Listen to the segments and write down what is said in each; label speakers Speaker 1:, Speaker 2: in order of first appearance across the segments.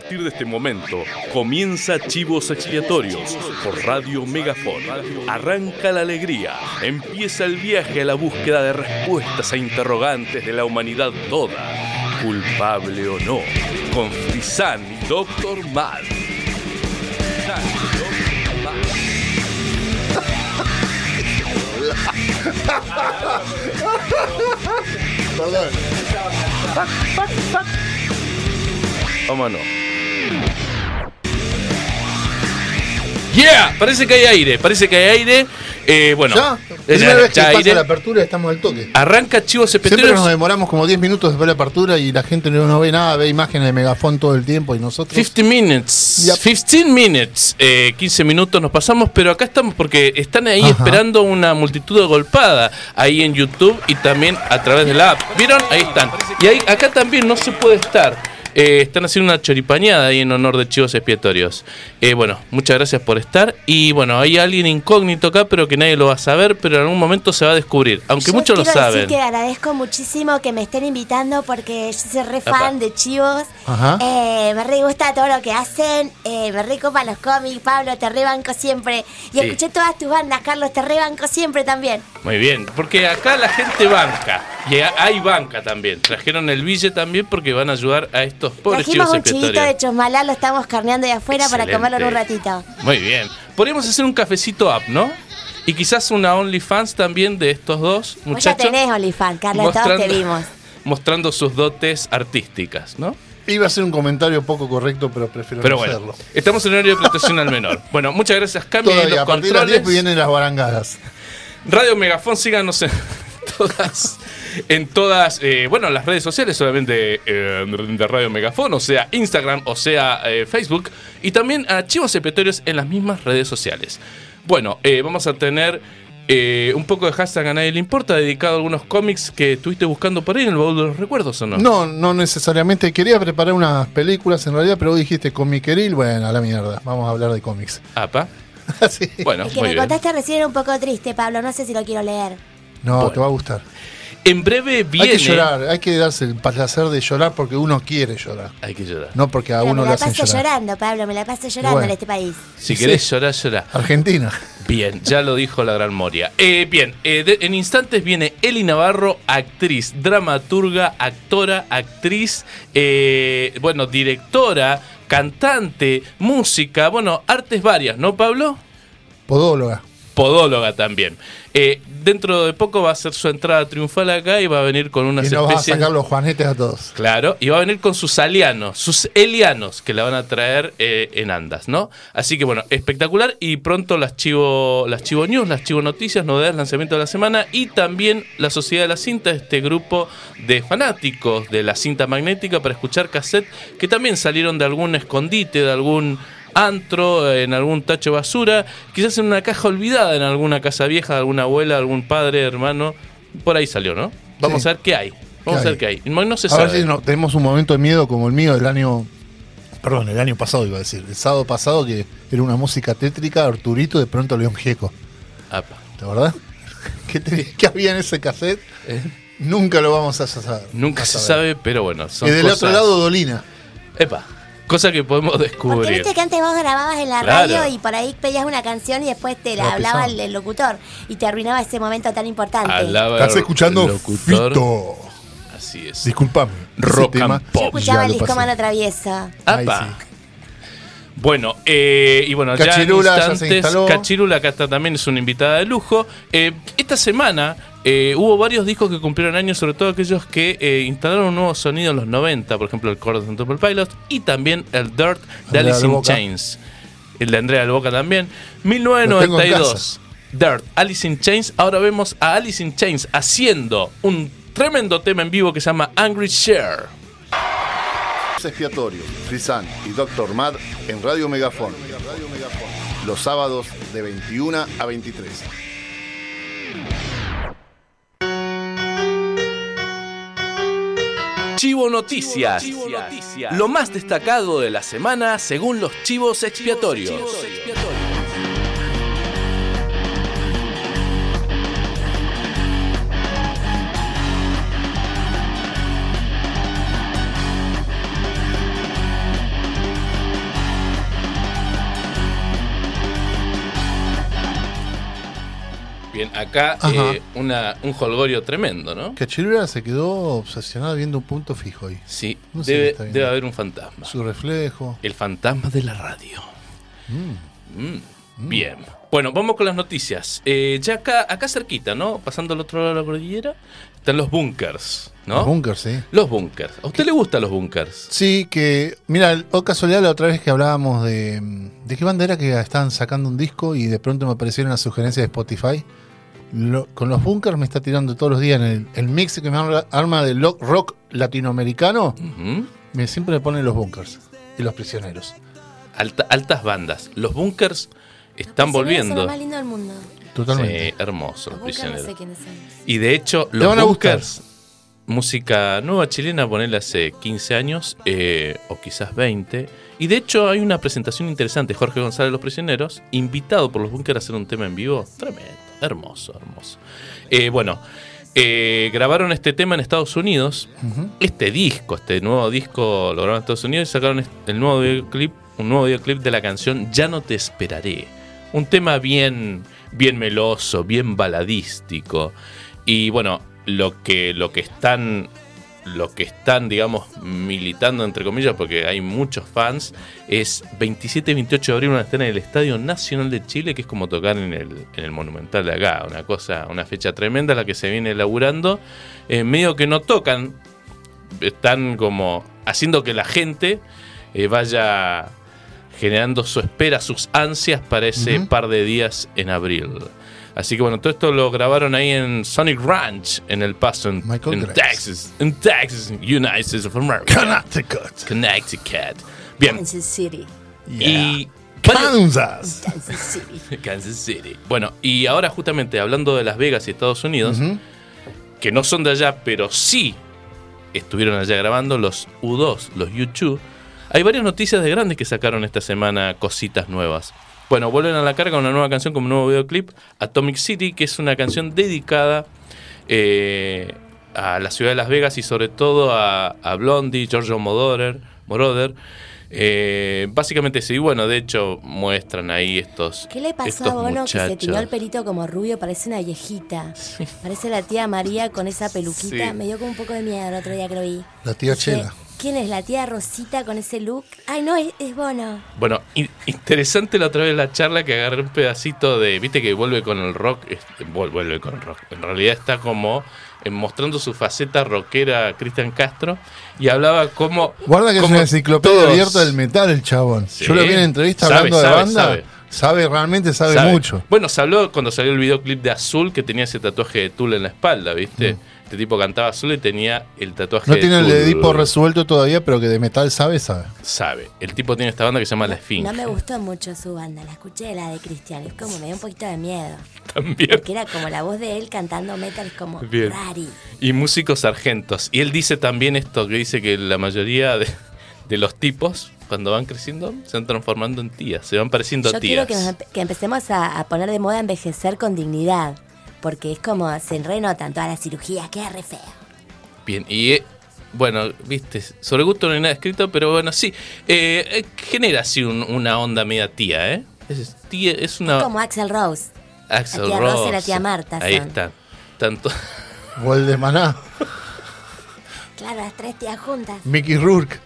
Speaker 1: partir de este momento comienza Chivos Expiatorios por Radio Megafon. Arranca la alegría, empieza el viaje a la búsqueda de respuestas a interrogantes de la humanidad toda, culpable o no, con Frisán y Doctor Mad.
Speaker 2: Perdón.
Speaker 1: Vámonos. Yeah, parece que hay aire, parece que hay aire. Eh, bueno,
Speaker 2: ¿Ya? Primera vez que
Speaker 1: ya
Speaker 2: pasa
Speaker 1: aire.
Speaker 2: la apertura estamos al toque.
Speaker 1: Arranca Chivos
Speaker 2: Siempre
Speaker 1: Expiatorios.
Speaker 2: nos demoramos como 10 minutos después de la apertura y la gente no, no ve nada, ve imágenes de megafón todo el tiempo y nosotros...
Speaker 1: 50 minutes.
Speaker 2: Yep.
Speaker 1: 15 minutes. Eh, 15 minutos nos pasamos, pero acá estamos porque están ahí
Speaker 2: Ajá.
Speaker 1: esperando una multitud agolpada ahí en YouTube y también a través de la app. ¿Vieron? Ahí están. Y ahí, acá también no se puede estar. Eh, están haciendo una choripañada ahí en honor de Chivos Expiatorios. Eh, bueno, muchas gracias por estar. Y bueno, hay alguien incógnito acá, pero que nadie lo va a saber, pero en algún momento se va a descubrir. Aunque
Speaker 3: Yo
Speaker 1: muchos lo saben.
Speaker 3: decir que agradezco muchísimo que me estén invitando porque yo soy re fan de Chivos.
Speaker 2: Ajá.
Speaker 3: Eh, me re gusta todo lo que hacen. Eh, me re copan los cómics. Pablo, te rebanco siempre. Y
Speaker 1: Sí.
Speaker 3: escuché todas tus bandas, Carlos, te rebanco siempre también.
Speaker 1: Muy bien, porque acá la gente banca. Y hay banca también. Trajeron el bille también porque van a ayudar a estos pobres
Speaker 3: Trajimos un chivito de chosmalá, lo estamos carneando de afuera para comerlo en un ratito.
Speaker 1: Muy bien. Podríamos hacer un cafecito up, ¿no? Y quizás una OnlyFans también de estos dos
Speaker 3: Vos ya
Speaker 1: muchachos.
Speaker 3: tenés OnlyFans, Carlos, todos te vimos.
Speaker 1: mostrando sus dotes artísticas, ¿no?
Speaker 2: Iba a ser un comentario poco correcto, pero prefiero
Speaker 1: Pero
Speaker 2: no
Speaker 1: bueno,
Speaker 2: hacerlo.
Speaker 1: estamos en horario de protección al menor. Bueno, muchas gracias, Cami. los
Speaker 2: a partir de las 10
Speaker 1: controles.
Speaker 2: vienen las barangadas.
Speaker 1: Radio Megafon, síganos en todas, en todas, eh, bueno, las redes sociales solamente eh, de Radio Megafon, o sea, Instagram, o sea, eh, Facebook, y también a Chivos Expiatorios en las mismas redes sociales. Bueno, eh, vamos a tener eh, un poco de hashtag a nadie le importa, dedicado a algunos cómics que estuviste buscando por ahí en el baúl de los recuerdos, ¿o no?
Speaker 2: No, no necesariamente. Quería preparar unas películas en realidad, pero vos dijiste comiqueril. Bueno, a la mierda. Vamos a hablar de cómics.
Speaker 1: Apa.
Speaker 2: Así.
Speaker 1: Bueno,
Speaker 3: El que
Speaker 1: muy
Speaker 3: me
Speaker 1: bien.
Speaker 3: contaste recién era un poco triste, Pablo. No sé si lo quiero leer.
Speaker 2: No,
Speaker 1: Bueno.
Speaker 2: te va a gustar.
Speaker 1: En breve viene.
Speaker 2: Hay que llorar, hay que darse el placer de llorar porque uno quiere llorar.
Speaker 1: Hay que llorar.
Speaker 2: No porque a
Speaker 3: Pero
Speaker 2: uno
Speaker 3: me
Speaker 2: le
Speaker 3: la
Speaker 2: hacen
Speaker 3: paso
Speaker 2: llorar.
Speaker 3: llorando, Pablo. Me la paso llorando
Speaker 2: Bueno.
Speaker 3: en este país.
Speaker 1: Si
Speaker 2: Sí.
Speaker 1: querés llorar, llorar.
Speaker 2: Argentina.
Speaker 1: Bien, ya lo dijo la gran Moria. Eh, bien, eh, de- en instantes viene Eli Navarro, actriz, dramaturga, actora, actriz, eh, bueno, directora, cantante, música, bueno, artes varias, ¿no, Pablo?
Speaker 2: Podóloga.
Speaker 1: Podóloga también. Eh, dentro de poco va a hacer su entrada triunfal acá y va a venir con unas
Speaker 2: Y nos vas a
Speaker 1: especies...
Speaker 2: sacar los juanetes a todos.
Speaker 1: Claro, y va a venir con sus alianos, sus elianos, que la van a traer eh, en andas, ¿no? Así que bueno, espectacular y pronto las Chivo, las Chivo News, las Chivo Noticias, novedades, lanzamiento de la semana y también la Sociedad de la Cinta, este grupo de fanáticos de la cinta magnética para escuchar cassette que también salieron de algún escondite, de algún antro, en algún tacho de basura, quizás en una caja olvidada, en alguna casa vieja, de alguna abuela, algún padre, hermano, por ahí salió, ¿no? Vamos
Speaker 2: Sí.
Speaker 1: a ver qué hay. Vamos a
Speaker 2: ¿Qué
Speaker 1: ver qué hay. No, no se
Speaker 2: A ver
Speaker 1: sabe.
Speaker 2: si no- tenemos un momento de miedo como el mío del año. Perdón, el año pasado iba a decir. El sábado pasado que era una música tétrica, Arturito, de pronto León Gieco.
Speaker 1: Apa.
Speaker 2: ¿De verdad? ¿Qué, te- qué había en ese cassette?
Speaker 1: Eh,
Speaker 2: Nunca lo vamos a saber.
Speaker 1: Nunca
Speaker 2: a
Speaker 1: se sabe, pero bueno. Son
Speaker 2: Y del
Speaker 1: cosas-
Speaker 2: otro lado, Dolina.
Speaker 1: Epa. Cosa que podemos
Speaker 3: Porque
Speaker 1: descubrir.
Speaker 3: viste que antes vos grababas en la
Speaker 1: Claro.
Speaker 3: radio y por ahí pedías una canción y después te la hablaba el, el locutor y te arruinaba ese momento tan importante.
Speaker 1: Alaba
Speaker 2: Estás
Speaker 1: el
Speaker 2: escuchando
Speaker 1: locutor.
Speaker 2: Fito.
Speaker 1: Así es.
Speaker 2: Disculpame.
Speaker 1: Rock and pop.
Speaker 3: Yo escuchaba el travieso.
Speaker 2: Ay,
Speaker 1: Apa.
Speaker 2: sí.
Speaker 1: Bueno, eh, y bueno,
Speaker 2: Cachirula ya
Speaker 1: ya
Speaker 2: se
Speaker 1: en instantes. Cachirula acá está, también es una invitada de lujo. Eh, esta semana eh, hubo varios discos que cumplieron años, sobre todo aquellos que eh, instalaron un nuevo sonido en los 90, por ejemplo el Chorus de Temple Pilots y también el Dirt de
Speaker 2: Andrea
Speaker 1: Alice in. Chains. El de Andrea del Boca también.
Speaker 2: Lo tengo en
Speaker 1: 1992. Dirt, Alice in Chains. Ahora vemos a Alice in Chains haciendo un tremendo tema en vivo que se llama Angry Share.
Speaker 4: Expiatorio, Frisan y Dr. Mad en Radio Megafón. Los sábados de 21 a 23.
Speaker 1: Chivo Noticias. Lo más destacado de la semana según los chivos expiatorios. Acá eh, una, un holgorio tremendo, ¿no?
Speaker 2: Que Chilura se quedó obsesionado viendo un punto fijo ahí.
Speaker 1: Sí,
Speaker 2: No sé qué
Speaker 1: debe, debe haber un fantasma.
Speaker 2: Su reflejo.
Speaker 1: El fantasma de la radio.
Speaker 2: Mm.
Speaker 1: Mm, Bien. Bueno, vamos con las noticias. Eh, ya acá, acá cerquita, ¿no? Pasando al otro lado de la cordillera, están los bunkers, ¿no?
Speaker 2: Los bunkers, sí.
Speaker 1: Los bunkers. ¿A usted le gustan los bunkers?
Speaker 2: Sí, que. Mira, o casualidad la otra vez que hablábamos de. ¿De qué banda era que estaban sacando un disco y de pronto me aparecieron las sugerencias de Spotify? Lo- con los bunkers me está tirando todos los días en el, el mix que me arma- arma de lo- rock latinoamericano. Me, siempre me ponen los bunkers y los prisioneros.
Speaker 1: Alta- altas bandas. Los bunkers están volviendo.
Speaker 3: lo más lindo del mundo.
Speaker 2: Totalmente.
Speaker 1: Sí, hermosos,
Speaker 3: Los
Speaker 1: los
Speaker 3: bunkers no
Speaker 1: prisioneros.
Speaker 3: sé quiénes son.
Speaker 1: Y de hecho,
Speaker 2: Te
Speaker 1: los
Speaker 2: van a gustar.
Speaker 1: bunkers, música nueva chilena, ponerle hace 15 años eh, o quizás 20. Y de hecho, hay una presentación interesante. Jorge González Los Prisioneros, invitado por los bunkers a hacer un tema en vivo. Tremendo, hermoso, hermoso. Eh, bueno, eh, grabaron este tema en Estados Unidos. Este disco, este nuevo disco, lo grabaron en Estados Unidos y sacaron el nuevo videoclip, un nuevo videoclip de la canción Ya no te esperaré. Un tema bien, bien meloso, bien baladístico. Y bueno, lo que, lo que están. Lo que están, digamos, militando, entre comillas, porque hay muchos fans, es 27 y 28 de abril van a estar en el Estadio Nacional de Chile, que es como tocar en el, en el Monumental de acá. Una cosa, una fecha tremenda la que se viene elaborando. Eh, medio que no tocan, están como haciendo que la gente eh, vaya generando su espera, sus ansias para ese par de días en abril. Así que bueno, todo esto lo grabaron ahí en Sonic Ranch, en El Paso, en. Texas, en Texas, United States of America,
Speaker 2: Connecticut.
Speaker 1: Connecticut. Bien,
Speaker 3: Kansas City.
Speaker 1: y
Speaker 2: Kansas.
Speaker 3: Kansas City.
Speaker 1: Kansas City. Bueno, y ahora justamente hablando de Las Vegas y Estados Unidos, que no son de allá, pero sí estuvieron allá grabando los U2, los U2. Hay varias noticias de grandes que sacaron esta semana cositas nuevas. Bueno, vuelven a la carga una nueva canción como un nuevo videoclip, Atomic City, que es una canción dedicada eh, a la ciudad de Las Vegas y sobre todo a, a Blondie, Giorgio Moroder. Moroder. Eh, básicamente sí, bueno, de hecho muestran ahí estos.
Speaker 3: ¿Qué le pasó a Bono que se tiñó el pelito como rubio? Parece una viejita. Parece la tía María con esa peluquita.
Speaker 1: Sí.
Speaker 3: Me dio como un poco de miedo el otro día que lo vi.
Speaker 2: La tía Chela.
Speaker 3: ¿Quién es la tía Rosita con ese look? Ay, no, es, es Bono.
Speaker 1: Bueno, in- interesante la otra vez la charla que agarré un pedacito de. Viste que vuelve con el rock. este, vuel- vuelve con el rock. En realidad está como eh, mostrando su faceta rockera Cristian Castro. Y hablaba como.
Speaker 2: Guarda que es
Speaker 1: como
Speaker 2: una enciclopedia
Speaker 1: todos-
Speaker 2: abierta del metal el chabón.
Speaker 1: Sí.
Speaker 2: Yo lo vi en entrevista
Speaker 1: Sabe,
Speaker 2: hablando de
Speaker 1: sabe,
Speaker 2: banda.
Speaker 1: sabe.
Speaker 2: Sabe. realmente sabe,
Speaker 1: sabe.
Speaker 2: mucho.
Speaker 1: Bueno, se habló cuando salió el videoclip de Azul que tenía ese tatuaje de Tool en la espalda, ¿viste? Este tipo cantaba Azul y tenía el tatuaje.
Speaker 2: No
Speaker 1: de
Speaker 2: tiene el
Speaker 1: Tool.
Speaker 2: Edipo resuelto todavía, pero que de metal sabe, sabe.
Speaker 1: Sabe. El tipo tiene esta banda que se llama La Esfinge.
Speaker 3: No me gustó mucho su banda. La escuché, la de Cristian. Es como me dio un poquito de miedo.
Speaker 1: También.
Speaker 3: Porque era como la voz de él cantando metal. Es como
Speaker 1: Bien.
Speaker 3: rari.
Speaker 1: y músicos sargentos. Y él dice también esto, que dice que la mayoría de, de los tipos, cuando van creciendo, se van transformando en tías, se van pareciendo
Speaker 3: Yo
Speaker 1: a
Speaker 3: quiero
Speaker 1: tías.
Speaker 3: que, nos empe- que empecemos a, a poner de moda envejecer con dignidad. Porque es como se renotan todas las cirugías. Queda re feo.
Speaker 1: Bien, y eh, bueno, viste, sobre gusto no hay nada escrito, pero bueno, sí, eh, eh, genera así un- una onda media tía, ¿eh? Es, tía, es una...
Speaker 3: Como Axel Rose.
Speaker 1: Axl
Speaker 3: la tía Rosa y la
Speaker 1: Rose.
Speaker 3: tía Marta
Speaker 1: Ahí
Speaker 3: son.
Speaker 1: están. Tanto...
Speaker 2: O el de Maná,
Speaker 3: Claro, las tres tías juntas.
Speaker 2: Mickey Rourke.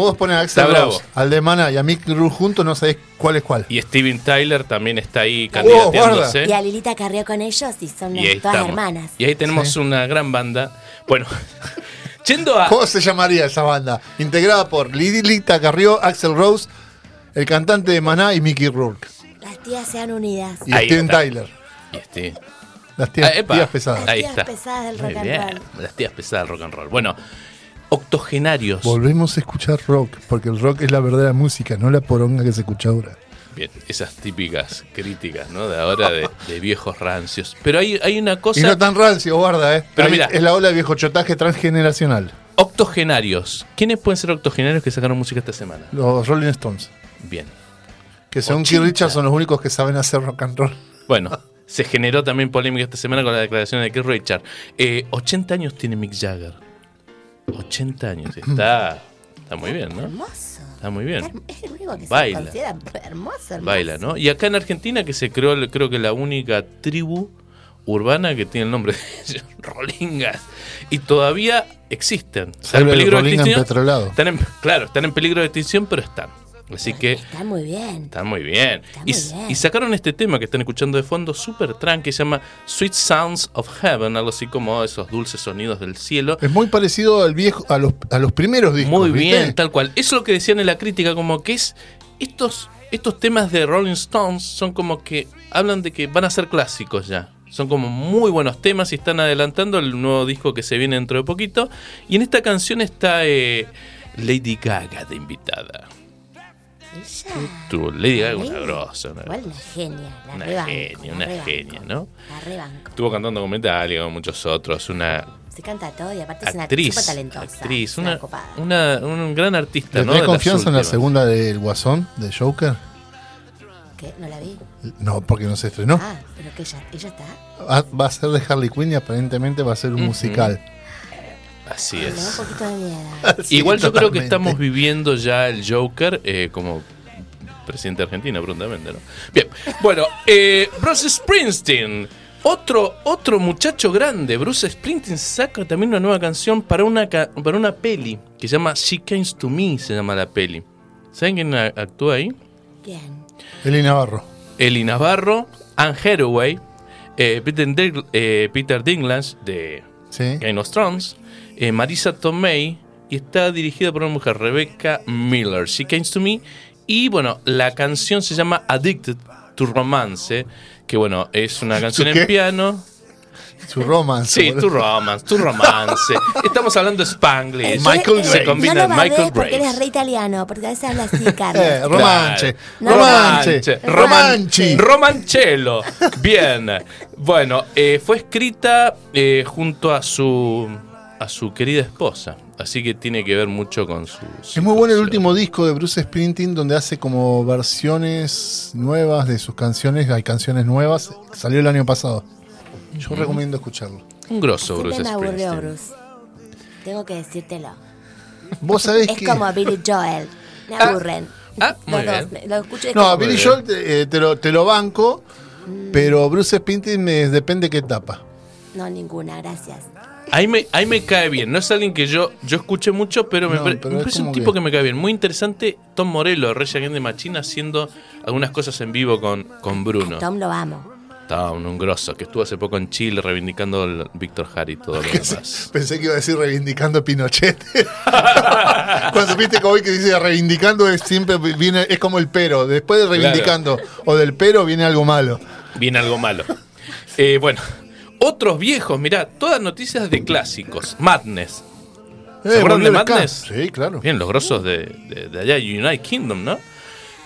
Speaker 2: Vos pones a Axel
Speaker 1: Está
Speaker 2: Rose,
Speaker 1: bravo.
Speaker 2: al de Maná y a Mickey Rourke juntos, no sabés cuál es cuál.
Speaker 1: Y Steven Tyler también está ahí
Speaker 2: guarda.
Speaker 1: candidateándose.
Speaker 3: Y a Lilita carrió con ellos y son
Speaker 1: Y ahí
Speaker 3: todas
Speaker 1: estamos.
Speaker 3: hermanas.
Speaker 1: Y ahí tenemos
Speaker 2: Sí.
Speaker 1: una gran banda. Bueno, yendo a...
Speaker 2: ¿Cómo se llamaría esa banda? Integrada por Lidilita Carrió, Axel Rose, el cantante de Maná y Mickey Rourke.
Speaker 3: Las tías sean unidas.
Speaker 2: Y
Speaker 1: Ahí
Speaker 2: Steven
Speaker 1: está.
Speaker 2: Tyler.
Speaker 1: y este-
Speaker 2: Las tías,
Speaker 1: Ah,
Speaker 2: tías pesadas.
Speaker 3: Las
Speaker 1: Ahí
Speaker 3: tías
Speaker 1: está.
Speaker 3: pesadas del rock and roll.
Speaker 1: Las tías pesadas del rock and roll. Bueno, octogenarios.
Speaker 2: Volvemos a escuchar rock, porque el rock es la verdadera música, no la poronga que se escucha ahora.
Speaker 1: Bien, esas típicas críticas, ¿no? De ahora de, de viejos rancios. Pero hay, hay una cosa.
Speaker 2: Y no tan rancio, guarda, ¿eh?
Speaker 1: Pero
Speaker 2: Ahí
Speaker 1: mira.
Speaker 2: Es la ola de viejo chotaje transgeneracional.
Speaker 1: Octogenarios. ¿Quiénes pueden ser octogenarios que sacaron música esta semana?
Speaker 2: Los Rolling Stones.
Speaker 1: Bien.
Speaker 2: Que según
Speaker 1: 80.
Speaker 2: Keith Richards son los únicos que saben hacer rock and roll.
Speaker 1: Bueno, se generó también polémica esta semana con la declaración de Keith Richard. Eh, 80 años tiene Mick Jagger. 80 años. Está, está muy bien, ¿no?
Speaker 3: Hermoso.
Speaker 1: Está muy bien.
Speaker 3: Es el único que
Speaker 1: Baila.
Speaker 3: se considera hermoso, hermoso.
Speaker 1: Baila, ¿no? Y acá en Argentina que se creó, creo que la única tribu urbana que tiene el nombre de ellos, Rolingas. Y todavía existen. Están en peligro de extinción. Están en- claro, están en peligro de extinción, pero están. Así que
Speaker 3: Está muy bien.
Speaker 1: están muy bien.
Speaker 3: Está
Speaker 1: y,
Speaker 3: muy bien.
Speaker 1: y sacaron este tema que están escuchando de fondo, super tranqui, que se llama Sweet Sounds of Heaven, algo así como esos dulces sonidos del cielo.
Speaker 2: Es muy parecido al viejo, a los, a los primeros discos.
Speaker 1: Muy
Speaker 2: ¿viste?
Speaker 1: bien, tal cual. Eso es lo que decían en la crítica, como que es estos, estos temas de Rolling Stones son como que hablan de que van a ser clásicos ya. Son como muy buenos temas y están adelantando el nuevo disco que se viene dentro de poquito. Y en esta canción está eh, Lady Gaga de invitada.
Speaker 3: Ella.
Speaker 1: Tu Lady Gaga una grosa, una,
Speaker 3: Igual una genia. La
Speaker 1: una
Speaker 3: rebanco,
Speaker 1: genia,
Speaker 3: la
Speaker 1: una
Speaker 3: rebanco,
Speaker 1: genia, ¿no?
Speaker 3: La rebanco.
Speaker 1: Estuvo cantando con Metallica, con muchos otros, una
Speaker 3: Se canta todo y aparte es una
Speaker 1: actriz,
Speaker 3: talentosa.
Speaker 1: actriz, una,
Speaker 3: copada.
Speaker 1: una- un gran artista,
Speaker 2: ¿Le
Speaker 1: ¿no?
Speaker 2: tenés confianza en la segunda del Guasón, de Joker?
Speaker 3: ¿Qué? ¿No la vi?
Speaker 2: No, porque no se estrenó.
Speaker 3: Ah, pero que ella, ella está.
Speaker 2: Ah, Va a ser de Harley Quinn y aparentemente va a ser un musical.
Speaker 1: Así
Speaker 3: Me da un
Speaker 1: es.
Speaker 3: poquito de miedo.
Speaker 2: Sí,
Speaker 1: Igual yo creo que estamos viviendo ya el Joker eh, como presidente de Argentina prontamente, ¿no? Bien, bueno, eh, Bruce Springsteen, otro, otro muchacho grande, Bruce Springsteen saca también una nueva canción para una, ca- para una peli que se llama She Came to Me, se llama la peli. ¿Saben quién actúa ahí?
Speaker 3: Bien.
Speaker 2: Eli Navarro.
Speaker 1: Eli Navarro, Anne Hathaway, eh, Peter, Dig- eh, Peter Dinklage de
Speaker 2: Sí.
Speaker 1: Game of Thrones, eh, Marisa Tomei y está dirigida por una mujer, Rebecca Miller. She Came to Me. Y bueno, la canción se llama Addicted to Romance, que bueno, es una canción en piano.
Speaker 2: Su romance.
Speaker 1: Sí, tu romance, tu romance. Estamos hablando de Spanglish.
Speaker 2: Michael
Speaker 1: Se
Speaker 2: Graves.
Speaker 1: combina
Speaker 3: no lo
Speaker 1: Michael
Speaker 3: bardés porque
Speaker 1: Graves.
Speaker 3: eres re italiano, porque a veces habla así, Carlos.
Speaker 2: Eh, romanche.
Speaker 3: No,
Speaker 2: romanche.
Speaker 1: Roman-
Speaker 2: Romanchi.
Speaker 1: Romancello. Bien. Bueno, eh, fue escrita eh, junto a su a su querida esposa. Así que tiene que ver mucho con su.
Speaker 2: Es muy bueno el último disco de Bruce Springsteen donde hace como versiones nuevas de sus canciones. Hay canciones nuevas. Salió el año pasado. Yo recomiendo escucharlo.
Speaker 1: Un grosso, Bruce
Speaker 3: me aburrió
Speaker 1: Springsteen.
Speaker 3: Bruce. Tengo que decírtelo.
Speaker 2: Vos sabés
Speaker 3: Es
Speaker 2: que.
Speaker 3: como Billy Joel. Me aburren.
Speaker 1: ah, muy
Speaker 3: Los
Speaker 1: bien.
Speaker 3: me- Lo escucho y es
Speaker 2: No, Billy
Speaker 1: bien.
Speaker 2: Joel te, eh, te lo, te lo banco. Pero Bruce Springsteen me depende qué etapa.
Speaker 3: No, ninguna, gracias.
Speaker 1: Ahí me, ahí me cae bien. No es alguien que yo, yo escuché mucho, pero me,
Speaker 2: No,
Speaker 1: pare-
Speaker 2: pero
Speaker 1: me
Speaker 2: es
Speaker 1: parece un
Speaker 2: como
Speaker 1: tipo
Speaker 2: que-
Speaker 1: que... me cae bien. Muy interesante, Tom Morello, Rey Again de Machina, haciendo algunas cosas en vivo con, con Bruno.
Speaker 3: A Tom lo amo.
Speaker 1: Tom, un grosso, que estuvo hace poco en Chile reivindicando el Víctor Jara y todo lo demás.
Speaker 2: Pensé que iba a decir reivindicando a Pinochet. Cuando viste que hoy que dice reivindicando es siempre viene, es como el pero. Después de reivindicando o del pero viene algo malo.
Speaker 1: Viene algo malo. Eh, bueno, otros viejos, mirá, todas noticias de clásicos. Madness. ¿Se acuerdan
Speaker 2: volvió
Speaker 1: de. Madness?
Speaker 2: Sí, claro.
Speaker 1: Bien, los grosos de, de, de allá, United Kingdom, ¿no?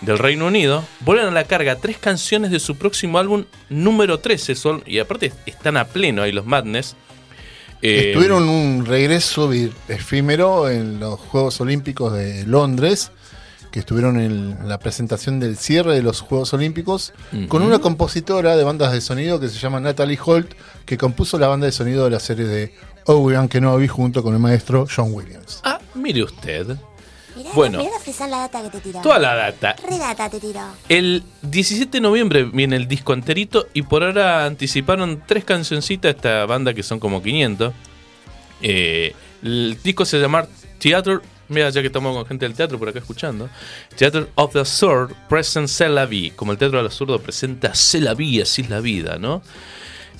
Speaker 1: Del Reino Unido, vuelven a la carga tres canciones de su próximo álbum número 13. Son, y aparte están a pleno ahí los Madness. Eh,
Speaker 2: Tuvieron un regreso efímero en los Juegos Olímpicos de Londres, que estuvieron en la presentación del cierre de los Juegos Olímpicos, con una compositora de bandas de sonido que se llama Natalie Holt, que compuso la banda de sonido de la serie de Obi-Wan Kenobi junto con el maestro John Williams.
Speaker 1: Ah, mire usted.
Speaker 3: Mirá,
Speaker 1: Bueno.
Speaker 3: mirá la data que te tiró.
Speaker 1: Toda la data.
Speaker 3: Re data te tiró.
Speaker 1: El 17 de noviembre viene el disco enterito y por ahora anticiparon tres cancioncitas de esta banda que son como 500. Eh, el disco se llama Theater, mira ya que estamos con gente del teatro por acá escuchando, Theater of the Absurd Present C'est la Vie, como el teatro del absurdo presenta C'est la Vie, así es la vida, ¿no?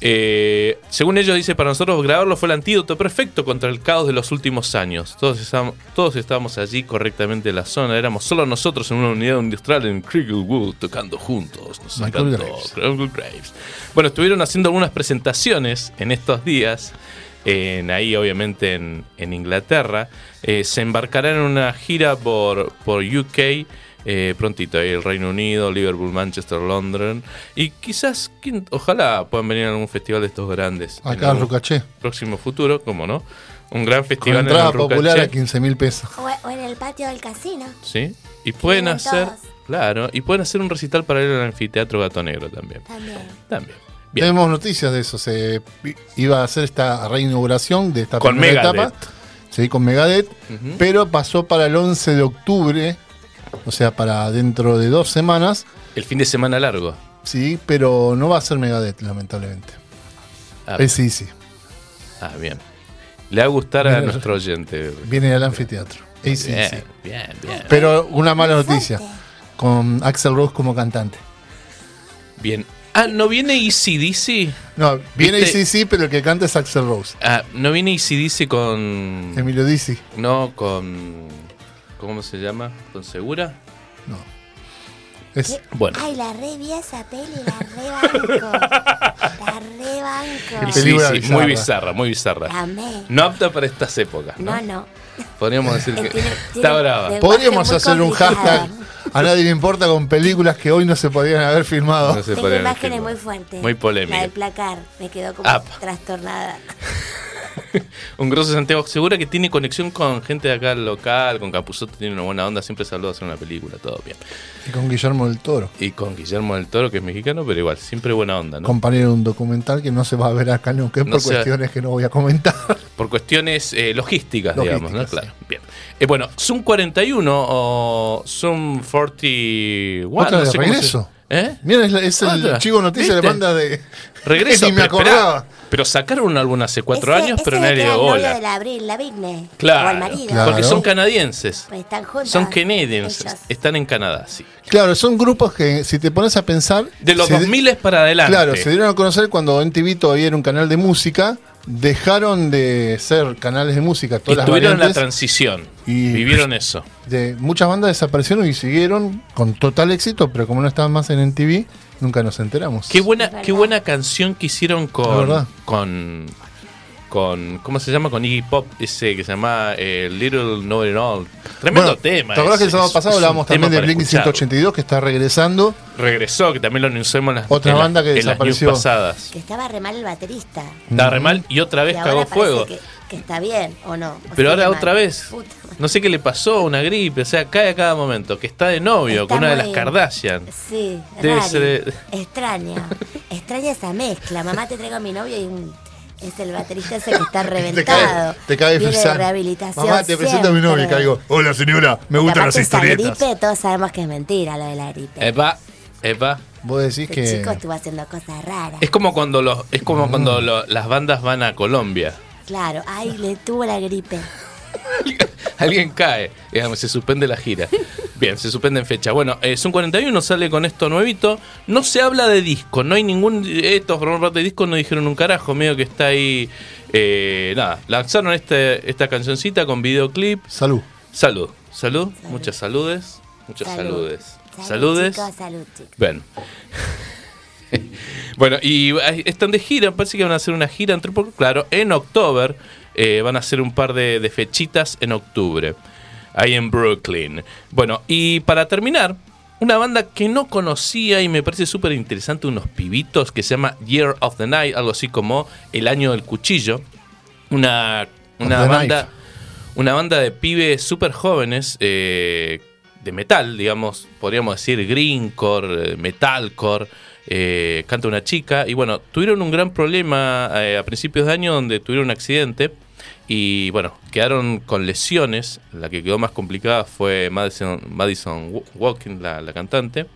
Speaker 1: Eh, según ellos dice, para nosotros grabarlo fue el antídoto perfecto contra el caos de los últimos años. Todos estábamos, todos estábamos allí correctamente en la zona. Éramos solo nosotros en una unidad industrial en Cricklewood tocando juntos. Nos
Speaker 2: Michael
Speaker 1: encantó.
Speaker 2: Graves.
Speaker 1: Graves. Bueno, estuvieron haciendo algunas presentaciones en estos días. En, ahí obviamente en, en Inglaterra. Eh, se embarcarán en una gira por, por UK eh, prontito, ahí el Reino Unido, Liverpool, Manchester, London. Y quizás, ¿quién- ojalá puedan venir a algún festival de estos grandes. en
Speaker 2: Acá en Rucaché,
Speaker 1: próximo futuro, ¿cómo no? Un gran
Speaker 2: con
Speaker 1: festival en
Speaker 2: entrada
Speaker 1: el
Speaker 2: popular a
Speaker 1: Rucaché,
Speaker 2: 15 mil pesos.
Speaker 3: O, o en el patio del casino.
Speaker 1: ¿sí? Y pueden hacer,
Speaker 3: todos.
Speaker 1: claro, y pueden hacer un recital para ir al anfiteatro Gato Negro también.
Speaker 3: También.
Speaker 1: También. Bien.
Speaker 2: Tenemos noticias de eso. Se iba a hacer esta reinauguración de esta
Speaker 1: Con
Speaker 2: primera
Speaker 1: Megadeth.
Speaker 2: etapa. Sí, con Megadeth. Pero pasó para el 11 de octubre. O sea, para dentro de dos semanas.
Speaker 1: El fin de semana largo.
Speaker 2: Sí, pero no va a ser Megadeth, lamentablemente.
Speaker 1: Ah,
Speaker 2: Es sí, sí.
Speaker 1: ah, bien. Le va a gustar a nuestro oyente.
Speaker 2: Viene al anfiteatro.
Speaker 1: Bien,
Speaker 2: AC/DC.
Speaker 1: bien, bien.
Speaker 2: Pero una mala noticia. Con Axel Rose como cantante.
Speaker 1: Bien. Ah, ¿no viene ECDC?
Speaker 2: No, viene
Speaker 1: ¿Viste?
Speaker 2: ACDC, pero el que canta es Axel Rose.
Speaker 1: Ah, ¿no viene ECDC con.
Speaker 2: Emilio Dizzy.
Speaker 1: No, con. ¿Cómo se llama? ¿Con Segura?
Speaker 2: No. Es,
Speaker 3: ¿Qué?
Speaker 1: Bueno.
Speaker 3: Ay, la re vi esa peli, la re banco. la re banco.
Speaker 1: Sí, sí,
Speaker 2: bizarra.
Speaker 1: muy bizarra, muy bizarra.
Speaker 3: Amé.
Speaker 1: No apta para estas épocas, ¿no?
Speaker 3: No, no.
Speaker 1: Podríamos decir
Speaker 3: Eh,
Speaker 1: que
Speaker 3: tiene-
Speaker 1: está
Speaker 3: tiene
Speaker 1: brava.
Speaker 2: Podríamos hacer un hashtag. A nadie le importa con películas que hoy no se podrían haber filmado.
Speaker 1: No se
Speaker 3: Tengo imágenes
Speaker 1: filmar.
Speaker 3: muy fuertes.
Speaker 1: Muy polémica.
Speaker 3: La del placar. Me quedó como trastornada.
Speaker 1: Un grosso Santiago Segura que tiene conexión con gente de acá local, con Capuzoto tiene una buena onda, siempre habló de hacer una película, todo bien.
Speaker 2: Y con Guillermo del Toro.
Speaker 1: Y con Guillermo del Toro, que es mexicano, pero igual, siempre buena onda, ¿no?
Speaker 2: Compañero de un documental que no se va a ver acá nunca,
Speaker 1: No
Speaker 2: por
Speaker 1: se-
Speaker 2: cuestiones que no voy a comentar.
Speaker 1: Por cuestiones eh, logísticas, digamos, ¿no? Claro, bien. Eh, bueno, Zoom 41 o Zoom 41.
Speaker 2: Otra
Speaker 1: no
Speaker 2: de
Speaker 1: sé
Speaker 2: regreso.
Speaker 1: ¿Eh?
Speaker 2: Mira, es, es el chivo noticia de
Speaker 1: ¿Viste?
Speaker 2: banda de.
Speaker 1: Regreso.
Speaker 2: Ni me
Speaker 1: esperá,
Speaker 2: acordaba.
Speaker 1: Pero sacaron un álbum hace cuatro
Speaker 3: Ese-
Speaker 1: años, pero nadie dio bola.
Speaker 3: de la Abril, la Britney.
Speaker 1: Claro,
Speaker 3: O el marido.
Speaker 2: Claro.
Speaker 1: porque son canadienses.
Speaker 3: Pues están juntos.
Speaker 1: Son canadiens,
Speaker 3: ellos.
Speaker 1: están en Canadá, sí.
Speaker 2: Claro, son grupos que, si te pones a pensar.
Speaker 1: De los
Speaker 2: se-
Speaker 1: 2000 para adelante.
Speaker 2: Claro, se dieron a conocer cuando MTV todavía era un canal de música. Dejaron de ser canales de música,
Speaker 1: y
Speaker 2: todas las
Speaker 1: tuvieron la transición.
Speaker 2: Y-
Speaker 1: Vivieron eso.
Speaker 2: de muchas bandas desaparecieron y siguieron con total éxito, pero como no estaban más en MTV, nunca nos enteramos.
Speaker 1: Qué buena, qué buena canción que hicieron con, con con ¿cómo se llama? con Iggy Pop ese que se llama eh, Little Know It All. Tremendo
Speaker 2: Bueno,
Speaker 1: tema.
Speaker 2: ¿Te acuerdas que el sábado pasado hablábamos también de Blink
Speaker 1: escucharlo.
Speaker 2: 182 que está regresando?
Speaker 1: Regresó, que también lo anunciamos en las,
Speaker 2: Otra
Speaker 1: en
Speaker 2: banda que
Speaker 1: en las
Speaker 2: desapareció.
Speaker 1: news pasadas.
Speaker 3: Que estaba re mal el baterista.
Speaker 1: Estaba re mal y otra vez
Speaker 3: Y
Speaker 1: cagó fuego.
Speaker 3: Que, que está bien, ¿o no? O
Speaker 1: Pero ahora
Speaker 3: sigue mal.
Speaker 1: otra vez.
Speaker 3: Puta.
Speaker 1: No sé qué le pasó, una gripe, o sea, cae a cada momento, que está de novio
Speaker 3: Está
Speaker 1: con una de las Kardashian.
Speaker 3: Sí,
Speaker 1: Debe
Speaker 3: rari.
Speaker 1: ser, eh,
Speaker 3: Extraña. Extraña esa mezcla. Mamá te traigo a mi novio y un- es el baterista ese que está
Speaker 2: Te
Speaker 3: reventado.
Speaker 2: cae, te cae
Speaker 3: Viene de rehabilitación.
Speaker 2: Mamá, te presento a mi novio y caigo. Hola señora, me gustan las
Speaker 3: aparte esa
Speaker 2: historietas.
Speaker 3: gripe, todos sabemos que es mentira lo de la gripe.
Speaker 1: Epa, epa.
Speaker 2: Vos decís
Speaker 3: Este
Speaker 2: que.
Speaker 3: chico estuvo haciendo cosas raras.
Speaker 1: Es como cuando los, es
Speaker 2: Mm.
Speaker 1: como cuando lo- las bandas van a Colombia.
Speaker 3: Claro, ay, le tuvo la gripe.
Speaker 1: Alguien cae, digamos, se suspende la gira. Bien, se suspende en fecha. Bueno, eh, Zoom 41 sale con esto nuevito. No se habla de disco, no hay ningún. Estos por parte de disco no dijeron un carajo, medio que está ahí. eh, nada, lanzaron este, esta cancioncita con videoclip.
Speaker 2: Salud.
Speaker 1: Salud, salud, muchas saludes. Muchas
Speaker 3: Salud.
Speaker 1: saludes.
Speaker 3: Salud,
Speaker 1: Saludes.
Speaker 3: chicos, salud, chicos.
Speaker 1: Bueno. bueno, y están de gira, parece que van a hacer una gira, entre poco, claro, en octubre. eh, van a hacer un par de, de fechitas en octubre, ahí en Brooklyn. Bueno, y para terminar, una banda que no conocía y me parece súper interesante, unos pibitos, que se llama Year of the Night, algo así como El Año del Cuchillo. Una, una banda...
Speaker 2: Knife.
Speaker 1: Una banda de pibes súper jóvenes, eh, de metal, digamos, podríamos decir greencore, eh, metalcore, eh, canta una chica. Y bueno, tuvieron un gran problema eh, a principios de año donde tuvieron un accidente y bueno, quedaron con lesiones. La que quedó más complicada fue Madison, Madison Wa- Walking, la, la cantante.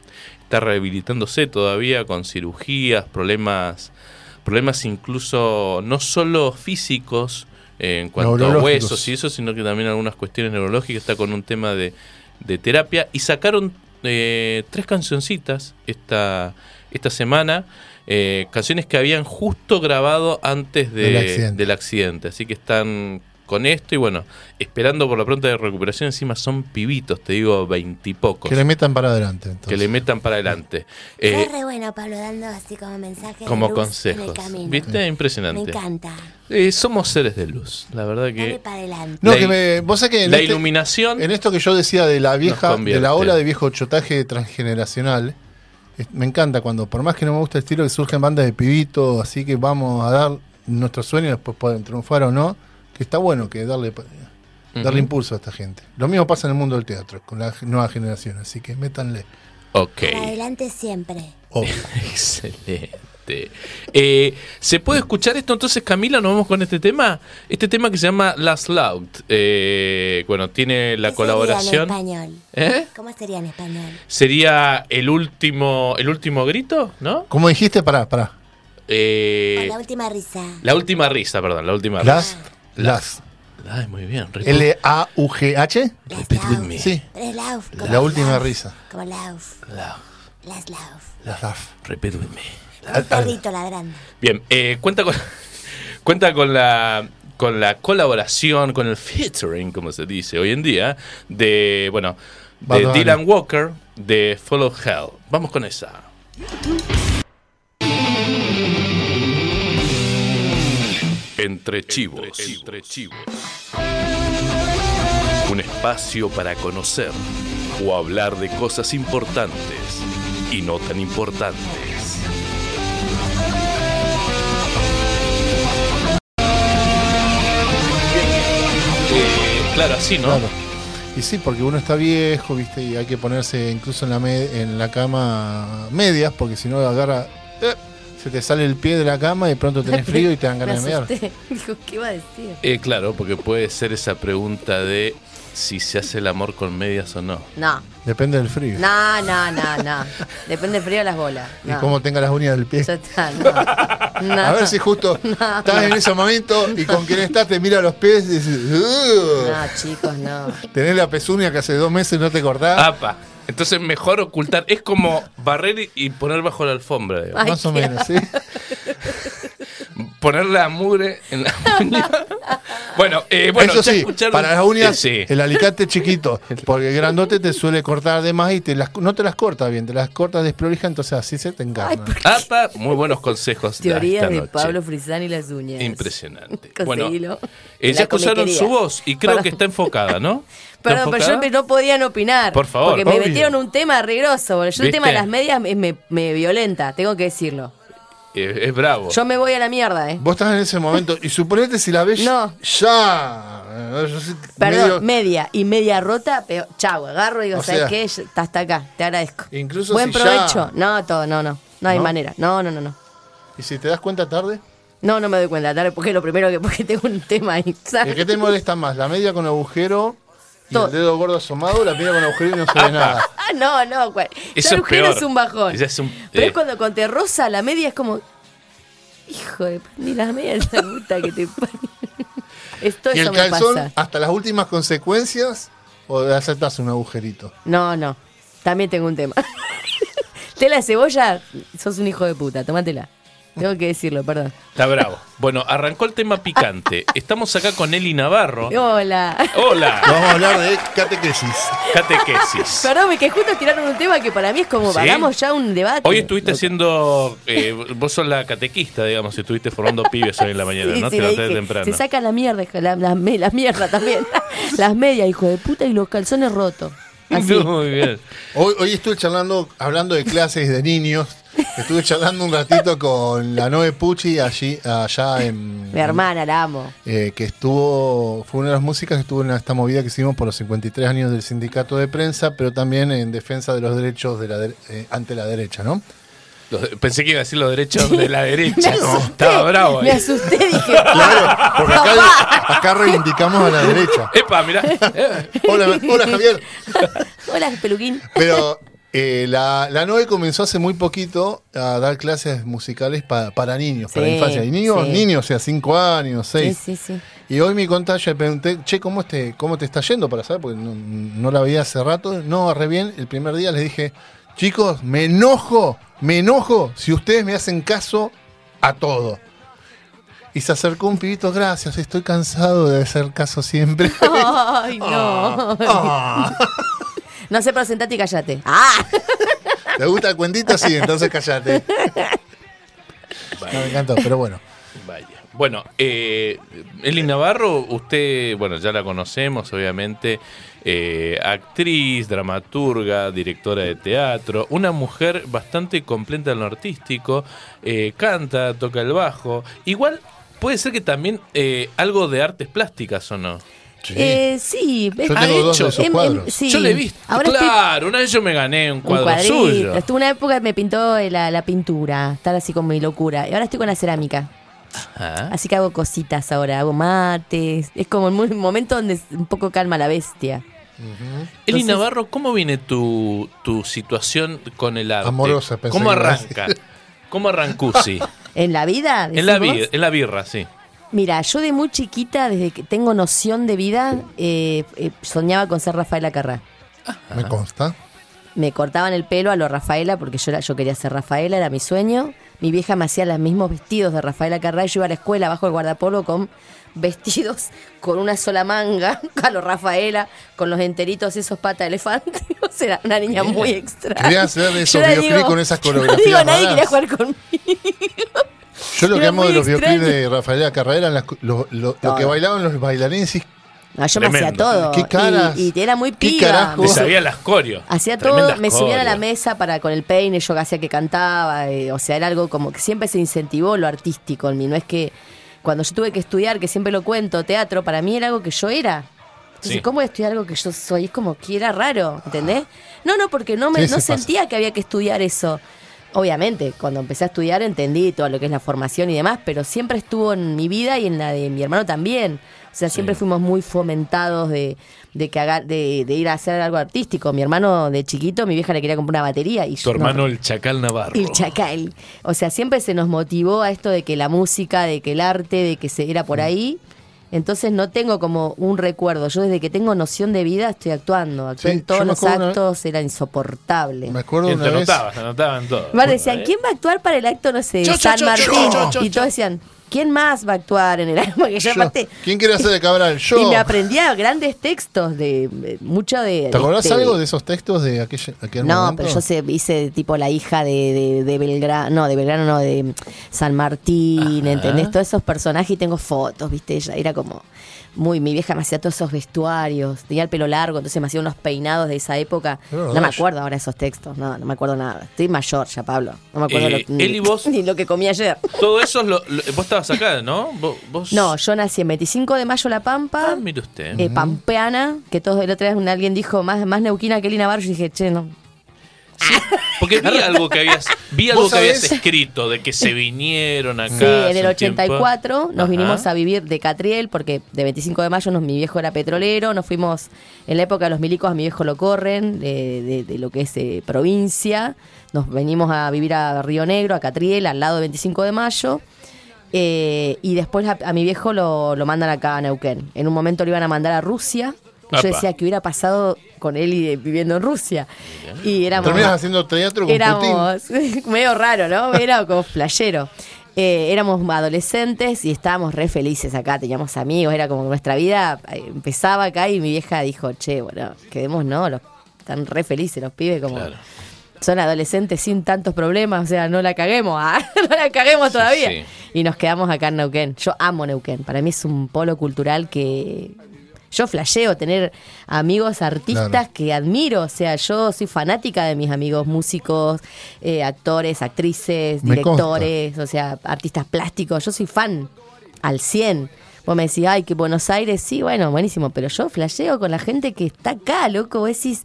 Speaker 1: Está rehabilitándose todavía con cirugías, problemas, problemas incluso no solo físicos eh, en cuanto a huesos y eso, sino que también algunas cuestiones neurológicas. Está con un tema de, de terapia y sacaron eh, tres cancioncitas esta, esta semana. eh, canciones que habían justo grabado antes de-
Speaker 2: Del accidente.
Speaker 1: del accidente. Así que están con esto y bueno, esperando por la pronta de recuperación. Encima son pibitos, te digo, veintipocos.
Speaker 2: Que le metan para adelante. entonces.
Speaker 1: Que le metan para adelante. Eh,
Speaker 3: re bueno, Pablo, dando así como mensajes.
Speaker 1: como
Speaker 3: de luz
Speaker 1: consejos.
Speaker 3: En el camino.
Speaker 1: ¿Viste?
Speaker 3: Me
Speaker 1: Impresionante.
Speaker 3: encanta.
Speaker 1: Eh, somos seres de luz, la verdad
Speaker 3: Dale
Speaker 1: que
Speaker 3: para adelante.
Speaker 2: No,
Speaker 1: La
Speaker 2: que me. Vos sabés que en,
Speaker 1: la
Speaker 2: este-
Speaker 1: iluminación
Speaker 2: en esto que yo decía de la vieja, de la ola de viejo chotaje transgeneracional, me encanta cuando, por más que no me gusta el estilo, que surgen bandas de pibito, así que vamos a dar nuestros sueños, después pueden triunfar o no, que está bueno que darle, darle
Speaker 1: Ujú.
Speaker 2: impulso a esta gente. Lo mismo pasa en el mundo del teatro, con la nueva generación, así que métanle.
Speaker 1: Ok.
Speaker 3: Para adelante siempre.
Speaker 2: Obvio.
Speaker 1: Excelente. Eh, ¿Se puede escuchar esto entonces, Camila? ¿Nos vamos con este tema? Este tema que se llama Last Loud. Eh, bueno, tiene la
Speaker 3: ¿Qué
Speaker 1: colaboración.
Speaker 3: Sería en español?
Speaker 1: ¿Eh?
Speaker 3: ¿Cómo sería en español?
Speaker 1: Sería el último, el último grito, ¿no?
Speaker 2: Como dijiste, pará, pará.
Speaker 1: Eh,
Speaker 3: Con la última risa.
Speaker 1: la última risa, perdón, la última risa.
Speaker 2: Last, last.
Speaker 1: Ay, muy bien. repeat-
Speaker 2: L-A-U-G-H.
Speaker 1: Repeat with
Speaker 3: lauf.
Speaker 1: me.
Speaker 2: Sí.
Speaker 3: Lauf.
Speaker 2: La última
Speaker 3: lauf,
Speaker 2: risa.
Speaker 3: Como lauf.
Speaker 1: Love.
Speaker 3: Las lauf.
Speaker 2: Las last.
Speaker 1: Repeat with me.
Speaker 3: Un perrito ladrando.
Speaker 1: Bien, eh, cuenta con cuenta con la con la colaboración, con el featuring, como se dice hoy en día, de bueno,
Speaker 2: Bad
Speaker 1: de
Speaker 2: Bunny.
Speaker 1: Dylan Walker de Follow Hell. Vamos con esa. Entre chivos, entre chivos. Un espacio para conocer o hablar de cosas importantes y no tan importantes. Claro, así, ¿no?
Speaker 2: Claro. Y sí, porque uno está viejo, ¿viste? Y hay que ponerse incluso en la, me- en la cama medias, porque si no agarra. eh, se te sale el pie de la cama y de pronto tenés frío y te dan ganas de mear.
Speaker 3: Dijo, ¿qué iba a decir?
Speaker 1: Eh, claro, porque puede ser esa pregunta de si se hace el amor con medias o no.
Speaker 3: No,
Speaker 2: Depende del frío.
Speaker 3: no, no, no, no. Depende del frío de las bolas.
Speaker 2: Y
Speaker 3: No.
Speaker 2: cómo tenga las uñas del pie.
Speaker 3: Ya está, no. No.
Speaker 2: A ver si justo estás en ese momento y con quien estás te mira los pies y dices, "Ugh".
Speaker 3: No, chicos, no.
Speaker 2: tenés la pezuña que hace dos meses no te cortás.
Speaker 1: Apa. Entonces mejor ocultar. Es como barrer y- poner bajo la alfombra.
Speaker 3: Ay,
Speaker 2: más o menos, ¿sí?
Speaker 1: Poner la mugre en la uña. bueno, eh, bueno,
Speaker 2: Eso
Speaker 1: ya
Speaker 2: sí,
Speaker 1: escucharon-
Speaker 2: para las uñas,
Speaker 1: sí.
Speaker 2: el alicate chiquito, porque el grandote te suele cortar de más y te las, no te las corta bien, te las cortas desprolija, entonces así se te encarna.
Speaker 1: Apa, muy buenos consejos. de
Speaker 3: Teoría
Speaker 1: esta
Speaker 3: de
Speaker 1: noche.
Speaker 3: Pablo Frisani y las uñas.
Speaker 1: Impresionante. bueno, eh, ya escucharon su voz y creo
Speaker 3: Perdón.
Speaker 1: que está enfocada, ¿no? ¿Está
Speaker 3: Perdón, pero yo no podían opinar.
Speaker 1: Por favor,
Speaker 3: Porque me
Speaker 2: obvio.
Speaker 3: metieron un tema regroso. Yo el tema de las medias me, me- me violenta, tengo que decirlo.
Speaker 1: Eh, es bravo.
Speaker 3: Yo me voy a la mierda, ¿eh?
Speaker 2: Vos estás en ese momento y suponete si la ves
Speaker 3: No.
Speaker 2: ya. eh,
Speaker 3: Perdón,
Speaker 2: medio-
Speaker 3: media y media rota, pero chau, agarro y digo,
Speaker 2: O
Speaker 3: ¿sabes
Speaker 2: sea-
Speaker 3: qué? Está hasta acá, te agradezco.
Speaker 2: Incluso
Speaker 3: Buen
Speaker 2: si ya-
Speaker 3: provecho. No, todo, no, no. No hay
Speaker 2: ¿No?
Speaker 3: manera. No, no, no, no.
Speaker 2: Y si te das cuenta tarde,
Speaker 3: No, no me doy cuenta, tarde, porque es lo primero que porque tengo un tema ahí. ¿sabes?
Speaker 2: ¿el qué te molesta más? ¿La media con agujero y el dedo gordo asomado la media con agujero y no se ve nada?
Speaker 3: Ah, no, no.
Speaker 1: Eso
Speaker 3: ya
Speaker 1: es
Speaker 3: el agujero
Speaker 1: peor.
Speaker 3: es un bajón.
Speaker 1: Ese es un-
Speaker 3: Pero
Speaker 1: eh.
Speaker 3: es cuando, cuando te rosa la media es como. Hijo de. Ni las medias la puta que te parió. Esto
Speaker 2: ¿Y
Speaker 3: eso
Speaker 2: el
Speaker 3: me
Speaker 2: calzón
Speaker 3: pasa.
Speaker 2: hasta las últimas consecuencias o aceptas un agujerito?
Speaker 3: No, no. También tengo un tema. Tela de cebolla, sos un hijo de puta, tómatela. Tengo que decirlo, perdón.
Speaker 1: Está bravo. Bueno, arrancó el tema picante. Estamos acá con Eli Navarro.
Speaker 3: Hola.
Speaker 1: Hola,
Speaker 2: Vamos a hablar de catequesis.
Speaker 1: catequesis.
Speaker 3: Perdón, que justo tiraron un tema que para mí es como,
Speaker 1: ¿Sí?
Speaker 3: hagamos ya un debate.
Speaker 1: Hoy estuviste haciendo. eh, vos sos la catequista, digamos, y estuviste formando pibes hoy en la mañana,
Speaker 3: Sí,
Speaker 1: ¿no?
Speaker 3: sí,
Speaker 1: Te
Speaker 3: dije,
Speaker 1: temprano.
Speaker 3: Se saca la mierda, la, la, la mierda también. Las medias, hijo de puta, y los calzones rotos. Así.
Speaker 1: Muy bien.
Speaker 2: Hoy, hoy estuve charlando, hablando de clases de niños. Estuve charlando un ratito con la Noe Pucci allí, allá en.
Speaker 3: Mi hermana, la amo.
Speaker 2: eh, que estuvo, fue una de las músicas que estuvo en esta movida que hicimos por los 53 años del sindicato de prensa, pero también en defensa de los derechos de la de- eh, ante la derecha, ¿no?
Speaker 1: Pensé que iba a decir los derechos de la derecha.
Speaker 3: Me asusté,
Speaker 1: Estaba bravo.
Speaker 3: Me
Speaker 1: ahí.
Speaker 3: asusté, dije.
Speaker 2: Claro, porque acá, acá reivindicamos a la derecha.
Speaker 1: Epa, mirá.
Speaker 2: Hola, hola Javier.
Speaker 3: Hola, peluquín.
Speaker 2: Pero eh, la, la Noe comenzó hace muy poquito a dar clases musicales pa- para niños, para
Speaker 3: Sí,
Speaker 2: infancia. Y niños,
Speaker 3: sí.
Speaker 2: niños, o sea, 5 años,
Speaker 3: Sí,
Speaker 2: 6.
Speaker 3: sí, sí.
Speaker 2: Y hoy mi contacto le pregunté, che, ¿cómo te, ¿cómo te está yendo para saber? Porque no, no la veía hace rato. No, re bien. El primer día les dije, chicos, me enojo, me enojo si ustedes me hacen caso a todo. Y se acercó un pibito, gracias, estoy cansado de hacer caso siempre.
Speaker 3: Ay, no.
Speaker 2: Ah,
Speaker 3: No sé, pero sentate y callate. ¡Ah!
Speaker 2: ¿Te gusta el cuentito? Sí, entonces cállate. No, me encantó, pero bueno.
Speaker 1: Vaya. Bueno, eh, Eli Navarro, usted, bueno, ya la conocemos, obviamente. eh, actriz, dramaturga, directora de teatro, una mujer bastante completa en lo artístico, eh, canta, toca el bajo. Igual puede ser que también eh, algo de artes plásticas o no.
Speaker 2: Sí.
Speaker 3: Eh, sí,
Speaker 2: Yo tengo dos de
Speaker 3: Em- em- sí.
Speaker 1: Yo le he visto.
Speaker 3: Ahora estoy-
Speaker 1: claro, una vez yo me gané un
Speaker 3: Un
Speaker 1: cuadro
Speaker 3: cuadrito.
Speaker 1: suyo.
Speaker 3: Estuve una época que me pintó la, la pintura, estar así como mi locura. Y ahora estoy con la cerámica.
Speaker 1: Ah.
Speaker 3: Así que hago cositas ahora, hago mates. Es como un momento donde un poco calma la bestia.
Speaker 1: Eli
Speaker 3: Entonces-
Speaker 1: Navarro, ¿cómo viene tu, tu situación con el arte?
Speaker 2: Amorosa, pensé
Speaker 1: ¿Cómo arranca? ¿Cómo arrancó? Sí.
Speaker 3: ¿En la vida?
Speaker 1: En la,
Speaker 3: decís
Speaker 1: vi-
Speaker 3: vos?
Speaker 1: en la birra, sí.
Speaker 3: Mira, yo de muy chiquita, desde que tengo noción de vida, eh, eh, soñaba con ser Rafaela Carrá.
Speaker 2: Me consta.
Speaker 3: Me cortaban el pelo a lo Rafaela porque yo, era, yo quería ser Rafaela, era mi sueño. Mi vieja me hacía los mismos vestidos de Rafaela Carrá y yo iba a la escuela bajo el guardapolvo con vestidos con una sola manga, a lo Rafaela, con los enteritos esos pata de elefante. O sea, era una niña muy extraña.
Speaker 2: Quería hacer esos
Speaker 3: Yo
Speaker 2: videoclips
Speaker 3: digo-
Speaker 2: con esas
Speaker 3: yo
Speaker 2: coreografías
Speaker 3: digo, nadie quería jugar conmigo.
Speaker 2: Yo lo que amo de los
Speaker 3: extraño.
Speaker 2: de Rafaela Carrera eran las- lo, lo- lo que bailaban los bailarines y
Speaker 3: No, yo me hacía
Speaker 1: Tremendo.
Speaker 3: todo.
Speaker 2: ¿Qué caras?
Speaker 3: Y, y era muy
Speaker 2: ¿Qué
Speaker 3: piba.
Speaker 2: carajo? Vos-
Speaker 1: sabía las coreos.
Speaker 3: Hacía todo,
Speaker 1: Tremendas
Speaker 3: me subían a la
Speaker 1: coreos.
Speaker 3: mesa para con el peine, yo hacía que cantaba, eh, o sea, era algo como que siempre se incentivó lo artístico en mí, no es que cuando yo tuve que estudiar, que siempre lo cuento, teatro, para mí era algo que yo era. Entonces,
Speaker 1: Sí.
Speaker 3: ¿cómo voy a estudiar algo que yo soy? Es como que era raro, ¿entendés? No, no, porque no, me,
Speaker 2: Sí, sí
Speaker 3: no
Speaker 2: pasa.
Speaker 3: sentía que había que estudiar eso. Obviamente, cuando empecé a estudiar entendí todo lo que es la formación y demás, pero siempre estuvo en mi vida y en la de mi hermano también. O sea, siempre fuimos muy fomentados de, de que haga, de, de ir a hacer algo artístico. Mi hermano de chiquito, mi vieja le quería comprar una batería y
Speaker 1: Tu
Speaker 3: yo- no,
Speaker 1: hermano, el Chacal Navarro.
Speaker 3: el chacal. O sea, siempre se nos motivó a esto de que la música, de que el arte, de que se era por ahí. Entonces no tengo como un recuerdo. Yo desde que tengo noción de vida estoy actuando. Actué
Speaker 2: Sí,
Speaker 3: en todos los
Speaker 2: una-
Speaker 3: actos, era insoportable.
Speaker 2: me acuerdo una
Speaker 1: te
Speaker 2: vez.
Speaker 1: anotabas, te anotaban todo.
Speaker 3: Decían, ¿quién va a actuar para el acto, no sé,
Speaker 1: Yo, yo,
Speaker 3: San
Speaker 1: yo,
Speaker 3: Martín?
Speaker 1: yo, yo, yo,
Speaker 3: y todos decían, ¿quién más va a actuar en el acto? Porque yo
Speaker 2: Yo.
Speaker 3: aparte...
Speaker 2: ¿Quién quiere hacer de Cabral? Yo.
Speaker 3: Y me aprendía grandes textos de, de- mucho de...
Speaker 2: ¿Te acordás
Speaker 3: de-
Speaker 2: algo de esos textos de aquel, aquel
Speaker 3: No,
Speaker 2: momento?
Speaker 3: pero yo sé, hice tipo la hija de, de, de Belgrano, no, de Belgrano, no, de San Martín,
Speaker 1: Ajá.
Speaker 3: ¿entendés? Todos esos personajes y tengo fotos, ¿viste? Ella era como muy, mi vieja me hacía todos esos vestuarios, tenía el pelo largo, entonces me hacía unos peinados de esa época. No me acuerdo ahora esos textos, no, no me acuerdo nada. Estoy mayor ya, Pablo. No me acuerdo
Speaker 1: Eh,
Speaker 3: lo, ni,
Speaker 1: él y vos-
Speaker 3: ni lo que comí ayer.
Speaker 1: Todo eso, lo- lo- vos estabas acá, ¿no? Vos, vos-
Speaker 3: No, yo nací en 25 de mayo La Pampa.
Speaker 1: Ah, mire usted.
Speaker 3: eh, Pampeana, que todos el otro día alguien dijo más, más neuquina que Lina Barrio. Yo dije, che, no,
Speaker 1: Porque vi algo que habías, vi algo
Speaker 2: ¿Vos
Speaker 1: que habías escrito de que se vinieron acá.
Speaker 3: Sí, en el
Speaker 1: hace un tiempo.
Speaker 3: 84 nos
Speaker 1: Ajá.
Speaker 3: vinimos a vivir de Catriel, porque de 25 de mayo nos, mi viejo era petrolero, nos fuimos, en la época de los milicos a mi viejo lo corren, de, de- de lo que es eh, provincia, nos venimos a vivir a Río Negro, a Catriel, al lado de 25 de mayo, eh, y después a, a mi viejo lo, lo mandan acá a Neuquén. En un momento lo iban a mandar a Rusia. Yo decía que hubiera pasado con él y, viviendo en Rusia. Y éramos...
Speaker 2: Terminas haciendo teatro con Putin.
Speaker 3: Éramos medio raro, ¿no? Era como flashero. Eh, éramos adolescentes y estábamos re felices acá, teníamos amigos, era como que nuestra vida eh, empezaba acá y mi vieja dijo, che, bueno, quedemos, ¿no? Los, están re felices los pibes, como
Speaker 1: Claro.
Speaker 3: son adolescentes sin tantos problemas, o sea, no la caguemos, ah, no la caguemos todavía.
Speaker 1: sí.
Speaker 3: Y nos quedamos acá en Neuquén. Yo amo Neuquén, para mí es un polo cultural que yo flasheo tener amigos artistas
Speaker 2: Claro.
Speaker 3: que admiro, o sea, yo soy fanática de mis amigos músicos, eh, actores, actrices, directores, o sea, artistas plásticos, yo soy fan al 100. Vos me decís, ay, que Buenos Aires, sí, bueno, buenísimo, pero yo flasheo con la gente que está acá, loco, vos decís,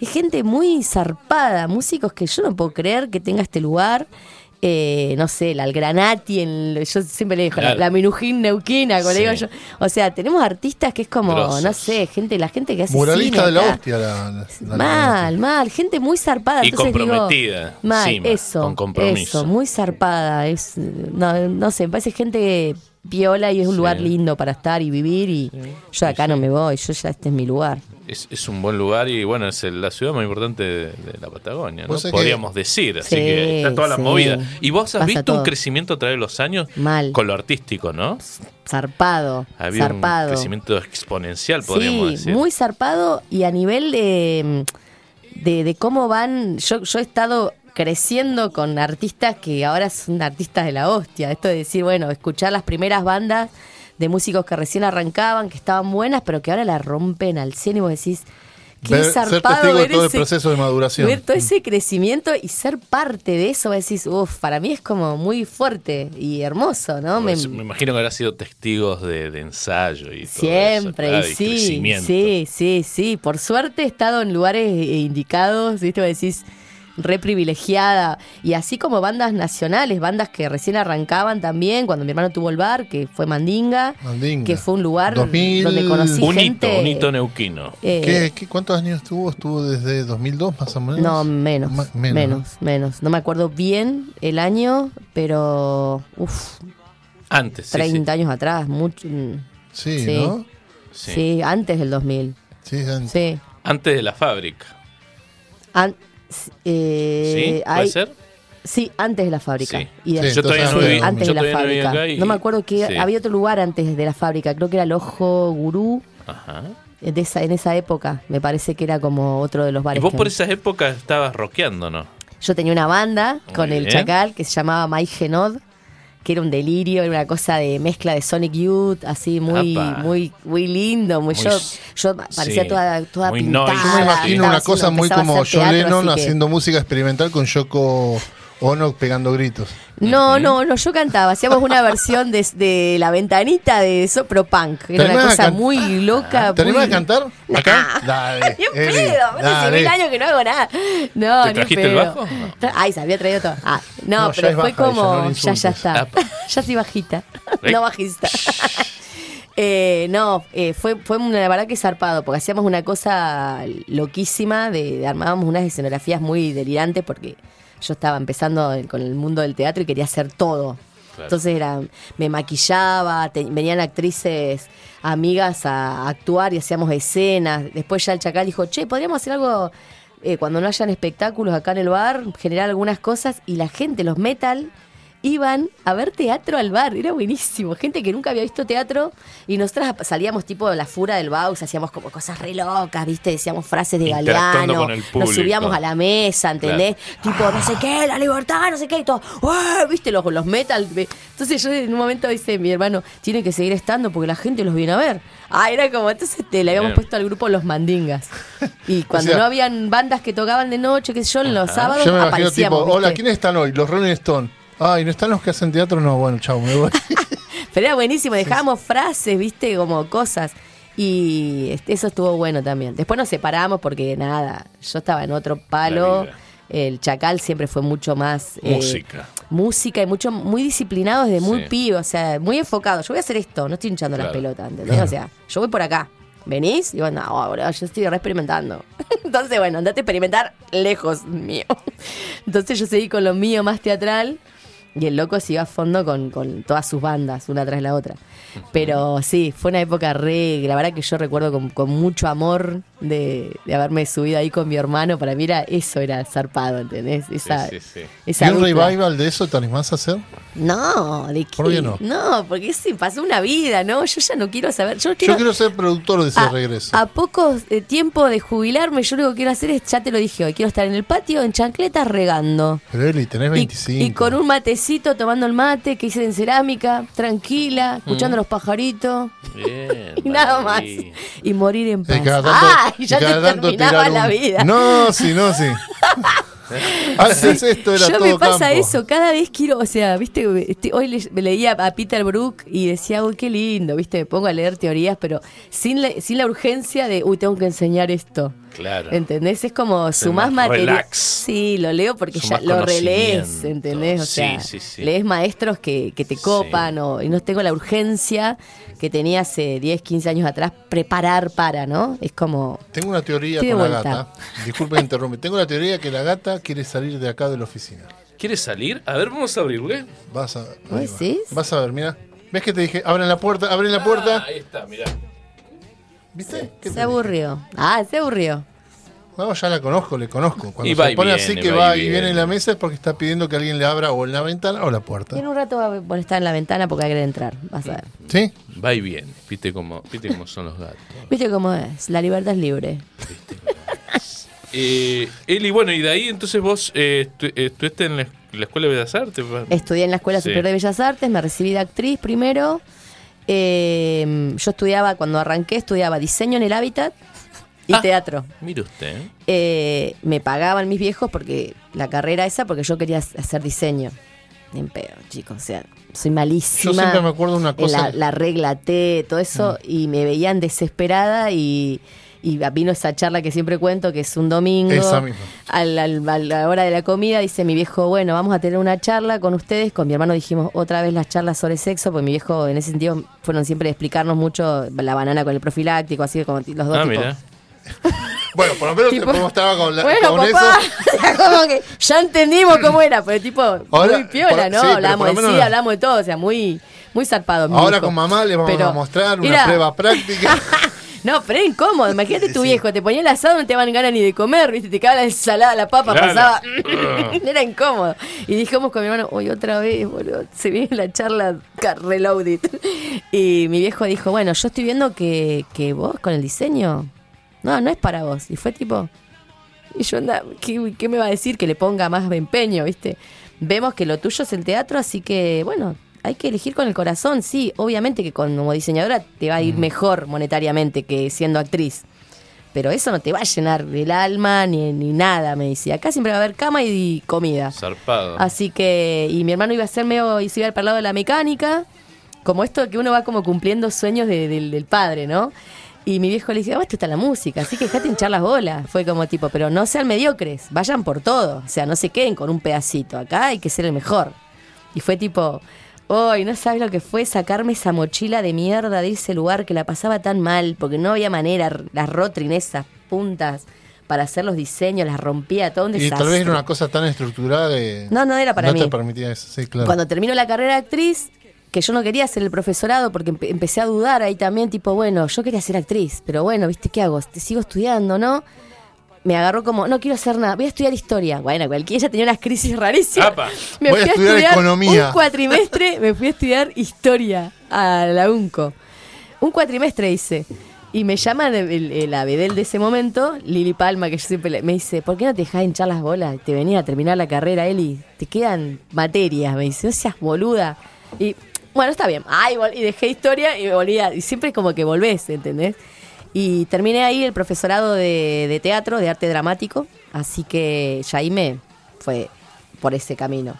Speaker 3: es gente muy zarpada, músicos que yo no puedo creer que tenga este lugar. Eh, no sé, la Algranati, en, yo siempre le digo, la,
Speaker 1: Claro.
Speaker 3: la Minujín Neuquina, como le
Speaker 1: Sí.
Speaker 3: digo yo. O sea, tenemos artistas que es como,
Speaker 1: Grosos.
Speaker 3: no sé, gente, la gente que hace
Speaker 2: Muralista
Speaker 3: cine
Speaker 2: de la
Speaker 3: acá.
Speaker 2: hostia. La, la- la-
Speaker 3: Mal, mal, gente muy zarpada.
Speaker 1: Y
Speaker 3: Entonces digo,
Speaker 1: comprometida,
Speaker 3: mal,
Speaker 1: encima,
Speaker 3: eso,
Speaker 1: con compromiso.
Speaker 3: eso, muy zarpada. Es, no, no sé, me parece gente viola y es un
Speaker 1: Sí.
Speaker 3: lugar lindo para estar y vivir y yo acá no me voy, yo ya este es mi lugar.
Speaker 1: Es, es un buen lugar y bueno, es el- la ciudad más importante de, de la Patagonia, ¿no?
Speaker 2: Que-
Speaker 1: Podríamos decir, así
Speaker 3: Sí,
Speaker 1: que está toda la
Speaker 3: sí.
Speaker 1: movida. Y vos has
Speaker 3: Pasa
Speaker 1: visto un crecimiento a través de los años
Speaker 3: Mal.
Speaker 1: con lo artístico, ¿no?
Speaker 3: Zarpado,
Speaker 1: Había
Speaker 3: zarpado.
Speaker 1: un crecimiento exponencial, podríamos
Speaker 3: sí,
Speaker 1: decir.
Speaker 3: muy zarpado y a nivel de, de, de cómo van, yo, yo he estado creciendo con artistas que ahora son artistas de la hostia. Esto de decir, bueno, escuchar las primeras bandas de músicos que recién arrancaban, que estaban buenas, pero que ahora la rompen al cien y vos decís, qué
Speaker 2: Ver- ser
Speaker 3: zarpado
Speaker 2: de
Speaker 3: ver
Speaker 2: todo el
Speaker 3: ese-
Speaker 2: proceso de maduración.
Speaker 3: Ver todo ese crecimiento y ser parte de eso, vos decís, uff, para mí es como muy fuerte y hermoso, ¿no? Me-
Speaker 1: Pues, me imagino que habrá sido testigos de, de ensayo y todo
Speaker 3: Siempre,
Speaker 1: eso, claro,
Speaker 3: y
Speaker 1: y
Speaker 3: sí,
Speaker 1: crecimiento.
Speaker 3: sí, sí, sí. Por suerte he estado en lugares eh, indicados, ¿viste? Vos decís, re privilegiada. Y así como bandas nacionales, bandas que recién arrancaban también, cuando mi hermano tuvo el bar, que fue Mandinga,
Speaker 2: Mandinga.
Speaker 3: que fue un lugar
Speaker 2: 2000,
Speaker 3: donde conocí
Speaker 1: Un hito,
Speaker 3: gente.
Speaker 1: un hito neuquino.
Speaker 3: eh,
Speaker 2: ¿Qué, qué- cuántos años estuvo? ¿Estuvo desde 2002 más o menos?
Speaker 3: No, menos,
Speaker 2: Ma-
Speaker 3: menos,
Speaker 2: menos,
Speaker 3: menos, No me acuerdo bien el año, pero uf,
Speaker 1: Antes, sí,
Speaker 3: 30 años atrás, mucho. mm,
Speaker 2: Sí,
Speaker 3: Sí.
Speaker 2: ¿no?
Speaker 1: sí,
Speaker 3: antes del 2000.
Speaker 2: Sí, sí.
Speaker 3: Sí.
Speaker 1: Antes de la fábrica.
Speaker 3: An- eh,
Speaker 1: ¿Sí? ¿Puede
Speaker 3: hay-
Speaker 1: ser?
Speaker 3: Sí, antes de la fábrica.
Speaker 1: Sí.
Speaker 3: Y
Speaker 2: Sí,
Speaker 1: Yo todavía no
Speaker 3: antes
Speaker 1: yo
Speaker 3: de la
Speaker 1: no
Speaker 3: fábrica.
Speaker 1: y-
Speaker 3: No me acuerdo que
Speaker 1: sí.
Speaker 3: había otro lugar antes de la fábrica. Creo que era el Ojo Gurú.
Speaker 1: Ajá.
Speaker 3: eh, De esa, en esa época, me parece que era como otro de los
Speaker 1: Y
Speaker 3: bares.
Speaker 1: vos
Speaker 3: que-
Speaker 1: por esas épocas estabas rockeando, ¿no?
Speaker 3: Yo tenía una banda
Speaker 1: Muy
Speaker 3: con el. Chacal que se llamaba My Genod, que era un delirio, era una cosa de mezcla de Sonic Youth, así muy,
Speaker 1: Apa.
Speaker 3: muy, muy lindo. Muy,
Speaker 1: Muy
Speaker 3: yo, parecía
Speaker 1: sí,
Speaker 3: toda, toda
Speaker 1: muy
Speaker 3: pintada.
Speaker 2: Yo me imagino una cosa muy como John Lennon
Speaker 3: que-
Speaker 2: haciendo música experimental con Yoko Ono pegando gritos.
Speaker 3: No, no, no, yo cantaba. Hacíamos una versión de, de la ventanita de Sopro Punk. Era una cosa muy loca.
Speaker 2: ¿Te
Speaker 3: muy-
Speaker 2: animás a cantar? ¿Acá? Dale.
Speaker 3: Pedo, hace mil años que no hago nada. No,
Speaker 1: ¿Te
Speaker 3: ni
Speaker 1: trajiste el
Speaker 3: pedo.
Speaker 1: bajo?
Speaker 3: Tra- Ay, se había traído todo. Ah, no,
Speaker 2: No,
Speaker 3: pero fue
Speaker 2: baja ella,
Speaker 3: como.
Speaker 2: no
Speaker 3: ya, ya está. Ya soy bajita. No bajista. Eh, no, eh, fue, fue una, la verdad que zarpado, porque hacíamos una cosa loquísima, de, de- armábamos unas escenografías muy delirantes, porque yo estaba empezando con el mundo del teatro y quería hacer todo.
Speaker 1: Claro.
Speaker 3: Entonces era, me maquillaba, te- venían actrices amigas a, a actuar y hacíamos escenas. Después ya el Chacal dijo, che, podríamos hacer algo eh, cuando no hayan espectáculos acá en el bar, generar algunas cosas y la gente, los metal, iban a ver teatro al bar. Era buenísimo. Gente que nunca había visto teatro y nosotras salíamos tipo de la fura del Baus, hacíamos como cosas re locas, ¿viste? Decíamos frases de Galeano, nos subíamos a la mesa, ¿entendés? Tipo, no sé qué, la libertad, no sé qué, y todo. ¡Uah! ¿Viste? Los, los metal. Entonces yo en un momento dice, mi hermano, tiene que seguir estando porque la gente los viene a ver. Ah, era como, entonces te, le habíamos
Speaker 1: Bien.
Speaker 3: puesto al grupo Los Mandingas. Y cuando
Speaker 2: sea-
Speaker 3: no habían bandas que tocaban de noche, qué sé yo, en los sábados
Speaker 2: Yo me imagino tipo,
Speaker 3: aparecíamos.
Speaker 2: hola. ¿quiénes están hoy? Los Rolling Stones. Ay, ¿no están los que hacen teatro? No, bueno, chao, me voy.
Speaker 3: Pero era buenísimo, dejábamos frases, viste, como cosas. Y este, eso estuvo bueno también. Después nos separamos porque nada, yo estaba en otro palo. El Chacal siempre fue mucho más... eh,
Speaker 1: Música.
Speaker 3: música y mucho muy disciplinado desde muy
Speaker 1: Sí.
Speaker 3: pibe, o sea, muy enfocado. Yo voy a hacer esto, no estoy hinchando las
Speaker 1: Claro.
Speaker 3: pelotas, ¿entendés? O sea, yo voy por acá. ¿Venís? Y digo, no, yo estoy re experimentando. Entonces, bueno, andate a experimentar lejos mío. Entonces yo seguí con lo mío más teatral y el loco siguió a fondo con, con todas sus bandas, una tras la otra. Pero sí, fue una época re, la verdad que yo recuerdo con, con mucho amor de, de haberme subido ahí con mi hermano. Para mí era eso, era zarpado, ¿entendés? Esa,
Speaker 1: sí, sí.
Speaker 3: esa
Speaker 2: ¿Y un
Speaker 3: dupla.
Speaker 2: revival de eso te animás a hacer?
Speaker 3: No, ¿de qué?
Speaker 2: ¿Por qué no?
Speaker 3: No, porque sí, pasó una vida, ¿no? Yo ya no quiero saber. Yo quiero,
Speaker 2: Yo quiero ser productor de ese
Speaker 3: a,
Speaker 2: regreso.
Speaker 3: a poco eh, tiempo de jubilarme, yo lo que quiero hacer es, ya te lo dije hoy, quiero estar en el patio en chancletas regando.
Speaker 2: Pero Eli, tenés
Speaker 3: Y,
Speaker 2: 25.
Speaker 3: y con un tomando el mate que hice en cerámica, tranquila, escuchando los pajaritos
Speaker 1: Bien.
Speaker 3: y nada más. Y morir en
Speaker 2: Y
Speaker 3: paz.
Speaker 2: cada tanto-
Speaker 3: ¡Ah! Y
Speaker 2: y
Speaker 3: ya te
Speaker 2: tanto
Speaker 3: terminaba la
Speaker 2: un-
Speaker 3: vida.
Speaker 2: No, sí, no, sí. Antes esto era
Speaker 3: Yo
Speaker 2: todo
Speaker 3: me pasa
Speaker 2: campo.
Speaker 3: eso, cada vez quiero, o sea, viste, este, hoy le- me leía a Peter Brook y decía, uy, qué lindo, viste, me pongo a leer teorías, pero sin la, sin la urgencia de, uy, tengo que enseñar esto.
Speaker 1: Claro.
Speaker 3: ¿Entendés? Es como
Speaker 1: Ser
Speaker 3: su más
Speaker 1: más
Speaker 3: material.
Speaker 1: relax.
Speaker 3: Sí, lo leo porque ya lo relees. ¿entendés? O
Speaker 1: Sí,
Speaker 3: sea,
Speaker 1: sí, sí.
Speaker 3: lees maestros que, que te
Speaker 1: Sí.
Speaker 3: copan o, y no tengo la urgencia que tenía hace 10, 15 años atrás preparar para, ¿no? Es como,
Speaker 2: Tengo una teoría con la gata. Disculpe que interrumpe. Tengo la teoría que la gata quiere salir de acá de la oficina.
Speaker 1: ¿Quieres salir? A ver, vamos a abrirle.
Speaker 2: Vas a. Vas a ver, mira. ¿Ves que te dije, abren la puerta, abren la puerta?
Speaker 1: Ah, ahí está, mirá.
Speaker 2: ¿Viste? ¿Qué te
Speaker 3: se aburrió. Ah, se aburrió.
Speaker 2: No, ya la conozco, le conozco. Cuando
Speaker 1: Y
Speaker 2: se
Speaker 1: y
Speaker 2: pone
Speaker 1: viene,
Speaker 2: así que
Speaker 1: va
Speaker 2: va
Speaker 1: y
Speaker 2: viene en la mesa es porque está pidiendo que alguien le abra o en la ventana o la puerta.
Speaker 3: Y en un rato va a estar en la ventana porque hay que entrar. Vas a ver.
Speaker 2: ¿Sí?
Speaker 1: Va y viene. ¿Viste cómo, ¿Viste cómo son los gatos?
Speaker 3: ¿Viste cómo es? La libertad es libre.
Speaker 1: Eh, Eli, bueno, y de ahí entonces vos eh, estu- estuviste en la, la Escuela de Bellas Artes.
Speaker 3: Estudié en la Escuela
Speaker 1: Sí.
Speaker 3: Superior de Bellas Artes, me recibí de actriz primero. Eh, yo estudiaba, cuando arranqué, estudiaba diseño en el hábitat y
Speaker 1: Ah.
Speaker 3: teatro.
Speaker 1: Mire usted. ¿eh?
Speaker 3: Eh, me pagaban mis viejos porque la carrera esa, porque yo quería hacer diseño. En pedo, chicos, o sea, soy malísima.
Speaker 2: Yo siempre me acuerdo una
Speaker 3: en
Speaker 2: cosa.
Speaker 3: La, la regla T, todo eso, y me veían desesperada y, Y vino esa charla que siempre cuento, que es un domingo.
Speaker 2: Esa misma.
Speaker 3: Al- al- a la hora de la comida, dice mi viejo, bueno, vamos a tener una charla con ustedes. Con mi hermano dijimos otra vez las charlas sobre sexo, porque mi viejo en ese sentido fueron siempre de explicarnos mucho la banana con el profiláctico, así como los dos
Speaker 1: Ah,
Speaker 3: tipos.
Speaker 1: mira.
Speaker 2: Bueno, por lo menos
Speaker 3: Tipo,
Speaker 2: te podemos con, la-
Speaker 3: bueno,
Speaker 2: con
Speaker 3: papá,
Speaker 2: eso.
Speaker 3: como que ya entendimos cómo era, pero tipo,
Speaker 2: Ahora,
Speaker 3: muy piola,
Speaker 2: por-
Speaker 3: ¿no?
Speaker 2: sí,
Speaker 3: hablamos de
Speaker 2: menos
Speaker 3: sí, hablamos de todo, o sea, muy, muy zarpado.
Speaker 2: Ahora con mamá le vamos
Speaker 3: Pero
Speaker 2: a mostrar una
Speaker 3: era-
Speaker 2: prueba práctica.
Speaker 3: No, pero era incómodo. Imagínate tu
Speaker 2: sí.
Speaker 3: viejo, te ponía el asado, no te daban ganas ni de comer, ¿viste? Te quedaba la ensalada, la papa,
Speaker 1: Claro.
Speaker 3: pasaba. era incómodo. Y dijimos con mi hermano, hoy otra vez, boludo, se viene la charla reloaded. Y mi viejo dijo, bueno, yo estoy viendo que, que vos con el diseño, no, no es para vos. Y fue tipo, y yo anda, ¿qué, qué me va a decir? Que le ponga más empeño, ¿viste? Vemos que lo tuyo es el teatro, así que, bueno, hay que elegir con el corazón. Sí, obviamente que como diseñadora te va a ir mejor monetariamente que siendo actriz. Pero eso no te va a llenar el alma ni, ni nada, me decía. Acá siempre va a haber cama y comida.
Speaker 1: Zarpado.
Speaker 3: Así que, y mi hermano iba a ser medio, y se iba el lado de la mecánica, como esto que uno va como cumpliendo sueños de- del- del padre, ¿no? Y mi viejo le decía, ah, esto está la música, así que dejate hinchar las bolas. Fue como tipo, pero no sean mediocres, vayan por todo. O sea, no se queden con un pedacito. Acá hay que ser el mejor. Y fue tipo, hoy no sabes lo que fue sacarme esa mochila de mierda de ese lugar que la pasaba tan mal, porque no había manera, las rotring esas puntas para hacer los diseños, las rompía todo un
Speaker 2: Y tal vez era una cosa tan estructurada que
Speaker 3: No, no era para
Speaker 2: no
Speaker 3: mí.
Speaker 2: te permitía eso. Sí, claro.
Speaker 3: Cuando termino la carrera de actriz, que yo no quería hacer el profesorado porque empe- empecé a dudar ahí también, tipo, bueno, yo quería ser actriz, pero bueno, ¿viste qué hago? Te sigo estudiando, ¿no? Me agarró como, no quiero hacer nada, voy a estudiar historia. Bueno, cualquiera tenía unas crisis rarísimas.
Speaker 1: Apa.
Speaker 3: Me
Speaker 2: Voy a
Speaker 3: fui
Speaker 2: estudiar economía.
Speaker 3: Un cuatrimestre, me fui a estudiar historia a la UNCO. Un cuatrimestre hice. Y me llama el, el, el abedel de ese momento, Lili Palma, que yo siempre le- me dice, ¿por qué no te dejás hinchar las bolas? Te venía a terminar la carrera, Eli. Te quedan materias. Me dice, no seas boluda. Y bueno, está bien. Ay, y dejé historia y me volví a- Y siempre como que volvés, ¿entendés? Y terminé ahí el profesorado de, de teatro, de arte dramático. Así que ya ahí me fue por ese camino.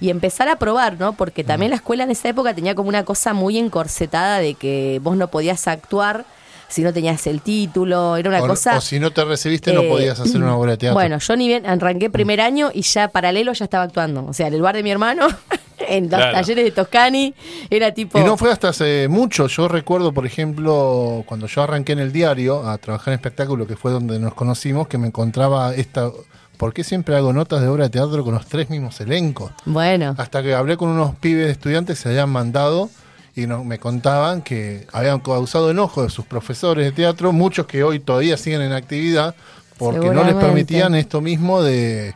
Speaker 3: Y empezar a probar, ¿no? Porque también la escuela en esa época tenía como una cosa muy encorsetada de que vos no podías actuar si no tenías el título. Era una
Speaker 2: o,
Speaker 3: cosa.
Speaker 2: o si no te recibiste, no
Speaker 3: eh,
Speaker 2: podías hacer una obra de teatro.
Speaker 3: Bueno, yo ni bien arranqué primer año y ya paralelo ya estaba actuando. O sea, en el bar de mi hermano, en los
Speaker 1: Claro.
Speaker 3: talleres de Toscani, era tipo.
Speaker 2: Y no fue hasta hace mucho. Yo recuerdo, por ejemplo, cuando yo arranqué en el diario a trabajar en espectáculo, que fue donde nos conocimos, que me encontraba esta. ¿Por qué siempre hago notas de obra de teatro con los tres mismos elencos?
Speaker 3: Bueno,
Speaker 2: Hasta que hablé con unos pibes estudiantes que se habían mandado y no- me contaban que habían causado enojo de sus profesores de teatro, muchos que hoy todavía siguen en actividad, porque no les permitían esto mismo de,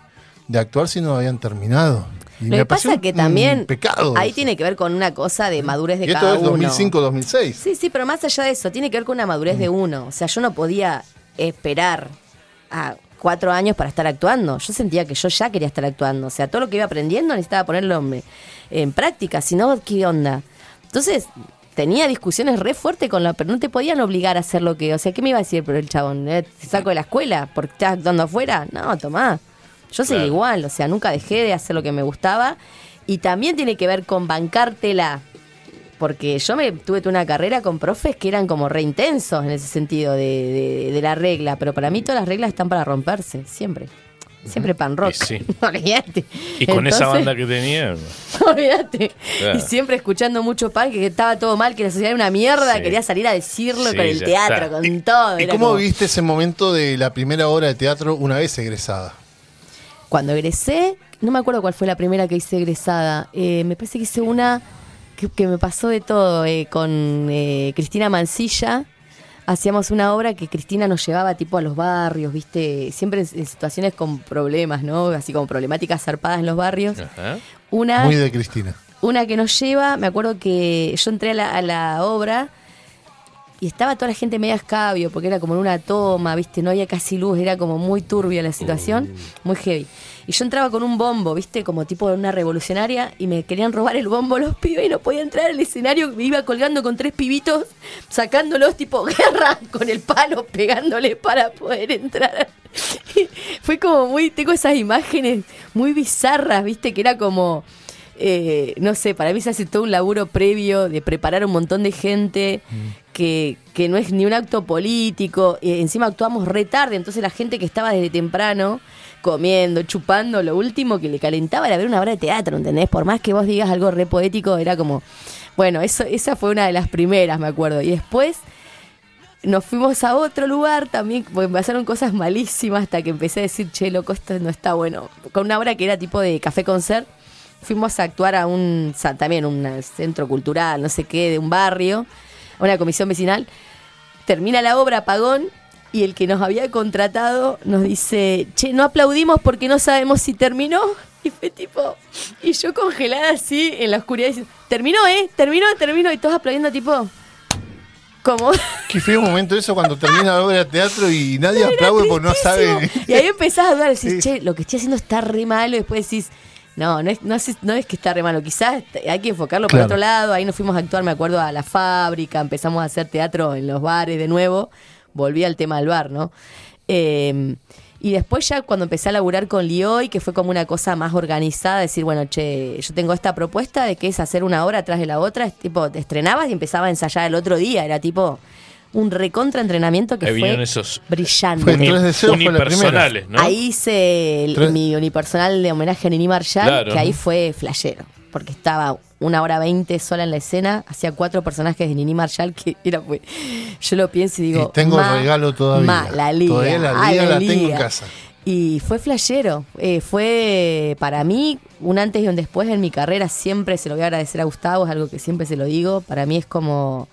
Speaker 2: de actuar si no habían terminado. Y
Speaker 3: lo que pasa que también
Speaker 2: pecado
Speaker 3: ahí tiene que ver con una cosa de madurez de
Speaker 2: y esto
Speaker 3: cada
Speaker 2: es
Speaker 3: uno.
Speaker 2: 2005-2006.
Speaker 3: Sí, sí, pero más allá de eso, tiene que ver con una madurez
Speaker 2: Mm.
Speaker 3: de uno. O sea, yo no podía esperar a cuatro años para estar actuando. Yo sentía que yo ya quería estar actuando. O sea, todo lo que iba aprendiendo necesitaba ponerlo en, en práctica. Si no, ¿qué onda? Entonces, tenía discusiones re fuertes con la... Pero no te podían obligar a hacer lo que... O sea, ¿qué me iba a decir pero el chabón? ¿Eh? ¿Te saco de la escuela porque estás actuando afuera? No, tomá. Yo seguí
Speaker 1: Claro.
Speaker 3: igual. O sea, nunca dejé de hacer lo que me gustaba. Y también tiene que ver con bancártela porque yo me tuve una carrera con profes que eran como re intensos en ese sentido de, de- de la regla, pero para mí todas las reglas están para romperse, siempre. Siempre pan rock.
Speaker 1: Y sí.
Speaker 3: Olvídate.
Speaker 1: Y con esa banda que tenía.
Speaker 3: Olvídate.
Speaker 1: Claro.
Speaker 3: Y siempre escuchando mucho punk, que estaba todo mal, que la sociedad era una mierda,
Speaker 1: Sí.
Speaker 3: quería salir a decirlo
Speaker 1: Sí,
Speaker 3: con el teatro,
Speaker 1: está.
Speaker 3: con todo.
Speaker 2: ¿Y
Speaker 3: era
Speaker 2: cómo
Speaker 3: como-
Speaker 2: viste ese momento de la primera obra de teatro una vez egresada?
Speaker 3: Cuando egresé, no me acuerdo cuál fue la primera que hice egresada. Eh, me parece que hice una que, que me pasó de todo eh, con eh, Cristina Mancilla. Hacíamos una obra que Cristina nos llevaba tipo a los barrios, viste, siempre en, en situaciones con problemas, ¿no? Así como problemáticas zarpadas en los barrios.
Speaker 1: Ajá.
Speaker 3: Una,
Speaker 2: Muy de Cristina.
Speaker 3: una que nos lleva, me acuerdo que yo entré a la, a la obra y estaba toda la gente media escabio, porque era como en una toma, viste, no había casi luz, era como muy turbia la situación, muy heavy. Y yo entraba con un bombo, viste, como tipo de una revolucionaria, y me querían robar el bombo los pibes y no podía entrar al escenario, me iba colgando con tres pibitos, sacándolos tipo guerra con el palo, pegándole para poder entrar. Fue como muy, tengo esas imágenes muy bizarras, viste, que era como eh, no sé, para mí se hace todo un laburo previo de preparar un montón de gente que, no es ni un acto político, y encima actuamos re tarde, entonces la gente que estaba desde temprano comiendo, chupando, lo último que le calentaba era ver una obra de teatro, ¿entendés? Por más que vos digas algo re poético, era como, bueno, eso, esa fue una de las primeras, me acuerdo. Y después nos fuimos a otro lugar también, porque pasaron cosas malísimas hasta que empecé a decir, che, loco, esto no está bueno. Con una obra que era tipo de café concert, fuimos a actuar a un, también un centro cultural, no sé qué, de un barrio, a una comisión vecinal. Termina la obra, apagón, y el que nos había contratado nos dice, che, no aplaudimos porque no sabemos si terminó. Y fue tipo, y yo congelada así en la oscuridad, diciendo, terminó, ¿eh? Terminó, terminó, y todos aplaudiendo tipo, como...
Speaker 2: Qué feo momento eso cuando termina la obra de teatro y nadie aplaude porque no sabe.
Speaker 3: Y ahí empezás a dudar, decís,
Speaker 2: Sí.
Speaker 3: che, lo que estoy haciendo está re malo. Y después decís, no, no es, no, es, no es que está re malo. Quizás hay que enfocarlo por otro lado. Ahí nos fuimos a actuar, me acuerdo, a la fábrica. Empezamos a hacer teatro en los bares de nuevo. Volví al tema del bar, ¿no? Eh, y después ya cuando empecé a laburar con Lioy, que fue como una cosa más organizada, decir, bueno, che, yo tengo esta propuesta de que es hacer una hora atrás de la otra, es tipo, te estrenabas y empezaba a ensayar el otro día, era tipo un recontra entrenamiento que
Speaker 1: Ahí
Speaker 3: fue
Speaker 1: vinieron esos
Speaker 3: brillante.
Speaker 2: Fue Tres Deseos fue la
Speaker 1: unipersonales, ¿no?
Speaker 3: Ahí hice el-
Speaker 2: Tres-
Speaker 3: mi unipersonal de homenaje a Nini Marshall,
Speaker 1: Claro.
Speaker 3: que ahí fue flashero. Porque estaba una hora veinte sola en la escena, hacía cuatro personajes de Nini Marshall, que era pues. Yo lo pienso y digo.
Speaker 2: Y tengo
Speaker 3: ma-
Speaker 2: regalo todavía.
Speaker 3: ma, la liga.
Speaker 2: Todavía la
Speaker 3: ah,
Speaker 2: liga la tengo en casa.
Speaker 3: Y fue flashero. Eh, fue para mí un antes y un después en mi carrera. Siempre se lo voy a agradecer a Gustavo, es algo que siempre se lo digo. Para mí es como.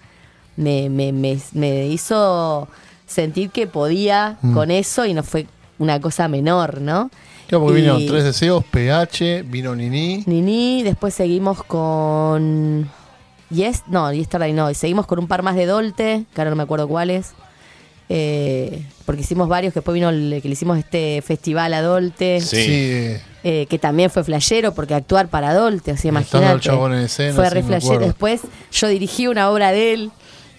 Speaker 3: Me, me, me, me hizo sentir que podía
Speaker 2: Mm.
Speaker 3: con eso y no fue una cosa menor, ¿no?
Speaker 2: Claro, porque
Speaker 3: Y-
Speaker 2: vinieron Tres Deseos, PH, vino Nini.
Speaker 3: Nini, después seguimos con. Yes, no, Yesterday no, y seguimos con un par más de Dolte, que ahora no me acuerdo cuáles. Eh, porque hicimos varios, que después vino el que le hicimos este festival a Dolte,
Speaker 1: Sí.
Speaker 2: eh,
Speaker 3: eh, que también fue flashero, porque actuar para Dolte, o sea,
Speaker 2: Estando
Speaker 3: imagínate.
Speaker 2: el chabón en escena,
Speaker 3: Fue
Speaker 2: sí,
Speaker 3: re flashero. Después yo dirigí una obra de él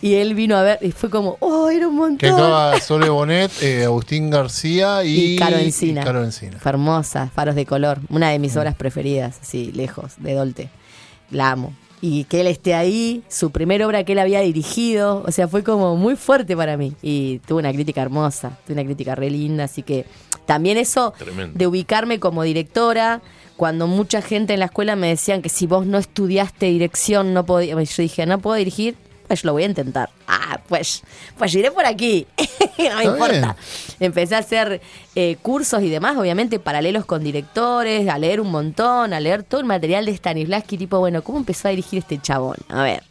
Speaker 3: y él vino a ver y fue como, oh, era un montón.
Speaker 2: que acaba Sole Bonet, eh, Agustín García y,
Speaker 3: Y Caro Encina.
Speaker 2: y Caro Encina.
Speaker 3: Hermosa, Faros de Color, una de
Speaker 2: Mm.
Speaker 3: mis obras preferidas, así, lejos, de Dolte. La amo. Y que él esté ahí, su primera obra que él había dirigido, o sea, fue como muy fuerte para mí. Y tuvo una crítica hermosa, tuvo una crítica re linda, así que también eso
Speaker 1: Tremendo.
Speaker 3: de ubicarme como directora, cuando mucha gente en la escuela me decían que si vos no estudiaste dirección no podías, yo dije, no puedo dirigir, pues lo voy a intentar. Ah, pues, pues iré por aquí, no me importa.
Speaker 2: bien.
Speaker 3: Empecé a hacer eh, cursos y demás, obviamente paralelos con directores, a leer un montón, a leer todo el material de Stanislavski, tipo, bueno, ¿cómo empezó a dirigir este chabón? A ver.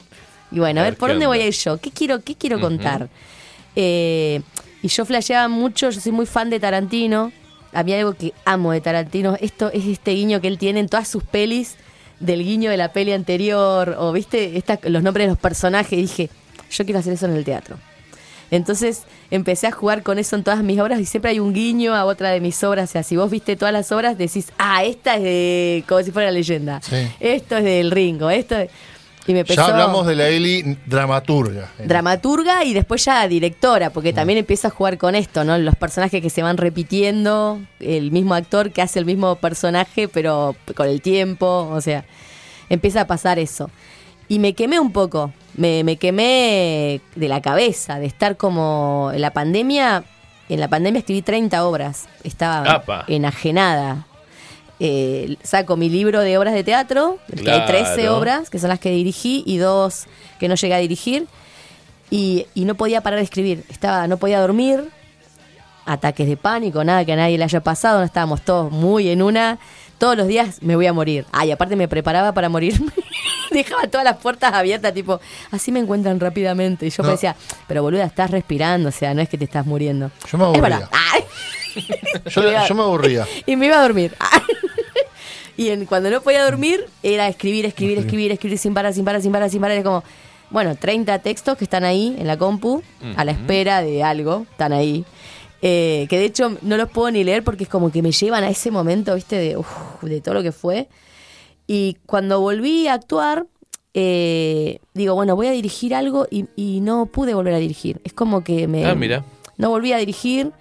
Speaker 3: Y bueno, a ver, ¿por
Speaker 1: ¿qué
Speaker 3: dónde
Speaker 1: onda?
Speaker 3: voy a ir yo? ¿Qué quiero, qué quiero contar? Eh, y yo flasheaba mucho, yo soy muy fan de Tarantino. A mí algo que amo de Tarantino, esto es este guiño que él tiene en todas sus pelis, del guiño de la peli anterior, o viste, Esta- los nombres de los personajes, y dije, yo quiero hacer eso en el teatro. Entonces empecé a jugar con eso en todas mis obras y siempre hay un guiño a otra de mis obras. O sea, si vos viste todas las obras, decís, ah, esta es de. como si fuera la leyenda.
Speaker 2: Sí.
Speaker 3: Esto es del Ringo, esto es- Y me empezó
Speaker 2: Ya hablamos de la Eli dramaturga.
Speaker 3: dramaturga y después ya directora, porque también empieza a jugar con esto, ¿no? Los personajes que se van repitiendo, el mismo actor que hace el mismo personaje, pero con el tiempo, o sea, empieza a pasar eso. Y me quemé un poco, me, me quemé de la cabeza, de estar como en la pandemia. En la pandemia escribí 30 obras, estaba
Speaker 1: Apa.
Speaker 3: enajenada. Eh, saco mi libro de obras de teatro, que hay 13
Speaker 1: Claro.
Speaker 3: obras, que son las que dirigí, y dos que no llegué a dirigir y, y no podía parar de escribir. Estaba, no podía dormir, ataques de pánico, nada que a nadie le haya pasado, no estábamos todos muy en una. Todos los días me voy a morir. Ay, aparte me preparaba para morirme. Dejaba todas las puertas abiertas, tipo, así me encuentran rápidamente. Y yo
Speaker 2: No.
Speaker 3: decía, pero boluda, estás respirando, o sea, no es que te estás muriendo.
Speaker 2: Yo me
Speaker 3: Es
Speaker 2: aburría.
Speaker 3: verdad.
Speaker 2: Yo, yo me aburría.
Speaker 3: Y me iba a dormir. y en- cuando no podía dormir, era escribir, escribir, escribir, escribir sin parar, sin parar, sin parar, sin parar. Era como, bueno, 30 textos que están ahí en la compu, a la espera de algo, están ahí. Eh, que de hecho no los puedo ni leer porque es como que me llevan a ese momento, viste, de, uf, de todo lo que fue. Y cuando volví a actuar, eh, digo, bueno, voy a dirigir algo y, y no pude volver a dirigir. Es como que me...
Speaker 1: Ah, mira.
Speaker 3: No volví a dirigir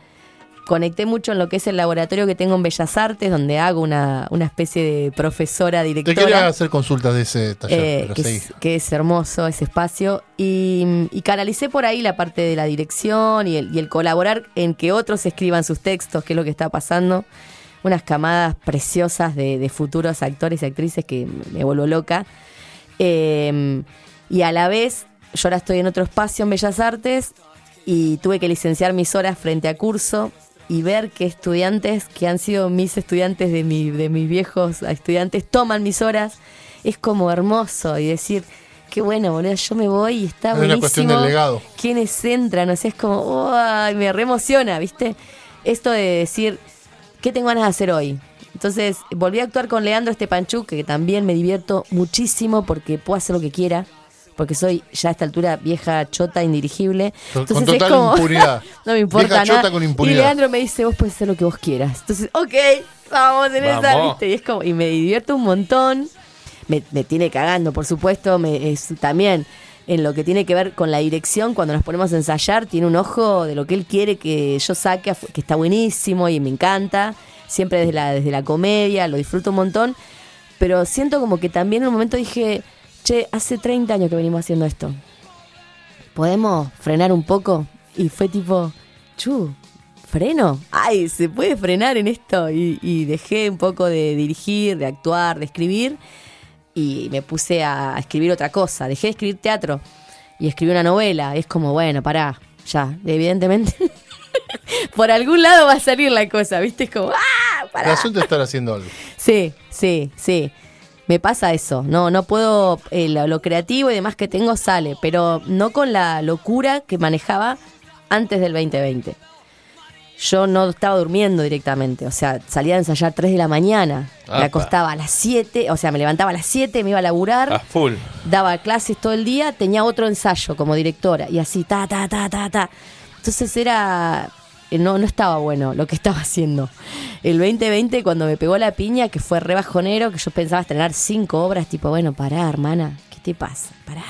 Speaker 3: conecté mucho en lo que es el laboratorio que tengo en Bellas Artes, donde hago una, una especie de profesora
Speaker 2: Te
Speaker 3: directora.
Speaker 2: quería hacer consultas de ese taller,
Speaker 3: Eh,
Speaker 2: pero
Speaker 3: que,
Speaker 2: seguí.
Speaker 3: es, que es hermoso ese espacio. Y, y canalicé por ahí la parte de la dirección y el, y el colaborar en que otros escriban sus textos, que es lo que está pasando. Unas camadas preciosas de, de futuros actores y actrices que me vuelvo loca. Eh, y a la vez, yo ahora estoy en otro espacio en Bellas Artes y tuve que licenciar mis horas frente a curso y ver que estudiantes que han sido mis estudiantes de, mi, de mis viejos estudiantes toman mis horas, es como hermoso y decir, qué bueno, boludo, yo me voy y está
Speaker 2: Es una cuestión del legado.
Speaker 3: ¿Quiénes entran? O sea, es como, ¡ay! me reemociona, ¿viste? Esto de decir, ¿qué tengo ganas de hacer hoy? Entonces, volví a actuar con Leandro Estepanchuk, que también me divierto muchísimo porque puedo hacer lo que quiera, porque soy ya a esta altura vieja, chota, indirigible.
Speaker 2: Con- con
Speaker 3: Entonces, es
Speaker 2: total
Speaker 3: como-
Speaker 2: impunidad.
Speaker 3: no me importa
Speaker 2: Vieja chota con
Speaker 3: y
Speaker 2: impunidad.
Speaker 3: Leandro me dice, vos puedes hacer lo que vos quieras. Entonces, ok, vamos en esa,
Speaker 1: Vamos.
Speaker 3: ¿viste? Y es como, y me divierto un montón. Me, me tiene cagando, por supuesto. Me, es, también en lo que tiene que ver con la dirección, cuando nos ponemos a ensayar, tiene un ojo de lo que él quiere que yo saque, que está buenísimo y me encanta. Siempre desde la, desde la comedia, lo disfruto un montón. Pero siento como que también en un momento dije, che, hace 30 años que venimos haciendo esto. ¿Podemos frenar un poco? Y fue tipo, chu, ¿freno? Ay, ¿se puede frenar en esto? Y, y dejé un poco de dirigir, de actuar, de escribir. Y me puse a escribir otra cosa. Dejé de escribir teatro y escribí una novela. Es como, bueno, pará, ya, evidentemente. Por algún lado va a salir la cosa, ¿viste? Es como, ¡ah!
Speaker 2: El
Speaker 3: Pará.
Speaker 2: asunto es estar haciendo algo.
Speaker 3: Sí, sí, sí. Me pasa eso. No, no puedo. eh, lo, lo creativo y demás que tengo sale, pero no con la locura que manejaba antes del 2020. Yo no estaba durmiendo directamente. O sea, salía a ensayar 3 de la mañana. Me acostaba a las 7. O sea, me levantaba a las 7, me iba a laburar
Speaker 1: A full.
Speaker 3: daba clases todo el día, tenía otro ensayo como directora y así, ta, ta, ta, ta, ta. Entonces era, no, no estaba bueno lo que estaba haciendo. El 2020 cuando me pegó la piña, que fue re bajonero, que yo pensaba estrenar cinco obras, tipo, bueno, pará, hermana, ¿qué te pasa? Pará.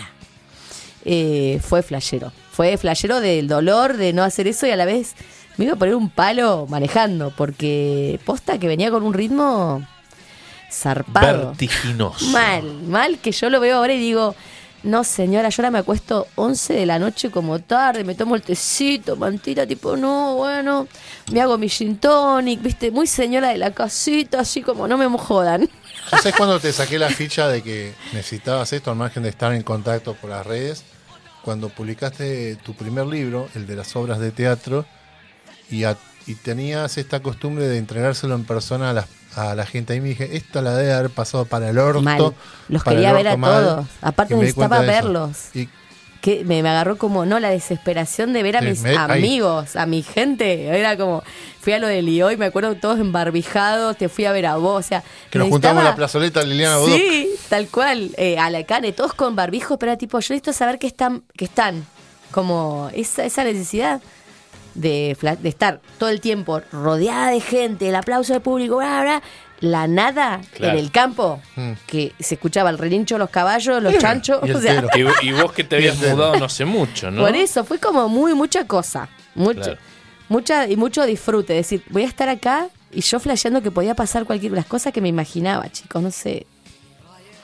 Speaker 3: Eh, fue flashero. Fue flashero del dolor de no hacer eso y a la vez me iba a poner un palo manejando, porque posta que venía con un ritmo zarpado.
Speaker 1: Vertiginoso.
Speaker 3: Mal, mal que yo lo veo ahora y digo, no señora, yo ahora me acuesto 11 de la noche como tarde, me tomo el tecito, mantita, tipo, no, bueno, me hago mi gin tonic, viste, muy señora de la casita, así como no me jodan.
Speaker 2: ¿Yo sabes cuando te saqué la ficha de que necesitabas esto al margen de estar en contacto por las redes? Cuando publicaste tu primer libro, el de las obras de teatro, y, y tenías esta costumbre de entregárselo en persona a la, a la gente. Ahí me dije, esta la debe haber pasado para el orto.
Speaker 3: Mal. Los quería ver a
Speaker 2: orto mal",
Speaker 3: todos. Aparte
Speaker 2: y
Speaker 3: necesitaba verlos.
Speaker 2: Y
Speaker 3: Que me, me agarró como, no, la desesperación de ver a
Speaker 2: Sí,
Speaker 3: mis
Speaker 2: me- ahí.
Speaker 3: amigos, a mi gente. Era como, fui a lo de Lioy, me acuerdo todos embarbijados, te fui a ver a vos, o sea.
Speaker 2: que nos juntamos en la plazoleta Liliana Bodoc.
Speaker 3: Sí, tal cual. Eh, a la cane, todos con barbijos, pero era tipo, yo necesito saber que están, que están. Como esa, esa necesidad de, fla- de estar todo el tiempo rodeada de gente, el aplauso del público, bla, bla, la nada
Speaker 1: Claro.
Speaker 3: en el campo,
Speaker 2: Mm.
Speaker 3: que se escuchaba el relincho de los caballos, los chanchos,
Speaker 2: Y
Speaker 3: o sea.
Speaker 1: Y, y vos que te habías mudado no hace mucho, ¿no?
Speaker 3: por eso fue como muy mucha cosa, mucho,
Speaker 1: Claro.
Speaker 3: mucha y mucho disfrute, decir, voy a estar acá y yo flasheando que podía pasar cualquier las cosas que me imaginaba, chicos, no sé.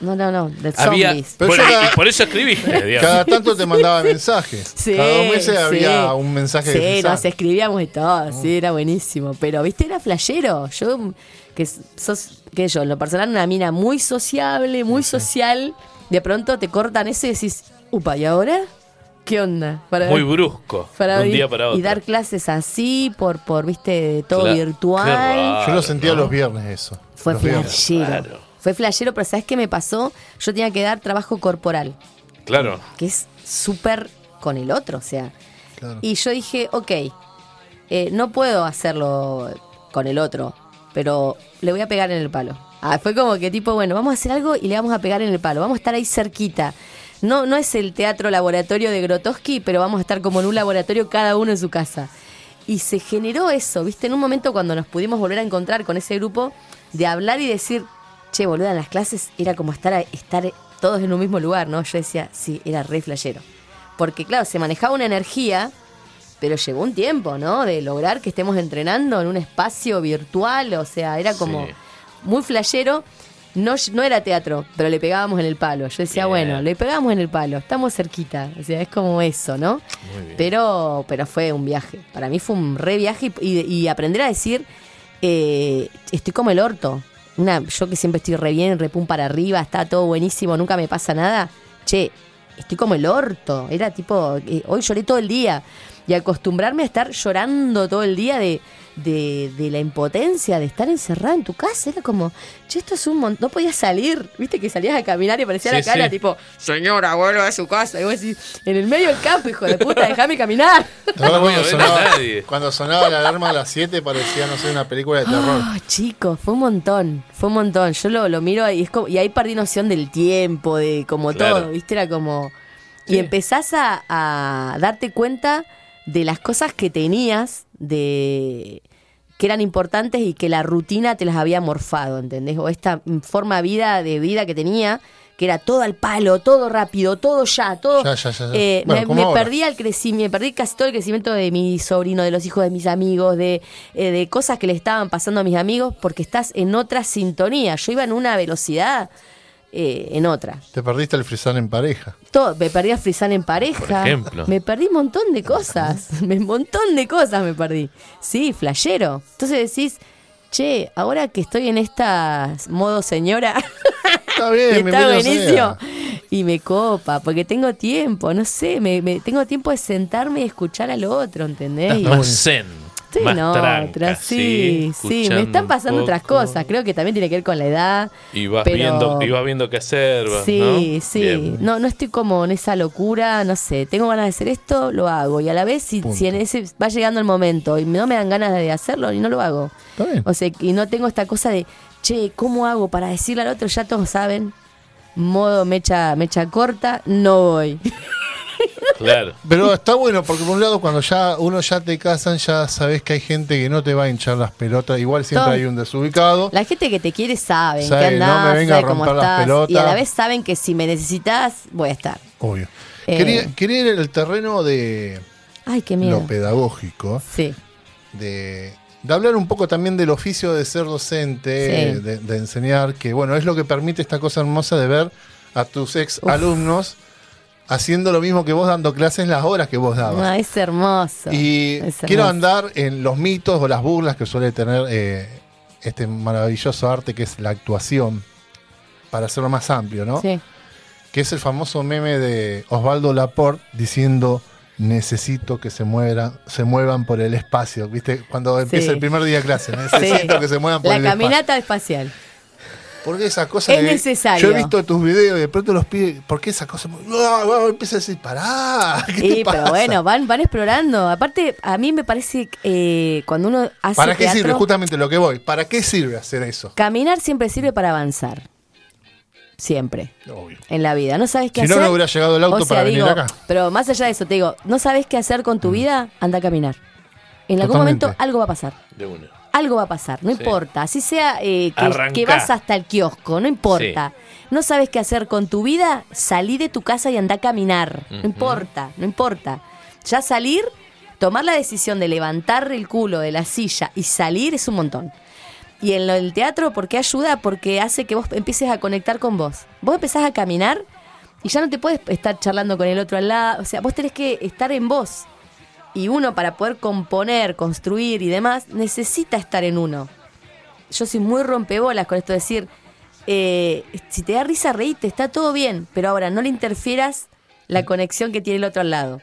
Speaker 3: No, no, no, de
Speaker 1: Había,
Speaker 3: zombies.
Speaker 2: Pero
Speaker 1: bueno,
Speaker 2: yo
Speaker 1: y-
Speaker 2: cada-
Speaker 1: y por eso escribiste, digamos.
Speaker 2: Cada tanto te mandaba mensajes.
Speaker 3: Sí,
Speaker 2: Cada dos meses
Speaker 3: sí.
Speaker 2: había un mensaje
Speaker 3: Sí,
Speaker 2: de mensaje.
Speaker 3: nos escribíamos y todo, sí, era buenísimo. Pero, viste, era flashero. Yo, que sos, que yo, en lo personal, una mina muy sociable, muy social. De pronto te cortan eso y decís, upa, ¿y ahora? ¿Qué onda? Para
Speaker 1: Muy brusco.
Speaker 3: para
Speaker 1: de un día para otro.
Speaker 3: Y dar clases así, por, por viste, todo virtual.
Speaker 1: raro.
Speaker 2: Yo lo sentía
Speaker 1: ¿no?
Speaker 2: los viernes eso.
Speaker 3: Fue flashero.
Speaker 1: Claro.
Speaker 3: Fue flashero, pero ¿sabes qué me pasó? Yo tenía que dar trabajo corporal.
Speaker 1: Claro.
Speaker 3: que es súper con el otro, o sea.
Speaker 2: Claro.
Speaker 3: Y yo dije, ok, eh, no puedo hacerlo con el otro, pero le voy a pegar en el palo. Ah, fue como que tipo, bueno, vamos a hacer algo y le vamos a pegar en el palo, vamos a estar ahí cerquita. No, no es el teatro laboratorio de Grotowski, pero vamos a estar como en un laboratorio cada uno en su casa. Y se generó eso, ¿viste? En un momento cuando nos pudimos volver a encontrar con ese grupo, de hablar y decir, che, boluda, en las clases era como estar, a- estar todos en un mismo lugar, ¿no? Yo decía, sí, era re flashero. Porque, claro, se manejaba una energía pero llegó un tiempo, ¿no? De lograr que estemos entrenando en un espacio virtual, o sea, era como
Speaker 1: Sí.
Speaker 3: muy flashero. No, no era teatro, pero le pegábamos en el palo. Yo decía,
Speaker 1: Bien.
Speaker 3: bueno, le pegamos en el palo, estamos cerquita. O sea, es como eso, ¿no?
Speaker 1: Muy bien.
Speaker 3: Pero, pero fue un viaje. Para mí fue un re viaje y aprender a decir, eh, estoy como el orto. Una, yo que siempre estoy re bien, re pum para arriba, está todo buenísimo, nunca me pasa nada. Che, estoy como el orto. Era tipo, eh, hoy lloré todo el día. Y acostumbrarme a estar llorando todo el día de, de, de la impotencia de estar encerrada en tu casa. Era como, che, esto es un montón. No podías salir. Viste que salías a caminar y parecía
Speaker 1: Sí,
Speaker 3: la cara,
Speaker 1: sí.
Speaker 3: tipo, señora, vuelva a su casa. Y vos decís, en el medio del campo, hijo de puta, déjame caminar.
Speaker 2: ¿Te acuerdas
Speaker 1: No
Speaker 2: cuando, sonaba,
Speaker 1: nadie.
Speaker 2: cuando sonaba la alarma a las 7 parecía, no sé, una película de terror.
Speaker 3: Ah, chicos, fue un montón, fue un montón. Yo lo, lo miro y es como, y ahí perdí noción del tiempo, de como
Speaker 1: Claro.
Speaker 3: todo, ¿viste? Era como. Y empezás a, a darte cuenta de las cosas que tenías, de que eran importantes y que la rutina te las había morfado, ¿entendés? O esta forma vida de vida que tenía, que era todo al palo, todo rápido, todo ya, todo.
Speaker 2: Ya, ya, ya, ya.
Speaker 3: Eh,
Speaker 2: Bueno,
Speaker 3: me, perdí el crecimiento, me perdí casi todo el crecimiento de mi sobrino, de los hijos de mis amigos, de, eh, de cosas que le estaban pasando a mis amigos, porque estás en otra sintonía. Yo iba en una velocidad, eh, en otra.
Speaker 2: Te perdiste el frisán en pareja.
Speaker 3: Todo, me perdí a Frisán en pareja.
Speaker 1: Por ejemplo.
Speaker 3: Me perdí un montón de cosas. Un montón de cosas me perdí. Sí, flashero. Entonces decís, che, ahora que estoy en esta modo señora,
Speaker 2: Está
Speaker 3: y
Speaker 2: bien,
Speaker 3: está buenísimo. Y me copa, porque tengo tiempo, no sé, me, me- tengo tiempo de sentarme y escuchar al otro, ¿entendés? Y-
Speaker 1: Estás más zen.
Speaker 3: Estoy
Speaker 1: más
Speaker 3: en otra,
Speaker 1: tranca,
Speaker 3: sí, sí, me están pasando otras cosas, creo que también tiene que ver con la edad.
Speaker 1: Y vas,
Speaker 3: pero-
Speaker 1: viendo, y vas viendo qué hacer.
Speaker 3: Sí,
Speaker 1: ¿no?
Speaker 3: sí.
Speaker 1: Bien.
Speaker 3: No, no estoy como en esa locura, no sé. Tengo ganas de hacer esto, lo hago. Y a la vez, si, si en ese va llegando el momento y no me dan ganas de hacerlo, y no lo hago. O sea, y no tengo esta cosa de, che, ¿cómo hago para decirle al otro? Ya todos saben. Modo mecha, mecha corta, no voy.
Speaker 1: Claro.
Speaker 2: Pero está bueno porque por un lado cuando ya uno ya te casan ya sabes que hay gente que no te va a hinchar las pelotas. Igual siempre
Speaker 3: Todo.
Speaker 2: hay un desubicado.
Speaker 3: La gente que te quiere saben
Speaker 2: Sabe,
Speaker 3: que
Speaker 2: no
Speaker 3: andás,
Speaker 2: me venga
Speaker 3: sabe
Speaker 2: a
Speaker 3: cómo
Speaker 2: las pelotas.
Speaker 3: Y a la vez saben que si me necesitas, voy a estar.
Speaker 2: Obvio.
Speaker 3: Eh.
Speaker 2: Quería, quería ir el terreno de
Speaker 3: Ay, qué miedo.
Speaker 2: lo pedagógico.
Speaker 3: Sí.
Speaker 2: de, de hablar un poco también del oficio de ser docente,
Speaker 3: Sí.
Speaker 2: de, de enseñar, que bueno, es lo que permite esta cosa hermosa de ver a tus ex alumnos haciendo lo mismo que vos dando clases las horas que vos dabas.
Speaker 3: Ah, es hermoso.
Speaker 2: y
Speaker 3: Es
Speaker 2: quiero andar en los mitos o las burlas que suele tener eh, este maravilloso arte que es la actuación, para hacerlo más amplio, ¿no?
Speaker 3: Sí.
Speaker 2: Que es el famoso meme de Osvaldo Laporte diciendo necesito que se muevan, se muevan por el espacio, ¿viste? Cuando empieza el primer día de clase, necesito
Speaker 3: Sí.
Speaker 2: que se muevan por
Speaker 3: La
Speaker 2: el espacio.
Speaker 3: caminata espacial.
Speaker 2: Porque esas cosas
Speaker 3: Es
Speaker 2: que-
Speaker 3: necesario.
Speaker 2: Yo he visto tus videos y de pronto los pibes, ¿por qué esas cosas? Empieza a decir, pará, ¿qué te
Speaker 3: Sí,
Speaker 2: pasa?
Speaker 3: pero bueno, van, van explorando. Aparte, a mí me parece eh, cuando uno hace
Speaker 2: ¿Para qué
Speaker 3: teatro,
Speaker 2: sirve? Justamente lo que voy. ¿Para qué sirve hacer eso?
Speaker 3: caminar siempre sirve para avanzar. Siempre.
Speaker 2: Obvio.
Speaker 3: En la vida. No sabes qué
Speaker 2: Si no,
Speaker 3: hacer.
Speaker 2: no hubiera llegado el auto
Speaker 3: o sea,
Speaker 2: para venir
Speaker 3: digo,
Speaker 2: acá. Mm.
Speaker 3: Pero más allá de eso, te digo, no sabes qué hacer con tu vida, anda a caminar. En algún
Speaker 2: Totalmente.
Speaker 3: momento algo va a pasar.
Speaker 1: De una.
Speaker 3: Algo va a pasar, no
Speaker 1: Sí.
Speaker 3: importa. Así sea eh, que, vas hasta el kiosco, no importa. No sabes qué hacer con tu vida, salí de tu casa y anda a caminar. No importa, no importa. Ya salir, tomar la decisión de levantar el culo de la silla y salir es un montón. Y en lo del teatro, ¿por qué ayuda? Porque hace que vos empieces a conectar con vos. Vos empezás a caminar y ya no te puedes estar charlando con el otro al lado. O sea, vos tenés que estar en vos. Y uno para poder componer, construir y demás, necesita estar en uno. Yo soy muy rompebolas con esto de decir, eh, si te da risa, reíte, está todo bien, pero ahora no le interfieras la conexión que tiene el otro al lado.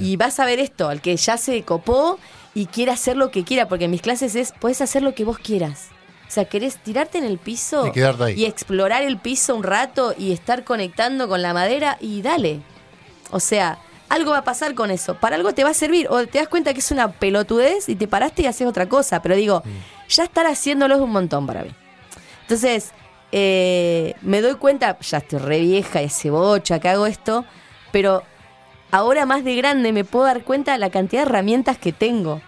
Speaker 3: Y vas a ver esto, al que ya se copó y quiere hacer lo que quiera, porque en mis clases es, puedes hacer lo que vos quieras. O sea, querés tirarte en el piso
Speaker 2: Y
Speaker 3: explorar el piso un rato y estar conectando con la madera y dale. O sea, algo va a pasar con eso. Para algo te va a servir. O te das cuenta que es una pelotudez y te paraste y haces otra cosa. Pero digo, ya estar haciéndolo es un montón para mí. Entonces, eh, me doy cuenta, ya estoy re vieja y hace bocha que hago esto, pero ahora más de grande me puedo dar cuenta de la cantidad de herramientas que tengo,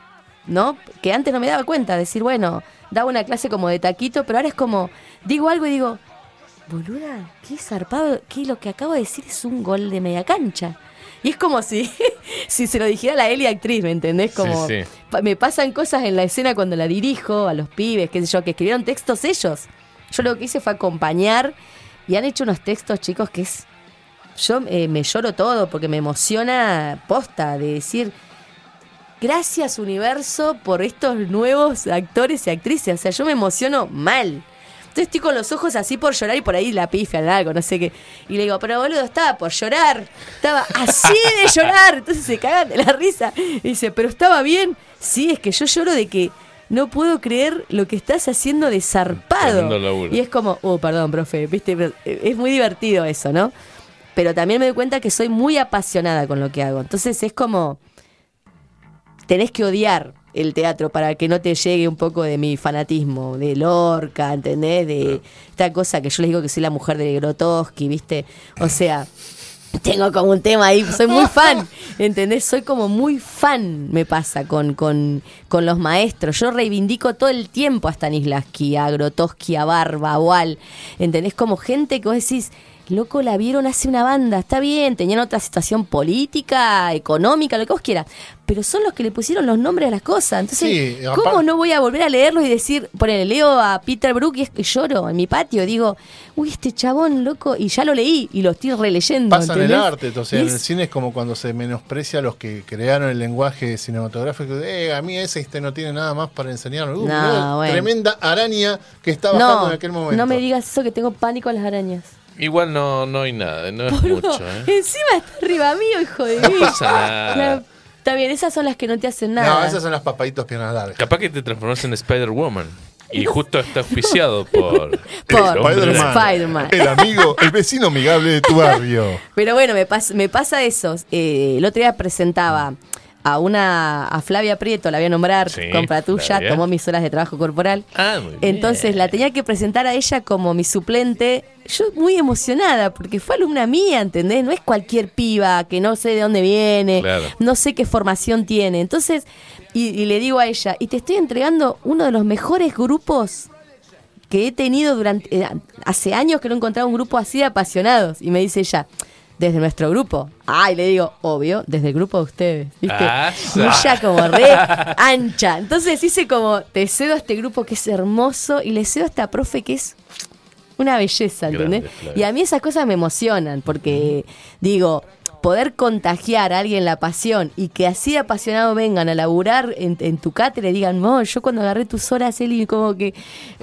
Speaker 3: ¿no? Que antes no me daba cuenta, decir, bueno, daba una clase como de taquito, pero ahora es como, digo algo y digo, boluda, qué zarpado, que lo que acabo de decir es un gol de media cancha. Y es como si, si se lo dijera la Eli actriz, ¿me entendés? Como
Speaker 1: Sí, sí.
Speaker 3: pa- me pasan cosas en la escena cuando la dirijo a los pibes, qué sé yo, que escribieron textos ellos. Yo lo que hice fue acompañar y han hecho unos textos, chicos, que es. Yo eh, me lloro todo porque me emociona posta de decir. Gracias, universo, por estos nuevos actores y actrices. O sea, yo me emociono mal. Entonces estoy con los ojos así por llorar y por ahí la pifian algo, no sé qué. Y le digo, pero boludo, estaba por llorar. Estaba así de llorar. Entonces se cagan de la risa. Y dice, pero estaba bien. Sí, es que yo lloro de que no puedo creer lo que estás haciendo de zarpado. Y es como, oh, perdón, profe, viste, eh, es muy divertido eso, ¿no? Pero también me doy cuenta que soy muy apasionada con lo que hago. Entonces es como, tenés que odiar el teatro para que no te llegue un poco de mi fanatismo, de Lorca, ¿entendés? De esta cosa que yo les digo que soy la mujer de Grotowski, ¿viste? O sea, tengo como un tema ahí, soy muy fan, ¿entendés? Soy como muy fan, me pasa, con, con, con los maestros. Yo reivindico todo el tiempo a Stanislavski, a Grotowski, a Barba, a Wall, ¿entendés? Como gente que vos decís, loco, la vieron hace una banda, está bien, tenían otra situación política, económica, lo que vos quieras, pero son los que le pusieron los nombres a las cosas. Entonces,
Speaker 2: Sí,
Speaker 3: ¿cómo no voy a volver a leerlos y decir, ponele, leo a Peter Brook y, es que lloro en mi patio? Digo, uy, este chabón, loco, y ya lo leí y lo estoy releyendo.
Speaker 2: Pasa en el arte, entonces
Speaker 3: Y
Speaker 2: en el cine es como cuando se menosprecia a los que crearon el lenguaje cinematográfico. Eh, a mí ese este no tiene nada más para enseñarme. Uh,
Speaker 3: No,
Speaker 2: mirá,
Speaker 3: bueno.
Speaker 2: Tremenda araña que está bajando
Speaker 3: No,
Speaker 2: en aquel momento.
Speaker 3: no me digas eso que tengo pánico a las arañas.
Speaker 1: Igual no, no hay nada, no es mucho, ¿eh?
Speaker 3: Encima está arriba mío, hijo de
Speaker 1: No
Speaker 3: mí.
Speaker 1: pasa nada.
Speaker 3: La- Está bien, esas son las que no te hacen nada.
Speaker 2: No, esas son las papaditos piernas largas.
Speaker 1: Capaz que te transformas en Spider-Woman. Y justo está auspiciado por.
Speaker 3: Por Spider-Man.
Speaker 2: El amigo, el vecino amigable de tu barrio.
Speaker 3: Pero bueno, me, pas- me pasa eso. Eh, el otro día presentaba a una a Flavia Prieto, la voy a nombrar,
Speaker 1: Sí,
Speaker 3: compra tuya,
Speaker 1: Flavia.
Speaker 3: tomó mis horas de trabajo corporal.
Speaker 1: Ah, muy bien.
Speaker 3: Entonces la tenía que presentar a ella como mi suplente. Yo muy emocionada porque fue alumna mía, ¿entendés? No es cualquier piba que no sé de dónde viene,
Speaker 1: Claro.
Speaker 3: no sé qué formación tiene. Entonces, y, y le digo a ella, y te estoy entregando uno de los mejores grupos que he tenido durante eh, hace años que no encontraba un grupo así de apasionados. Y me dice ella, desde nuestro grupo. Ay, le digo, obvio, desde el grupo de ustedes. ¿Viste?
Speaker 1: Ah,
Speaker 3: Y ella como re ancha. Entonces hice como, te cedo a este grupo que es hermoso y le cedo a esta profe que es una belleza, ¿entendés?
Speaker 1: Grande.
Speaker 3: Y a mí esas cosas me emocionan porque, digo, poder contagiar a alguien la pasión y que así de apasionado vengan a laburar en, en tu cátedra y digan, no, yo cuando agarré tus horas, Eli, como que,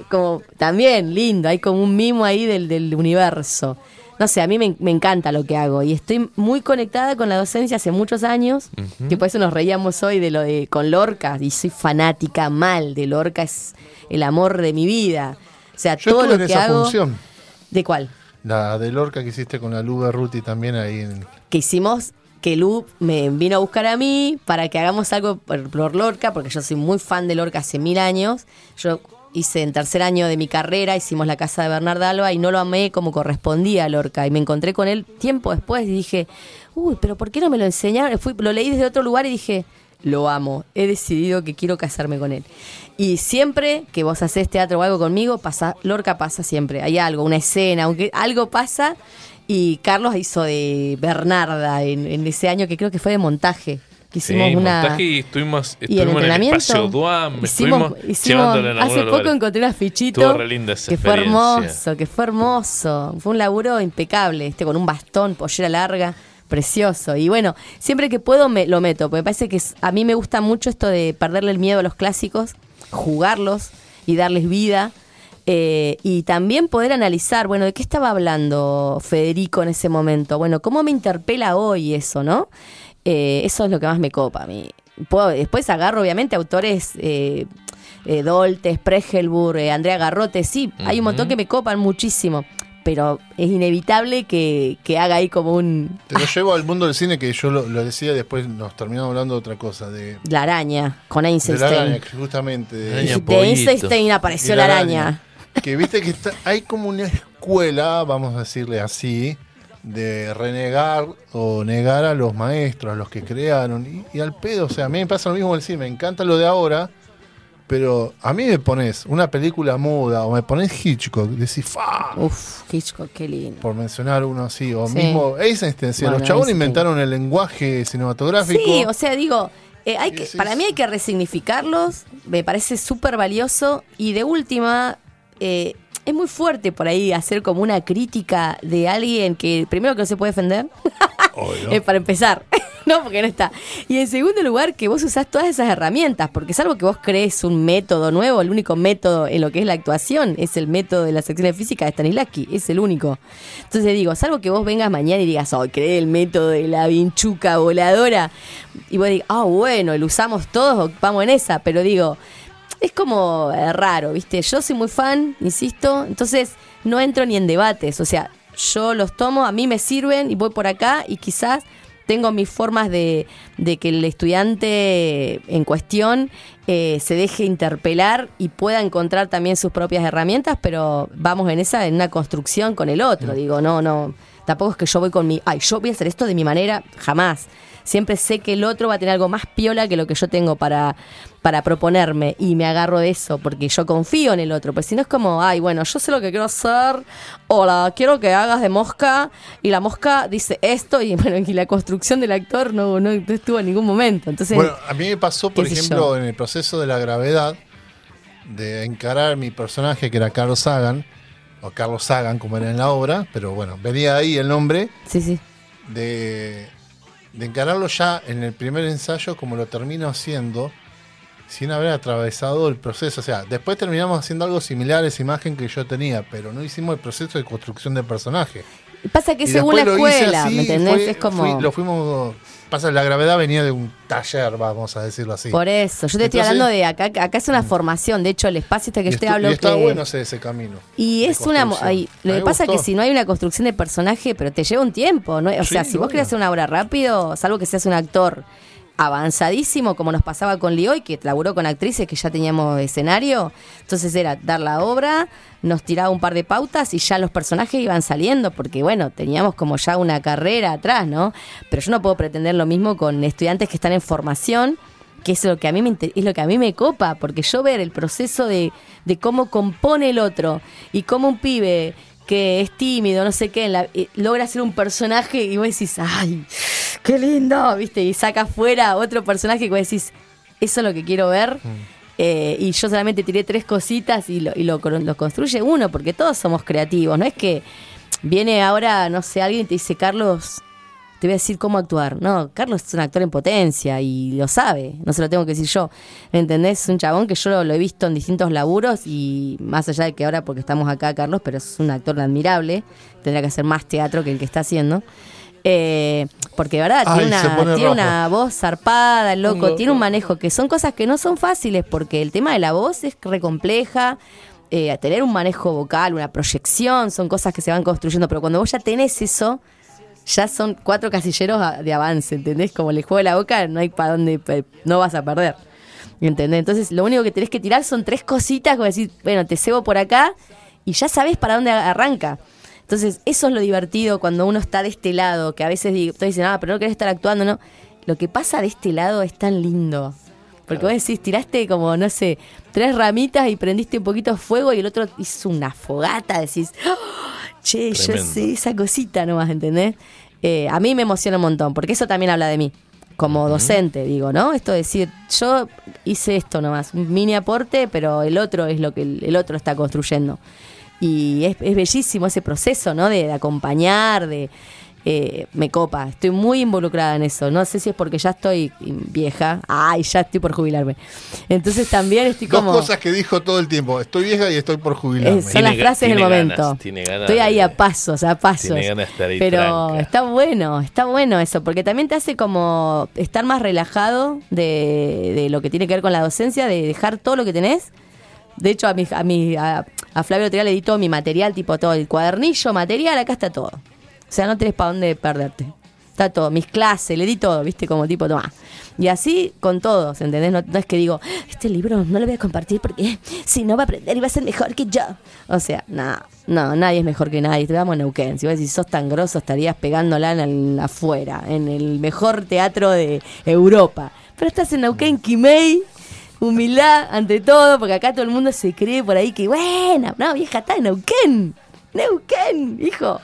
Speaker 3: como también lindo, hay como un mimo ahí del, del universo. No sé, a mí me, me encanta lo que hago y estoy muy conectada con la docencia hace muchos años, que por eso nos reíamos hoy de lo de con Lorca y soy fanática mal de Lorca, es el amor de mi vida. O sea,
Speaker 2: Yo
Speaker 3: todo lo
Speaker 2: en
Speaker 3: que
Speaker 2: esa
Speaker 3: hago.
Speaker 2: función.
Speaker 3: ¿De cuál?
Speaker 2: La de Lorca que hiciste con la Luba Ruti también ahí en.
Speaker 3: que hicimos que Lu me vino a buscar a mí para que hagamos algo por, por Lorca, porque yo soy muy fan de Lorca hace mil años. Yo hice en tercer año de mi carrera, hicimos la casa de Bernardo Alba y no lo amé como correspondía a Lorca. Y me encontré con él tiempo después y dije, uy, pero ¿por qué no me lo enseñaron? Lo leí desde otro lugar y dije, lo amo, he decidido que quiero casarme con él. Y siempre que vos haces teatro o algo conmigo, pasa, Lorca pasa siempre. Hay algo, una escena, aunque algo pasa. Y Carlos hizo de Bernarda en, en ese año que creo que fue de montaje. Que
Speaker 1: Sí,
Speaker 3: hicimos una.
Speaker 1: montaje y estuvimos,
Speaker 3: y el
Speaker 1: estuvimos en el
Speaker 3: entrenamiento.
Speaker 1: espacio Duam,
Speaker 3: hicimos,
Speaker 1: estuvimos
Speaker 3: hicimos-
Speaker 1: en
Speaker 3: hace poco
Speaker 1: lugares.
Speaker 3: encontré un afichito.
Speaker 1: Estuvo re linda esa
Speaker 3: que fue hermoso, que fue hermoso. Fue un laburo impecable, este con un bastón, pollera larga, precioso. Y bueno, siempre que puedo me lo meto, porque me parece que a mí me gusta mucho esto de perderle el miedo a los clásicos, jugarlos y darles vida. Eh, y también poder analizar, bueno, ¿de qué estaba hablando Federico en ese momento? Bueno, ¿cómo me interpela hoy eso, no? Eh, eso es lo que más me copa a mí. Puedo- después agarro, obviamente, autores eh, eh, Doltes, Pregelburg, eh, Andrea Garrote, sí, hay un montón que me copan muchísimo, pero es inevitable que, que haga ahí como un...
Speaker 2: Te lo llevo al mundo del cine que yo lo, lo decía y después nos terminamos hablando de otra cosa. De,
Speaker 3: La araña, con
Speaker 2: de la
Speaker 3: Einstein.
Speaker 2: araña, justamente. de-
Speaker 1: Araña.
Speaker 3: de. Einstein apareció
Speaker 2: y
Speaker 3: la araña.
Speaker 2: Que viste que está, hay como una escuela, vamos a decirle así, de renegar o negar a los maestros, a los que crearon. Y, y al pedo, o sea, a mí me pasa lo mismo el cine, me encanta lo de ahora, Pero a mí me pones una película muda o me pones Hitchcock, decís, ¡fa!
Speaker 3: Uf, Hitchcock, qué lindo.
Speaker 2: Por mencionar uno así. O
Speaker 3: Sí.
Speaker 2: mismo Eisenstein. si
Speaker 3: Bueno,
Speaker 2: los chabones inventaron el lenguaje cinematográfico.
Speaker 3: Sí, o sea, digo, eh, hay que, para mí hay que resignificarlos, me parece súper valioso y de última, eh, es muy fuerte por ahí hacer como una crítica de alguien que primero que no se puede defender,
Speaker 2: Obvio.
Speaker 3: para empezar. No, porque no está. Y en segundo lugar, que vos usás todas esas herramientas, porque salvo que vos crees un método nuevo, el único método en lo que es la actuación es el método de las acciones físicas de Stanislavski, es el único. Entonces digo, salvo que vos vengas mañana y digas, oh, creé el método de la vinchuca voladora, y vos digas, ah, bueno, lo usamos todos, vamos en esa, pero digo, es como eh, raro, ¿viste? Yo soy muy fan, insisto, entonces no entro ni en debates, o sea, yo los tomo, a mí me sirven y voy por acá y quizás tengo mis formas de, de que el estudiante en cuestión eh, se deje interpelar y pueda encontrar también sus propias herramientas, pero vamos en esa, en una construcción con el otro, digo, no, no, tampoco es que yo voy con mi, ay, yo voy a hacer esto de mi manera, jamás. Siempre sé que el otro va a tener algo más piola que lo que yo tengo para, para proponerme y me agarro de eso porque yo confío en el otro. Pues si no es como, ay, bueno, yo sé lo que quiero hacer, hola, quiero que hagas de mosca y la mosca dice esto y bueno, y la construcción del actor no, no, estuvo en ningún momento. Entonces,
Speaker 2: Bueno, a mí me pasó, por ejemplo, en el proceso de la gravedad, de encarar mi personaje que era Carlos Sagan, o Carlos Sagan como era en la obra, pero bueno, venía ahí el nombre,
Speaker 3: sí, sí.
Speaker 2: de, de encararlo ya en el primer ensayo como lo termino haciendo, sin haber atravesado el proceso. O sea, después terminamos haciendo algo similar a esa imagen que yo tenía, pero no hicimos el proceso de construcción de personaje.
Speaker 3: Pasa que
Speaker 2: Y
Speaker 3: según la escuela,
Speaker 2: así,
Speaker 3: ¿me entendés?
Speaker 2: fue-
Speaker 3: es como...
Speaker 2: fui- lo fuimos. Pasa, la gravedad venía de un taller, vamos a decirlo así.
Speaker 3: Por eso, yo te estoy hablando de acá, acá es una formación, de hecho el espacio este que yo te hablo
Speaker 2: y está
Speaker 3: que-
Speaker 2: bueno ese camino.
Speaker 3: Y es una. ay, lo que pasa es que si no hay una construcción de personaje, pero te lleva un tiempo. ¿no? O
Speaker 2: Sí,
Speaker 3: sea, si vos querés hacer una obra rápido, salvo que seas un actor avanzadísimo, como nos pasaba con Lioy, que laburó con actrices que ya teníamos escenario. Entonces era dar la obra, nos tiraba un par de pautas y ya los personajes iban saliendo, porque bueno, teníamos como ya una carrera atrás, ¿no? Pero yo no puedo pretender lo mismo con estudiantes que están en formación que es lo que a mí me es lo que a mí me copa, porque yo ver el proceso de, de cómo compone el otro y cómo un pibe que es tímido, no sé qué, en la- logra ser un personaje y vos decís, ay, qué lindo, viste, y saca fuera otro personaje que vos decís, eso es lo que quiero ver. Eh, y yo solamente tiré tres cositas y, lo, y lo, lo construye uno, porque todos somos creativos, no es que viene ahora, no sé, alguien y te dice, Carlos, te voy a decir cómo actuar. No, Carlos es un actor en potencia y lo sabe, no se lo tengo que decir yo. ¿Me entendés? Es un chabón que yo lo, lo he visto en distintos laburos y más allá de que ahora, porque estamos acá, Carlos, pero es un actor admirable, tendrá que hacer más teatro que el que está haciendo. Eh, porque de verdad
Speaker 2: Ay,
Speaker 3: tiene, una, tiene voz zarpada, loco, tiene un manejo que son cosas que no son fáciles porque el tema de la voz es re compleja. eh, tener un manejo vocal, una proyección, son cosas que se van construyendo, pero cuando vos ya tenés eso, ya son cuatro casilleros de avance, ¿entendés? Como el juego la boca, no hay para dónde, no vas a perder. ¿Entendés? Entonces, lo único que tenés que tirar son tres cositas, como decir, bueno, te cebo por acá y ya sabés para dónde arranca. Entonces, eso es lo divertido cuando uno está de este lado, que a veces todos dicen, ah, pero no querés estar actuando, ¿no? Lo que pasa de este lado es tan lindo. Porque vos decís, tiraste como, no sé, tres ramitas y prendiste un poquito de fuego y el otro hizo una fogata, decís, "Oh, che, yo sé esa cosita nomás, ¿entendés? Eh, a mí me emociona un montón, porque eso también habla de mí, como docente, digo, ¿no? Esto de decir, yo hice esto nomás, un mini aporte, pero el otro es lo que el, el otro está construyendo. Y es, es bellísimo ese proceso, ¿no? De, de acompañar, de... eh, me copa, estoy muy involucrada en eso. No sé si es porque ya estoy vieja. Ay, ya estoy por jubilarme. Entonces también estoy
Speaker 2: Dos
Speaker 3: como...
Speaker 2: cosas que dijo todo el tiempo. Estoy vieja y estoy por jubilarme.
Speaker 3: Eh, son
Speaker 1: Tiene
Speaker 3: las frases del momento.
Speaker 1: ganas, tiene ganas
Speaker 3: Estoy ahí
Speaker 1: de-
Speaker 3: a pasos, a pasos.
Speaker 1: tiene ganas de estar ahí
Speaker 3: Pero
Speaker 1: tranca.
Speaker 3: está bueno, está bueno eso, porque también te hace como estar más relajado de, de lo que tiene que ver con la docencia, de dejar todo lo que tenés. De hecho, a mi, a, mi, a, a Flavio Trial le di todo mi material, tipo todo, el cuadernillo, material, acá está todo. O sea, no tenés para dónde perderte. Está todo, mis clases, le di todo, viste, como tipo, toma. Y así con todos, ¿entendés? No, es que digo, este libro no lo voy a compartir porque si no va a aprender y va a ser mejor que yo. O sea, no, no, nadie es mejor que nadie. Te vamos a Neuquén. Si vos decís, sos tan grosso, estarías pegándola en afuera, en el mejor teatro de Europa. Pero estás en Neuquén, Quimei, humildad ante todo, porque acá todo el mundo se cree por ahí que, bueno, no, vieja, está en Neuquén. Neuquén, hijo.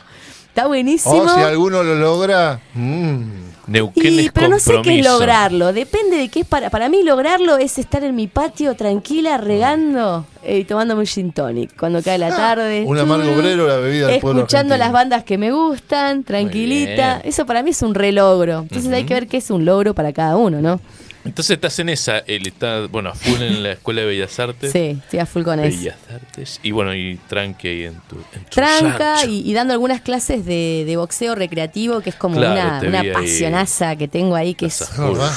Speaker 3: Está buenísimo.
Speaker 2: O si alguno lo logra. mm,
Speaker 1: Neuquén
Speaker 3: Y,
Speaker 1: es
Speaker 3: pero no sé qué es lograrlo. Depende de qué es para. Para mí, lograrlo es estar en mi patio tranquila, regando eh, y tomándome un gin tonic cuando cae la tarde.
Speaker 2: un amargo obrero, la bebida del
Speaker 3: Escuchando las bandas que me gustan, tranquilita. Eso para mí es un re logro. Entonces hay que ver qué es un logro para cada uno, ¿no?
Speaker 1: Entonces estás en esa, él está, bueno, a full en la Escuela de Bellas Artes.
Speaker 3: Sí, estoy a full con eso.
Speaker 1: Bellas Artes. Y bueno, y tranque ahí en tu, en tu
Speaker 3: Tranca y, y dando algunas clases de, de boxeo recreativo, que es como
Speaker 1: Claro,
Speaker 3: una, una
Speaker 1: ahí.
Speaker 3: pasionaza que tengo ahí, que es
Speaker 1: Estás
Speaker 2: Es verdad.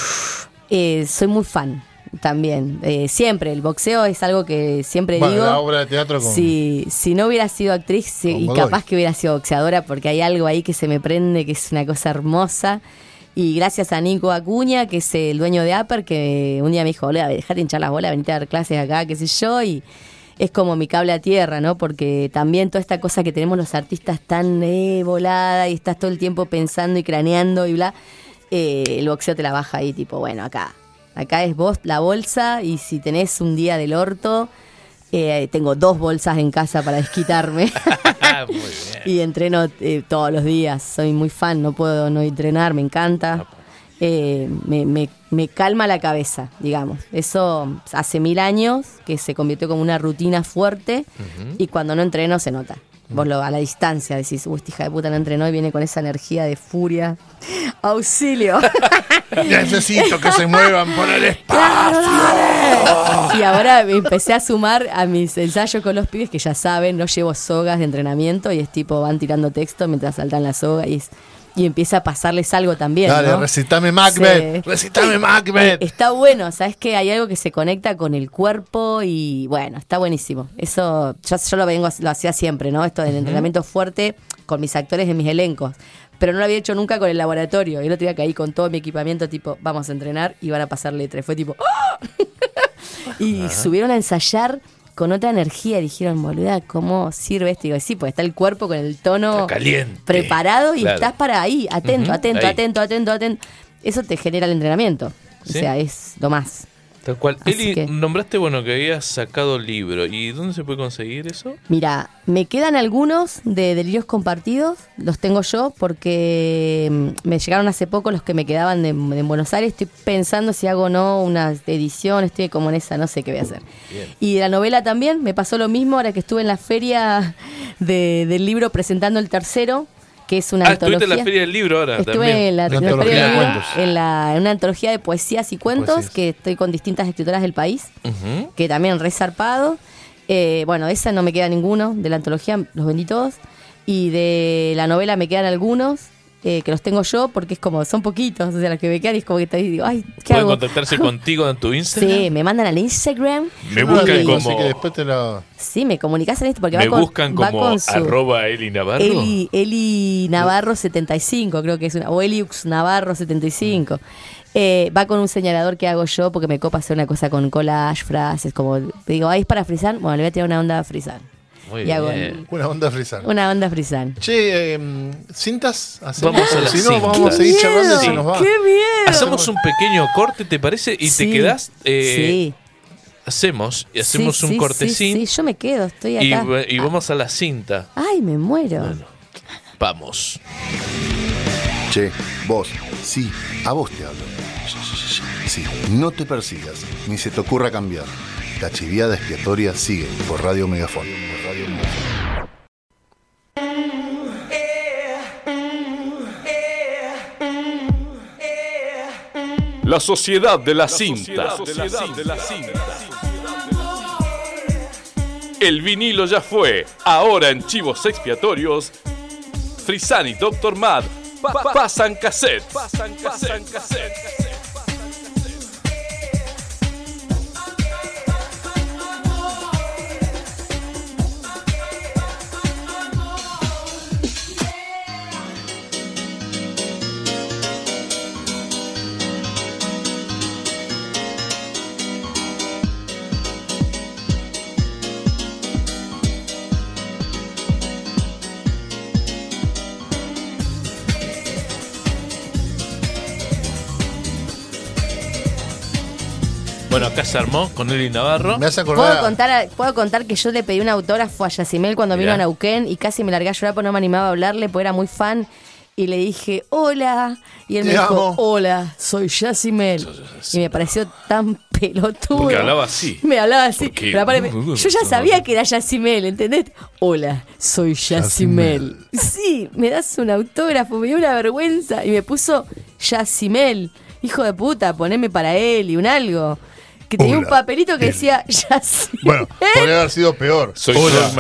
Speaker 3: Eh, soy muy fan también. Eh, siempre, el boxeo es algo que siempre
Speaker 2: Bueno,
Speaker 3: digo.
Speaker 2: la obra de teatro con.
Speaker 3: Si, si no hubiera sido actriz y
Speaker 2: Godoy.
Speaker 3: capaz que hubiera sido boxeadora, porque hay algo ahí que se me prende, que es una cosa hermosa. Y gracias a Nico Acuña, que es el dueño de Upper, que un día me dijo, Olea, dejate hinchar las bolas, venite a dar clases acá, qué sé yo. Y es como mi cable a tierra, ¿no? Porque también toda esta cosa que tenemos los artistas tan eh, volada y estás todo el tiempo pensando y craneando y bla, eh, el boxeo te la baja ahí, tipo, bueno, acá. Acá es vos la bolsa y si tenés un día del orto, eh, tengo dos bolsas en casa para desquitarme.
Speaker 1: Ah, muy bien.
Speaker 3: y entreno eh, todos los días. Soy muy fan, no puedo no entrenar, me encanta. Eh, me, me- me calma la cabeza, digamos. Eso hace mil años que se convirtió como una rutina fuerte y cuando no entreno se nota. Vos lo, a la distancia decís, uy, esta hija de puta no entrenó y viene con esa energía de furia. ¡Auxilio!
Speaker 2: Necesito que se muevan por el espacio.
Speaker 3: Y ahora me empecé a sumar a mis ensayos con los pibes que ya saben, no llevo sogas de entrenamiento y es tipo, van tirando texto mientras saltan la soga y, es- y empieza a pasarles algo también.
Speaker 2: Dale,
Speaker 3: ¿no?
Speaker 2: recitame Macbeth.
Speaker 3: Sí.
Speaker 2: Recitame Macbeth.
Speaker 3: Está bueno, sabes que hay algo que se conecta con el cuerpo y bueno, está buenísimo. Eso yo, yo lo vengo lo hacía siempre, ¿no? Esto del entrenamiento fuerte con mis actores en mis elencos. Pero no lo había hecho nunca con el laboratorio. Y el otro día caí con todo mi equipamiento, tipo, vamos a entrenar y van a pasar letra. Y fue tipo, ¡ah! y subieron a ensayar con otra energía. Dijeron, boluda, ¿cómo sirve esto? Y digo, sí, pues está el cuerpo con el tono
Speaker 1: caliente.
Speaker 3: preparado y
Speaker 1: Claro.
Speaker 3: estás para ahí, atento, atento,
Speaker 1: ahí.
Speaker 3: atento, atento, atento. Eso te genera el entrenamiento.
Speaker 1: Sí.
Speaker 3: O sea, es lo más.
Speaker 1: Tal cual.
Speaker 3: Así
Speaker 1: Eli,
Speaker 3: que-
Speaker 1: nombraste, bueno, que habías sacado libro. ¿Y dónde se puede conseguir eso?
Speaker 3: Mira, me quedan algunos de delirios compartidos, los tengo yo porque mm, me llegaron hace poco los que me quedaban de, de Buenos Aires. Estoy pensando si hago o no una edición, estoy como en esa, no sé qué voy a hacer. Y de la novela también, me pasó lo mismo ahora que estuve en la feria de- del libro presentando el tercero, que es una
Speaker 1: ah,
Speaker 3: antología.
Speaker 1: en la Feria del Libro ahora
Speaker 3: Estuve
Speaker 1: también.
Speaker 3: en la,
Speaker 2: Una
Speaker 3: la Feria
Speaker 2: de
Speaker 3: del Libro, en, la- en una antología de poesías y cuentos
Speaker 2: Poesías.
Speaker 3: que estoy con distintas escritoras del país, que también resarpado. Eh, bueno, esa no me queda ninguno, de la antología los vendí todos. Y de la novela me quedan algunos, eh, que los tengo yo, porque es como, son poquitos, o sea, los que me quedan y es como que te digo, ay, ¿qué
Speaker 1: ¿Pueden
Speaker 3: hago?
Speaker 1: contactarse contigo en tu Instagram?
Speaker 3: Sí, me mandan al Instagram.
Speaker 1: Me
Speaker 3: y-
Speaker 1: buscan
Speaker 2: Así
Speaker 1: como-
Speaker 2: que después te lo.
Speaker 3: Sí, me comunicas en esto porque
Speaker 1: Me
Speaker 3: va con,
Speaker 1: buscan
Speaker 3: va
Speaker 1: como
Speaker 3: con su-
Speaker 1: arroba Eli Navarro.
Speaker 3: Eli, Eli Navarro 75, creo que es una. O Eliux Navarro 75. Eh, va con un señalador que hago yo porque me copa hacer una cosa con collage, frases, como digo, ahí es para frizar. Bueno, le voy a tirar una onda a frizar.
Speaker 1: Muy
Speaker 3: y hago
Speaker 1: bien.
Speaker 2: Una onda frisar.
Speaker 3: una onda a frizar.
Speaker 2: Che, eh, ¿cintas? ¿Hacemos?
Speaker 1: Vamos a las
Speaker 2: Si no,
Speaker 1: cintas.
Speaker 2: vamos a seguir
Speaker 1: ¡Qué
Speaker 2: charlando y se nos va.
Speaker 3: ¡Qué miedo!
Speaker 1: Hacemos un pequeño corte, ¿te parece? Y te quedás. eh,
Speaker 3: sí.
Speaker 1: Hacemos, y hacemos
Speaker 3: Sí,
Speaker 1: un
Speaker 3: sí,
Speaker 1: cortecín.
Speaker 3: Sí, sí, yo me quedo, estoy acá.
Speaker 1: y vamos a la cinta.
Speaker 3: Ay, me muero.
Speaker 1: Bueno, vamos.
Speaker 4: Che, vos, sí, a vos te hablo. Sí, no te persigas, ni se te ocurra cambiar. La chiviada expiatoria sigue por Radio Megafón. Por Radio Megafón.
Speaker 1: La sociedad de la cinta. El vinilo ya fue. Ahora en chivos expiatorios, Frisan y Doctor Mad pa- pa- pasan cassette. Pasan cassette. Bueno, acá se armó con Eli Navarro.
Speaker 2: Me hace
Speaker 3: ¿Puedo
Speaker 2: acordar.
Speaker 3: contar, puedo contar que yo le pedí un autógrafo a Yacimel cuando vino a Neuquén y casi me largué a llorar porque no me animaba a hablarle porque era muy fan. Y le dije, hola. Y él me dijo,
Speaker 2: amo.
Speaker 3: hola, soy Yacimel. Y me pareció tan pelotudo.
Speaker 1: Porque hablaba así.
Speaker 3: Me hablaba así.
Speaker 1: Porque-
Speaker 3: Pero aparte yo ya sabía que era Yacimel, ¿entendés? Hola, soy Yacimel. Sí, me das un autógrafo, me dio una vergüenza. Y me puso Yacimel. Hijo de puta, poneme para él y un algo. Que tenía un papelito que
Speaker 2: él.
Speaker 3: decía Yacimel.
Speaker 2: Bueno, podría haber sido peor.
Speaker 1: Soy
Speaker 2: Hola,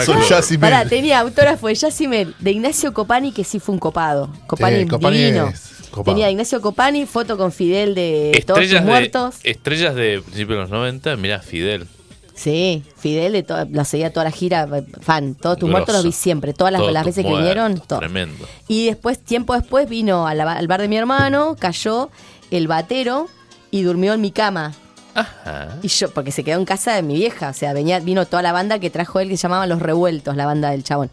Speaker 2: soy
Speaker 3: Pará, tenía autógrafo de Yacimel, de Ignacio Copani, que sí fue un copado. Copani,
Speaker 2: Sí, Copani
Speaker 3: divino.
Speaker 2: es copado.
Speaker 3: Tenía Ignacio Copani, foto con Fidel de Todos sus
Speaker 1: Estrellas de,
Speaker 3: muertos.
Speaker 1: estrellas de principios de los 90, mirá, Fidel.
Speaker 3: Sí, Fidel, de lo seguía toda la gira, fan. Todos tus
Speaker 1: Grosso.
Speaker 3: muertos los vi siempre, todas las, veces que vinieron. todo.
Speaker 1: Tremendo.
Speaker 3: Y después, tiempo después, vino la- al bar de mi hermano, cayó el batero y durmió en mi cama.
Speaker 1: Ajá.
Speaker 3: Y yo, porque se quedó en casa de mi vieja, o sea, venía, vino toda la banda que trajo él que se llamaban Los Revueltos, la banda del chabón.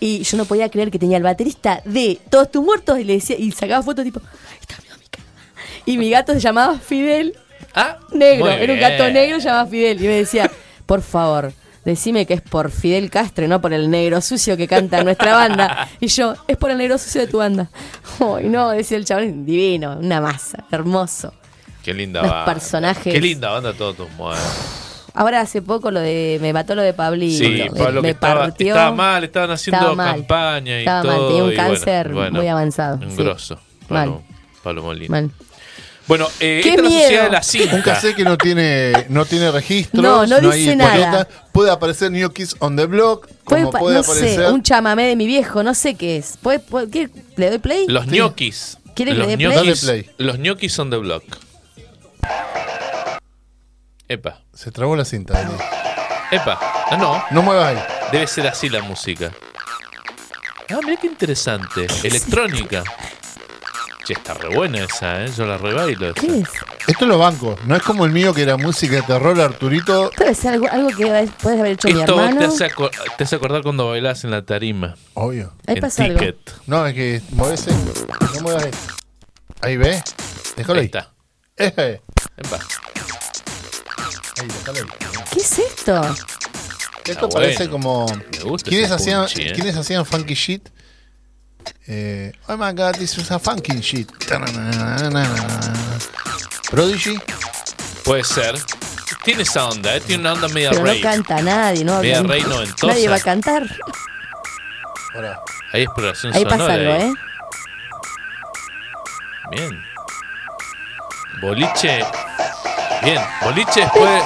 Speaker 3: Y yo no podía creer que tenía el baterista de Todos tus muertos y le decía, y sacaba fotos tipo, está mi cama. Y mi gato se llamaba Fidel
Speaker 1: Ah,
Speaker 3: Negro, era un gato negro llamado Fidel. Y me decía, por favor, decime que es por Fidel Castro y no por el negro sucio que canta en nuestra banda. Y yo, es por el negro sucio de tu banda. Ay, no, decía el chabón, divino, una masa, hermoso.
Speaker 1: Qué linda
Speaker 3: Los
Speaker 1: banda.
Speaker 3: personajes.
Speaker 1: Qué linda banda todos tus muertos.
Speaker 3: Ahora hace poco lo de, me mató lo de Pablito.
Speaker 1: Sí,
Speaker 3: me,
Speaker 1: Pablo que
Speaker 3: me
Speaker 1: estaba,
Speaker 3: partió.
Speaker 1: estaba mal, estaban haciendo
Speaker 3: Estaba mal.
Speaker 1: campaña y
Speaker 3: Estaba
Speaker 1: todo.
Speaker 3: mal, tenía un
Speaker 1: bueno,
Speaker 3: cáncer
Speaker 1: bueno,
Speaker 3: muy avanzado,
Speaker 1: Un
Speaker 3: sí.
Speaker 1: grosso. Pablo,
Speaker 3: Mal.
Speaker 1: Pablo Molina.
Speaker 3: Mal.
Speaker 1: Bueno, eh,
Speaker 3: ¡Qué
Speaker 1: esta es la
Speaker 3: miedo!
Speaker 1: sociedad de la
Speaker 2: Un
Speaker 1: cinta.
Speaker 2: cassette que no tiene, no tiene registros,
Speaker 3: No, no
Speaker 2: hay
Speaker 3: dice nada.
Speaker 2: etiqueta. Puede aparecer New Kids on the Block, como puede
Speaker 3: no
Speaker 2: aparecer.
Speaker 3: sé, un chamamé de mi viejo, no sé qué es. ¿Puede, puede- ¿qué? ¿Le doy play?
Speaker 1: Los ñoquis.
Speaker 3: ¿Quiere que
Speaker 1: los
Speaker 3: le dé
Speaker 2: play?
Speaker 1: ñoquis,
Speaker 2: Dale play.
Speaker 1: Los ñoquis son de block. Epa,
Speaker 2: Se trabó la cinta. Dani.
Speaker 1: epa. Ah, no,
Speaker 2: No muevas ahí.
Speaker 1: debe ser así la música. Ah, mira qué interesante. Electrónica. Che, está re buena esa, ¿eh? Yo la rebailo. esa.
Speaker 3: ¿Qué es?
Speaker 2: Esto lo banco. No es como el mío que era música de terror, Arturito.
Speaker 3: Esto debe ser algo, algo que puedes haber hecho mi
Speaker 1: Esto
Speaker 3: hermano.
Speaker 1: te hace, aco- te hace acordar cuando bailás en la tarima.
Speaker 2: Obvio.
Speaker 3: Ahí
Speaker 1: en
Speaker 3: pasa algo.
Speaker 1: Ticket.
Speaker 2: No, es que muevese. No muevas ahí. Ahí ve. Déjalo
Speaker 1: Ahí
Speaker 2: ahí.
Speaker 1: está. Epa.
Speaker 2: ahí, déjalo ahí.
Speaker 3: ¿Qué es esto?
Speaker 2: Esto
Speaker 1: Ah,
Speaker 2: parece
Speaker 1: bueno.
Speaker 2: como.
Speaker 1: Me gusta
Speaker 2: ¿Quiénes
Speaker 1: ese
Speaker 2: hacían,
Speaker 1: punchy, ¿eh?
Speaker 2: ¿Quiénes hacían funky shit? Eh, oh my god, this is a funky shit. Prodigy.
Speaker 1: Puede ser. Tiene esa onda, ¿eh? Tiene una onda media
Speaker 3: Pero no
Speaker 1: rave.
Speaker 3: canta nadie, ¿no?
Speaker 1: Media
Speaker 3: Hablan-
Speaker 1: rey noventosa.
Speaker 3: Nadie va a cantar.
Speaker 2: Ahora,
Speaker 1: Hay exploración
Speaker 3: Ahí
Speaker 1: sonora.
Speaker 3: pasa algo,
Speaker 1: ahí.
Speaker 3: ¿eh?
Speaker 1: Bien. Boliche. Bien. Boliche después.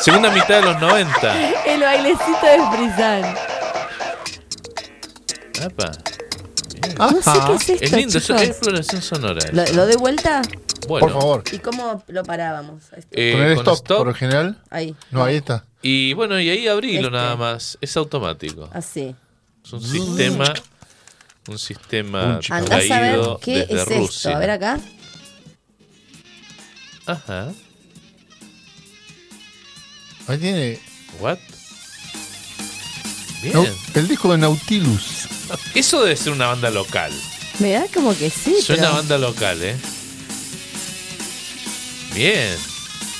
Speaker 1: Segunda mitad de los 90.
Speaker 3: El bailecito de Frisán.
Speaker 1: Epa.
Speaker 3: No sé qué es esto,
Speaker 1: Es lindo, eso
Speaker 3: chicos.
Speaker 1: es exploración sonora.
Speaker 3: ¿Lo, lo doy vuelta?
Speaker 1: Bueno,
Speaker 2: por favor.
Speaker 3: ¿Y cómo lo parábamos? Esto.
Speaker 1: eh,
Speaker 2: Con el
Speaker 1: con
Speaker 2: stop,
Speaker 1: stop.
Speaker 2: por lo general.
Speaker 3: Ahí.
Speaker 2: No, ahí está.
Speaker 1: Y bueno, y ahí abrilo
Speaker 3: Este.
Speaker 1: nada más. Es automático.
Speaker 3: Así.
Speaker 1: Es un sistema. Un sistema.
Speaker 3: Andás a ver
Speaker 1: traído
Speaker 3: qué
Speaker 1: desde
Speaker 3: es
Speaker 1: Rusia.
Speaker 3: esto. A ver acá.
Speaker 1: Ajá.
Speaker 2: Ahí tiene.
Speaker 1: What? Bien.
Speaker 2: No, el disco de Nautilus.
Speaker 1: Eso debe ser una banda local.
Speaker 3: Me da como que sí,
Speaker 1: Suena
Speaker 3: pero...
Speaker 1: banda local, ¿eh? Bien.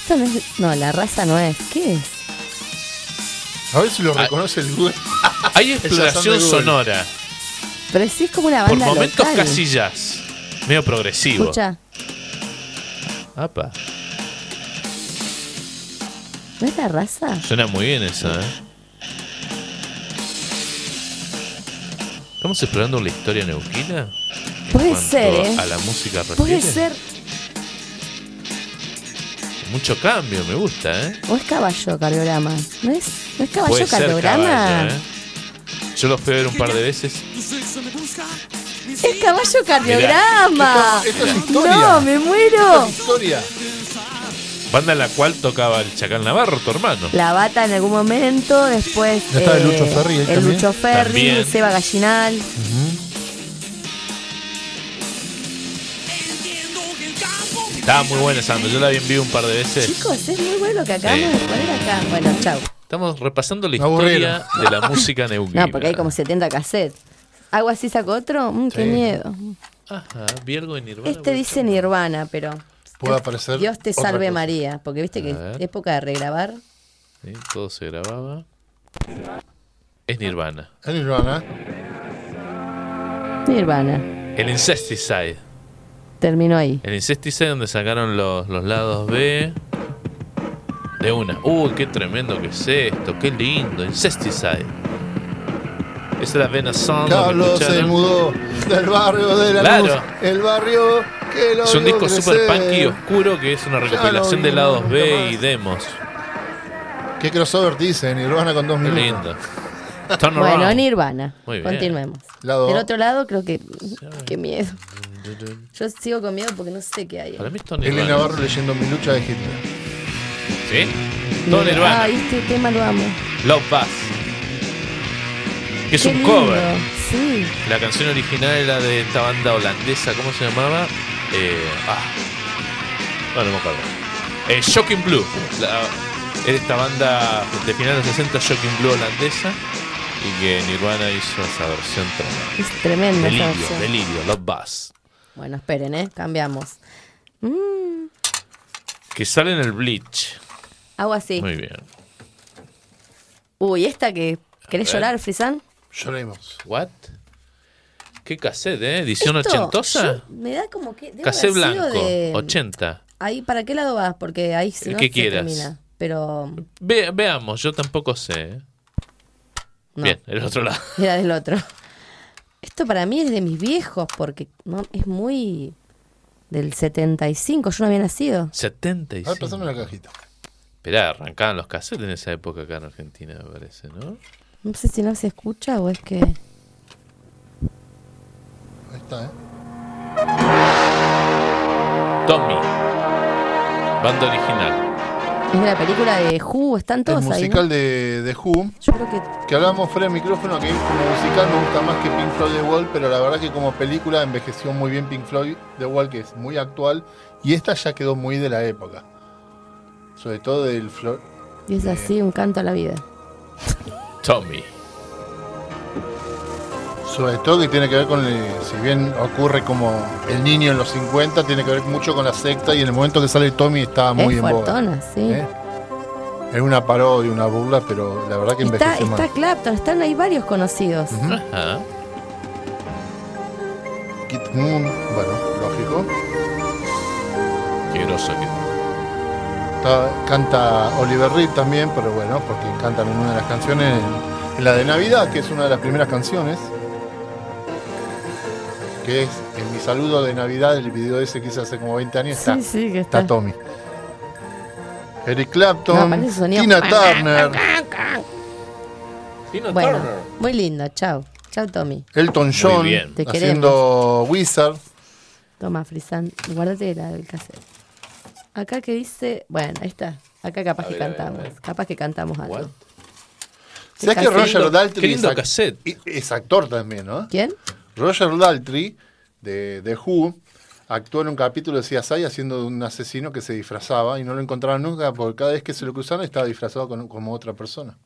Speaker 3: esto no, es- no, la raza no es. ¿Qué es?
Speaker 2: A ver si lo
Speaker 1: Ah.
Speaker 2: reconoce el Google.
Speaker 1: Hay exploración
Speaker 2: Google.
Speaker 1: sonora.
Speaker 3: Pero sí es como una
Speaker 1: Por
Speaker 3: banda
Speaker 1: momentos
Speaker 3: local.
Speaker 1: casi jazz. Medio progresivo.
Speaker 3: Escucha,
Speaker 1: Apa.
Speaker 3: ¿no es la raza?
Speaker 1: Suena muy bien eso, ¿eh? ¿Estamos explorando la historia neuquina? En
Speaker 3: Puede ser, ¿eh?
Speaker 1: A la música refiere.
Speaker 3: Puede ser.
Speaker 1: Mucho cambio, me gusta, ¿eh?
Speaker 3: ¿O es caballo cardiograma? ¿No es, ¿no es caballo
Speaker 1: Puede ser caballo, ¿eh? Yo los fui a ver un par de veces.
Speaker 3: ¡Es caballo cardiograma!
Speaker 2: Esto- esto es historia.
Speaker 3: ¡No, me muero!
Speaker 2: Historia.
Speaker 1: Banda en la cual tocaba el Chacal Navarro, tu hermano.
Speaker 3: La bata en algún momento, después.
Speaker 2: Ya está el Lucho Ferri,
Speaker 3: El
Speaker 2: también.
Speaker 3: Lucho Ferri,
Speaker 1: También.
Speaker 3: Seba Gallinal.
Speaker 1: Estaba muy buena esa banda. Yo la vi en vivo un par de veces.
Speaker 3: Chicos, es muy bueno lo que acabamos
Speaker 1: Sí.
Speaker 3: de poner acá. Bueno, chau.
Speaker 1: Estamos repasando la historia de la música neuquina.
Speaker 3: No, porque hay como 70 cassettes. ¿Algo así saco otro? Mm, qué
Speaker 2: Sí.
Speaker 3: miedo.
Speaker 1: Ajá, vi algo de Nirvana.
Speaker 3: Este dice. Nirvana, pero
Speaker 2: puede aparecer.
Speaker 3: Dios te salve
Speaker 2: cosa.
Speaker 3: María, porque viste que
Speaker 1: ver.
Speaker 3: época de regrabar.
Speaker 1: Sí, Todo se grababa. Es Nirvana.
Speaker 2: En Nirvana.
Speaker 3: Nirvana.
Speaker 1: El Incesticide.
Speaker 3: Terminó ahí.
Speaker 1: El Incesticide donde sacaron los, los lados B. De una. Uy, qué tremendo que es esto. Qué lindo. Incesticide. Esa es la Venazón.
Speaker 2: Carlos se mudó del barrio de la
Speaker 1: Claro.
Speaker 2: luz. El barrio que lo
Speaker 1: Es un disco super punky y oscuro que es una recopilación de lados B y demos.
Speaker 2: ¿Qué crossover dice? Nirvana con dos
Speaker 1: Qué
Speaker 2: minutos.
Speaker 1: lindo. Turn
Speaker 3: Bueno,
Speaker 1: around.
Speaker 3: Nirvana.
Speaker 1: Muy bien.
Speaker 3: Continuemos.
Speaker 2: Lado
Speaker 3: Del otro lado creo que... Qué miedo. Yo sigo con miedo porque no sé qué hay.
Speaker 1: Para mí Nirvana.
Speaker 2: Navarro leyendo mi lucha de Hitler.
Speaker 1: ¿Sí? Todo Nirvana.
Speaker 3: Ay, este tema lo amo.
Speaker 1: Love Buzz. Que es
Speaker 3: Qué
Speaker 1: un
Speaker 3: lindo.
Speaker 1: cover.
Speaker 3: Sí.
Speaker 1: La canción original era de esta banda holandesa, ¿cómo se llamaba? Eh, ah, no, no me acuerdo. Eh, Shocking Blue. La, era esta banda de finales de los 60, Shocking Blue holandesa. Y que Nirvana hizo esa versión tremenda.
Speaker 3: Es tremenda esa
Speaker 1: Delirio,
Speaker 3: versión.
Speaker 1: delirio, Love Buzz.
Speaker 3: Bueno, esperen, ¿eh? Cambiamos. Mm,
Speaker 1: Que sale en el Bleach.
Speaker 3: hago así.
Speaker 1: Muy bien.
Speaker 3: Uy, esta que... ¿Querés llorar, Frisan?
Speaker 2: Lloremos.
Speaker 1: ¿What? ¿Qué cassette, eh? ¿Edición
Speaker 3: Esto,
Speaker 1: ochentosa?
Speaker 3: yo- me da como que...
Speaker 1: Cassette
Speaker 3: haber sido
Speaker 1: blanco,
Speaker 3: de-
Speaker 1: 80.
Speaker 3: Ahí, ¿para qué lado vas? Porque ahí si
Speaker 1: El
Speaker 3: no
Speaker 1: que
Speaker 3: se
Speaker 1: quieras.
Speaker 3: termina. Pero
Speaker 1: Ve- veamos, yo tampoco sé. eh.
Speaker 3: no,
Speaker 1: Bien, el otro lado.
Speaker 3: era del otro. Esto para mí es de mis viejos porque no es muy del 75, yo no había nacido.
Speaker 2: A ver,
Speaker 1: 75.
Speaker 2: pasame la cajita.
Speaker 1: Esperá, arrancaban los cassettes en esa época acá en Argentina, me parece, ¿no?
Speaker 3: No sé si no se escucha o es que
Speaker 2: Ahí está, ¿eh?
Speaker 1: Tommy. Banda original.
Speaker 3: es de la película de Who, están
Speaker 2: El
Speaker 3: todos ahí. ¿no?
Speaker 2: musical de, de Who.
Speaker 3: Yo creo que
Speaker 2: Que hablábamos fuera de micrófono, que como musical me gusta más que Pink Floyd The Wall, pero la verdad que como película envejeció muy bien Pink Floyd The Wall, que es muy actual, y esta ya quedó muy de la época. Sobre todo del flor.
Speaker 3: y es así, un canto a la vida.
Speaker 1: Tommy.
Speaker 2: Sobre todo que tiene que ver con, el- si bien ocurre como el niño en los 50, tiene que ver mucho con la secta y en el momento que sale Tommy estaba muy
Speaker 3: es
Speaker 2: en boga.
Speaker 3: fuertona, sí.
Speaker 2: ¿eh? Es una parodia, una burla, pero la verdad que
Speaker 3: Está,
Speaker 2: envejeció mal.
Speaker 3: está Clapton, están ahí varios conocidos.
Speaker 2: Ujú.
Speaker 1: Ajá.
Speaker 2: Kid Moon, bueno, lógico.
Speaker 1: Qué groso que.
Speaker 2: Está- canta Oliver Reed también, pero bueno, porque cantan en una de las canciones, en, en la de Navidad, que es una de las primeras canciones, que es en mi saludo de Navidad, el video ese que hice hace como 20 años, está,
Speaker 3: Sí, sí, que
Speaker 2: está
Speaker 3: está.
Speaker 2: Tommy. Eric
Speaker 3: No,
Speaker 2: Clapton,
Speaker 3: sonido.
Speaker 2: Tina Turner,
Speaker 1: Tina
Speaker 3: Bueno,
Speaker 1: Turner.
Speaker 3: muy lindo, chao. Chao, Tommy.
Speaker 2: Elton John, haciendo Wizard.
Speaker 3: Toma, Frisan, guárdate la del cassette. Acá que dice, bueno, ahí está. Acá capaz
Speaker 1: A
Speaker 3: que
Speaker 1: ver, a ver,
Speaker 3: cantamos.
Speaker 1: a ver.
Speaker 3: Capaz que cantamos algo.
Speaker 1: What?
Speaker 2: ¿Sabes que. Roger Daltrey
Speaker 1: qué lindo
Speaker 2: es,
Speaker 1: cassette.
Speaker 2: es actor también, ¿no?
Speaker 3: ¿Quién?
Speaker 2: Roger Daltrey, de, de Who, actuó en un capítulo de CSI haciendo de un asesino que se disfrazaba y no lo encontraron nunca porque cada vez que se lo cruzaron estaba disfrazado con- como otra persona.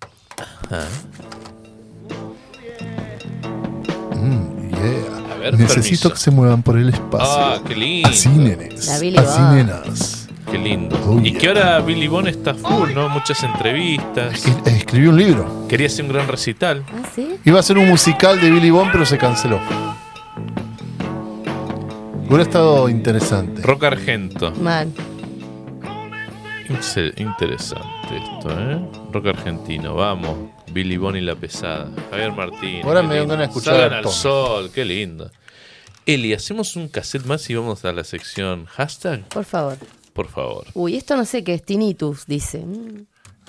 Speaker 2: Mm, yeah.
Speaker 1: A ver,
Speaker 2: Necesito
Speaker 1: permiso.
Speaker 2: que se muevan por el espacio.
Speaker 1: Ah, qué lindo.
Speaker 2: Así, nenes. Así, nenas.
Speaker 1: Qué lindo.
Speaker 2: Oh,
Speaker 1: y
Speaker 2: yeah.
Speaker 1: que ahora Billy Bond está full, ¿no? Muchas entrevistas.
Speaker 2: Es- Escribió un libro.
Speaker 1: Quería hacer un gran recital.
Speaker 3: Ah, sí.
Speaker 2: Iba a ser un musical de Billy Bond, pero se canceló. Hubiera estado interesante.
Speaker 1: Rock Argento.
Speaker 3: Mal.
Speaker 1: Interesante esto, ¿eh? Rock argentino, vamos. Billy Bond y la pesada. Javier Martín.
Speaker 2: Ahora me ganas de escuchar
Speaker 1: Salgan
Speaker 2: a
Speaker 1: al sol, qué lindo. Eli, hacemos un cassette más y vamos a la sección hashtag,
Speaker 3: Por favor.
Speaker 1: Por favor.
Speaker 3: Uy, esto no sé qué es tinnitus, dice. Mm,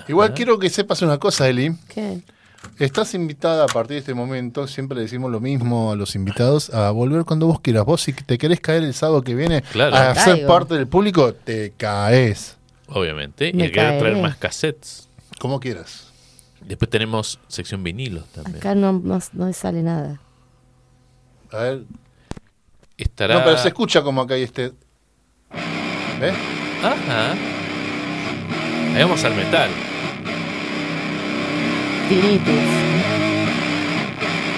Speaker 2: Igual quiero que sepas una cosa, Eli.
Speaker 3: ¿Qué?
Speaker 2: Estás invitada a partir de este momento, siempre le decimos lo mismo a los invitados, a volver cuando vos quieras. Vos si te querés caer el sábado que viene
Speaker 1: Claro.
Speaker 2: a ser
Speaker 3: Caigo.
Speaker 2: parte del público, te caes.
Speaker 1: Obviamente.
Speaker 3: Me
Speaker 1: y hay que traer más cassettes.
Speaker 2: Como quieras.
Speaker 1: Después tenemos sección vinilos también.
Speaker 3: Acá no, no, no sale nada.
Speaker 2: A ver.
Speaker 1: Estará.
Speaker 2: No, pero se escucha como acá hay este. ¿Ves?
Speaker 1: Ajá. Ahí vamos al metal.
Speaker 3: Tinnitus.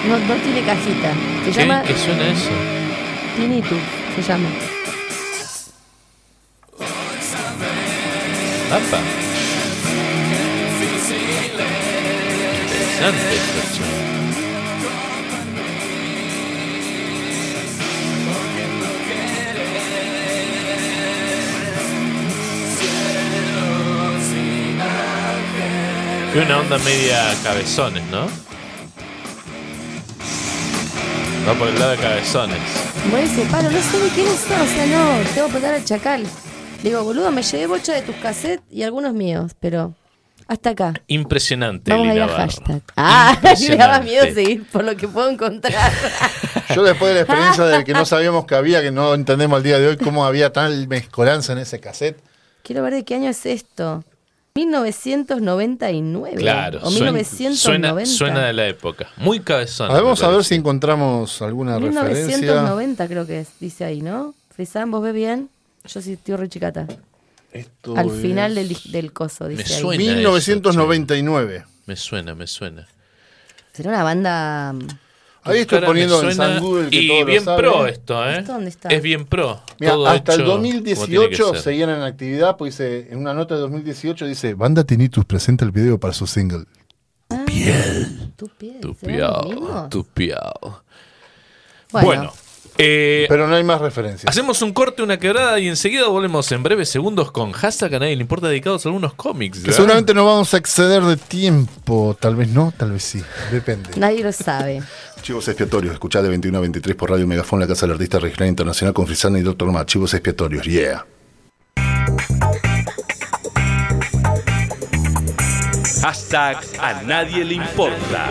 Speaker 3: No, no tiene cajita. Se
Speaker 1: ¿Qué,
Speaker 3: llama
Speaker 1: ¿Qué suena eso?
Speaker 3: tinnitus. Se llama.
Speaker 1: Apa. Interesante esto, Tiene una onda media cabezones, ¿no? Va por el lado de cabezones.
Speaker 3: Como ese palo, no sé de quiénes son, o sea, no, tengo que preguntar al chacal. Le digo, boludo, me llevé bocha de tus cassettes y algunos míos, pero hasta acá.
Speaker 1: Impresionante.
Speaker 3: Vamos a ir a hashtag. Ah, me daba miedo seguir por lo que puedo encontrar.
Speaker 2: Yo después de la experiencia del que no sabíamos que había, que no entendemos al día de hoy cómo había tal mezcolanza en ese cassette.
Speaker 3: Quiero ver de qué año es esto. 1999.
Speaker 1: Claro,
Speaker 3: O
Speaker 1: suena,
Speaker 3: 1990.
Speaker 1: suena, suena de la época. Muy cabezón.
Speaker 2: A ver, vamos
Speaker 1: me
Speaker 2: a ver si encontramos alguna referencia.
Speaker 3: 1990 creo que es, dice ahí, ¿no? Frisán, ¿vos ves bien? Yo sí estoy re chicata.
Speaker 2: Esto
Speaker 3: Al
Speaker 2: es
Speaker 3: final del, del coso,
Speaker 1: Me
Speaker 3: dice ahí.
Speaker 1: suena. eso,
Speaker 2: 1999.
Speaker 1: Me suena, me suena.
Speaker 3: Será una banda...
Speaker 2: Ahí estoy poniendo en San Google que
Speaker 1: Y
Speaker 2: todo lo
Speaker 1: bien
Speaker 2: sabe.
Speaker 1: pro esto, ¿eh?
Speaker 3: ¿Esto dónde está?
Speaker 1: Es bien pro.
Speaker 2: Mira,
Speaker 1: Todo
Speaker 2: hasta el
Speaker 1: hecho como tiene que
Speaker 2: 2018
Speaker 1: ser.
Speaker 2: seguían en actividad, pues dice, en una nota de 2018 dice, Banda Tinnitus presenta el video para su single.
Speaker 3: Tu piel. ¿Serán los
Speaker 1: Tupiao,
Speaker 3: mismos?
Speaker 1: tupiao.
Speaker 3: Bueno,
Speaker 1: Bueno, eh,
Speaker 2: Pero no hay más referencias.
Speaker 1: hacemos un corte, una quebrada y enseguida volvemos en breves segundos con hashtag a nadie le importa dedicados a algunos cómics.
Speaker 2: Que seguramente no vamos a exceder de tiempo, tal vez no, tal vez sí, depende.
Speaker 3: nadie lo sabe.
Speaker 4: Chivos expiatorios, escuchá de 21 a 23 por Radio Megafón, la Casa del Artista Regional Internacional con Frisana y Doctor Matt. Chivos expiatorios, yeah.
Speaker 5: Hashtag a nadie le importa.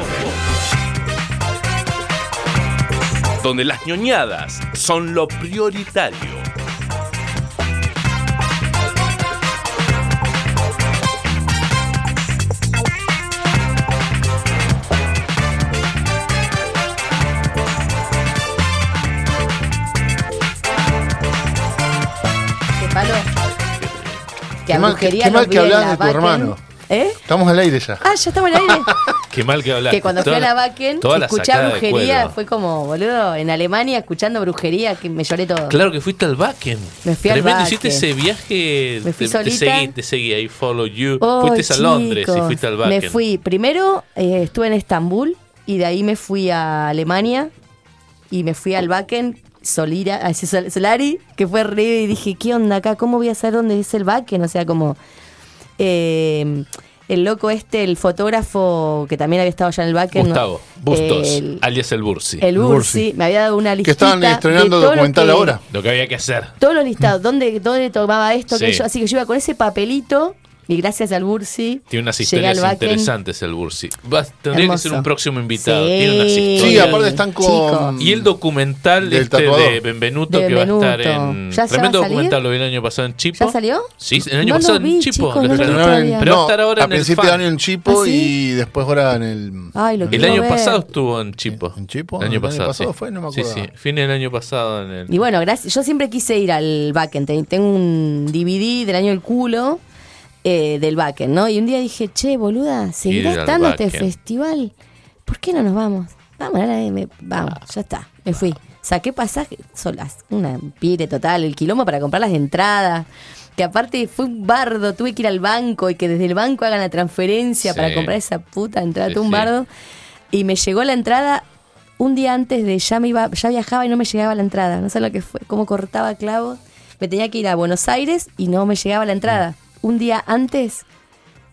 Speaker 5: Donde las ñoñadas son lo prioritario.
Speaker 3: ¿Qué palo? Que
Speaker 2: Qué mal- qué mal que hablas
Speaker 3: la
Speaker 2: de tu hermano.
Speaker 3: ¿Eh?
Speaker 2: Estamos al aire ya.
Speaker 3: Ah, ya estamos el aire.
Speaker 1: Qué mal que hablaste.
Speaker 3: que cuando fui a la
Speaker 1: la
Speaker 3: escuchar brujería fue como, boludo, en Alemania escuchando brujería que me lloré todo.
Speaker 1: Claro que fuiste al Wacken.
Speaker 3: Me fui al
Speaker 1: Tremendo, hiciste
Speaker 3: Wacken.
Speaker 1: ese viaje.
Speaker 3: Me fui
Speaker 1: te, te
Speaker 3: solita.
Speaker 1: seguí, te seguí, ahí follow you.
Speaker 3: Oh,
Speaker 1: fuiste a Londres y fuiste al Wacken.
Speaker 3: Me fui, primero eh, estuve en Estambul y de ahí me fui a Alemania y me fui al Wacken Solira, a ese Sol- Solari, que fue re y dije, ¿qué onda acá? ¿Cómo voy a saber dónde es el Wacken? O sea, como eh, el loco este, el fotógrafo que también había estado allá en el Wacken.
Speaker 1: Gustavo Bustos,
Speaker 3: el,
Speaker 1: alias el Bursi.
Speaker 3: el Bursi,
Speaker 2: Bursi.
Speaker 3: me había dado una lista.
Speaker 2: Que estaban estrenando documental ahora.
Speaker 1: Lo que había que hacer.
Speaker 3: Todos los listados, ¿dónde, dónde tomaba esto?
Speaker 1: Sí.
Speaker 3: aquello? Así que yo iba con ese papelito y gracias al Bursi.
Speaker 1: Tiene unas historias interesantes el Bursi. Vas- tendría
Speaker 3: Hermoso.
Speaker 1: que ser un próximo invitado.
Speaker 3: Sí.
Speaker 1: Tiene unas
Speaker 2: Sí,
Speaker 1: historias.
Speaker 2: aparte están con...
Speaker 3: Chicos.
Speaker 1: Y el documental
Speaker 2: Del
Speaker 1: este de Benvenuto
Speaker 3: De
Speaker 1: que va a estar
Speaker 3: Benvenuto.
Speaker 1: en.
Speaker 3: ¿Ya-
Speaker 1: tremendo
Speaker 3: va a salir?
Speaker 1: documental lo vi el año pasado en Chipo.
Speaker 3: ¿Ya salió?
Speaker 1: Sí, el año
Speaker 3: No lo
Speaker 1: pasado
Speaker 3: vi,
Speaker 1: en Chipo.
Speaker 3: chicos, no.
Speaker 1: Pero va a estar ahora
Speaker 2: a
Speaker 1: en el
Speaker 2: principio de año en Chipo
Speaker 3: ¿Ah, sí?
Speaker 2: y después ahora en el...
Speaker 3: Ay, lo
Speaker 1: El año
Speaker 3: ver.
Speaker 1: pasado estuvo en Chipo.
Speaker 2: ¿En Chipo?
Speaker 1: El año
Speaker 2: ¿El año
Speaker 1: pasado.
Speaker 2: pasado
Speaker 1: sí.
Speaker 2: fue? No me
Speaker 1: Sí,
Speaker 2: acordaba.
Speaker 1: sí. Fin del año pasado en el.
Speaker 3: Y bueno, gracias. Yo siempre quise ir al Backen. Ten- Tengo un DVD del año del culo eh, del Backen, ¿no? Y un día dije, che, boluda, ¿seguirá estando este festival? ¿Por qué no nos vamos? Vamos, me- vamos, ya está. Me fui. Saqué pasaje solas. Una pire total. El quilombo para comprar las entradas. Que aparte fue un bardo. Tuve que ir al banco y que desde el banco hagan la transferencia
Speaker 1: Sí.
Speaker 3: para comprar esa puta entrada.
Speaker 1: Sí,
Speaker 3: todo un
Speaker 1: sí.
Speaker 3: bardo. Y me llegó la entrada un día antes de ya me iba, ya viajaba y no me llegaba la entrada. No sé lo que fue, cómo cortaba clavos. Me tenía que ir a Buenos Aires y no me llegaba la entrada. Un día antes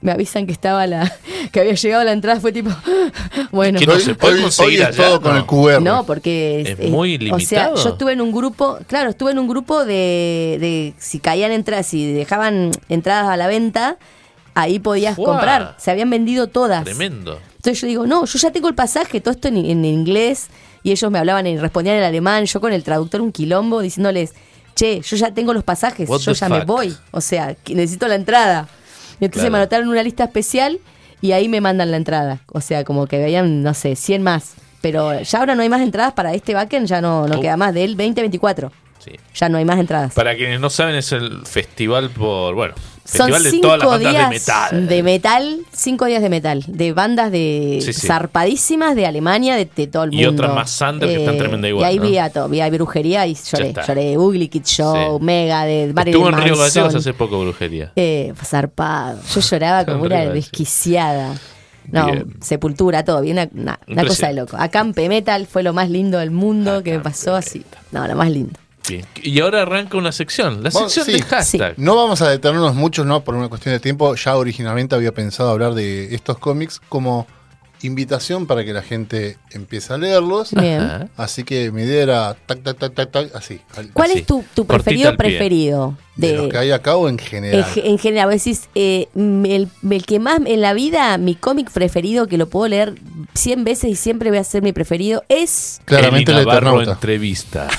Speaker 3: me avisan que estaba la, que había llegado la entrada, fue tipo, bueno.
Speaker 1: ¿Qué no se puede conseguir
Speaker 2: hoy es
Speaker 1: allá,
Speaker 2: todo con
Speaker 1: no?
Speaker 2: el QR.
Speaker 3: No, porque
Speaker 1: Es
Speaker 3: eh,
Speaker 1: muy
Speaker 3: O sea,
Speaker 1: limitado.
Speaker 3: yo estuve en un grupo, claro, estuve en un grupo de, de si caían entradas, si dejaban entradas a la venta, ahí podías comprar. Se habían vendido todas.
Speaker 1: Tremendo.
Speaker 3: Entonces yo digo, no, yo ya tengo el pasaje, todo esto en, en inglés, y ellos me hablaban y respondían en alemán, yo con el traductor un quilombo diciéndoles, che, yo ya tengo los pasajes,
Speaker 1: What
Speaker 3: yo ya me voy, o sea, necesito la entrada. Y entonces
Speaker 1: Claro.
Speaker 3: me anotaron una lista especial y ahí me mandan la entrada. O sea, como que veían, no sé, 100 más. Pero ya ahora no hay más entradas para este backend, ya no, no
Speaker 1: Oh.
Speaker 3: queda más, del 2024.
Speaker 1: Sí.
Speaker 3: Ya no hay más entradas.
Speaker 1: Para quienes no saben, es el festival por. Bueno,
Speaker 3: Son
Speaker 1: de
Speaker 3: cinco
Speaker 1: todas las bandas
Speaker 3: días
Speaker 1: de metal.
Speaker 3: de metal, cinco días de metal, de bandas de
Speaker 1: Sí, sí.
Speaker 3: zarpadísimas de Alemania, de, de todo el
Speaker 1: Y
Speaker 3: mundo.
Speaker 1: otras más under que están tremenda igual,
Speaker 3: Y ahí
Speaker 1: ¿no?
Speaker 3: vi a todo, vi a brujería y lloré, lloré. Ugly Kid Show. Mega, de Marilyn
Speaker 1: Estuvo en Río. Gallegos hace poco, brujería.
Speaker 3: Eh, zarpado. Yo lloraba como una desquiciada. No,
Speaker 1: Bien.
Speaker 3: sepultura, todo bien, una, una- una cosa de loco. Acampe Metal fue lo más lindo del mundo que me pasó así. No, lo más lindo.
Speaker 1: Bien. Y ahora arranca una sección, la sección
Speaker 2: sí.
Speaker 1: del hashtag.
Speaker 2: No vamos a detenernos mucho, ¿no? Por una cuestión de tiempo. Ya originalmente había pensado hablar de estos cómics como invitación para que la gente empiece a leerlos.
Speaker 3: Bien.
Speaker 1: Ajá.
Speaker 2: Así que mi idea era tac, tac, tac, tac, tac, así.
Speaker 3: ¿Cuál
Speaker 1: Así,
Speaker 3: es tu, preferido preferido?
Speaker 2: De, los que hay acá o en
Speaker 3: En,
Speaker 2: general.
Speaker 3: ge- en general, vos decís, eh, el, el que más en la vida, mi cómic preferido, que lo puedo leer 100 veces y siempre voy a ser mi preferido, es
Speaker 2: Claramente el
Speaker 1: entrevista.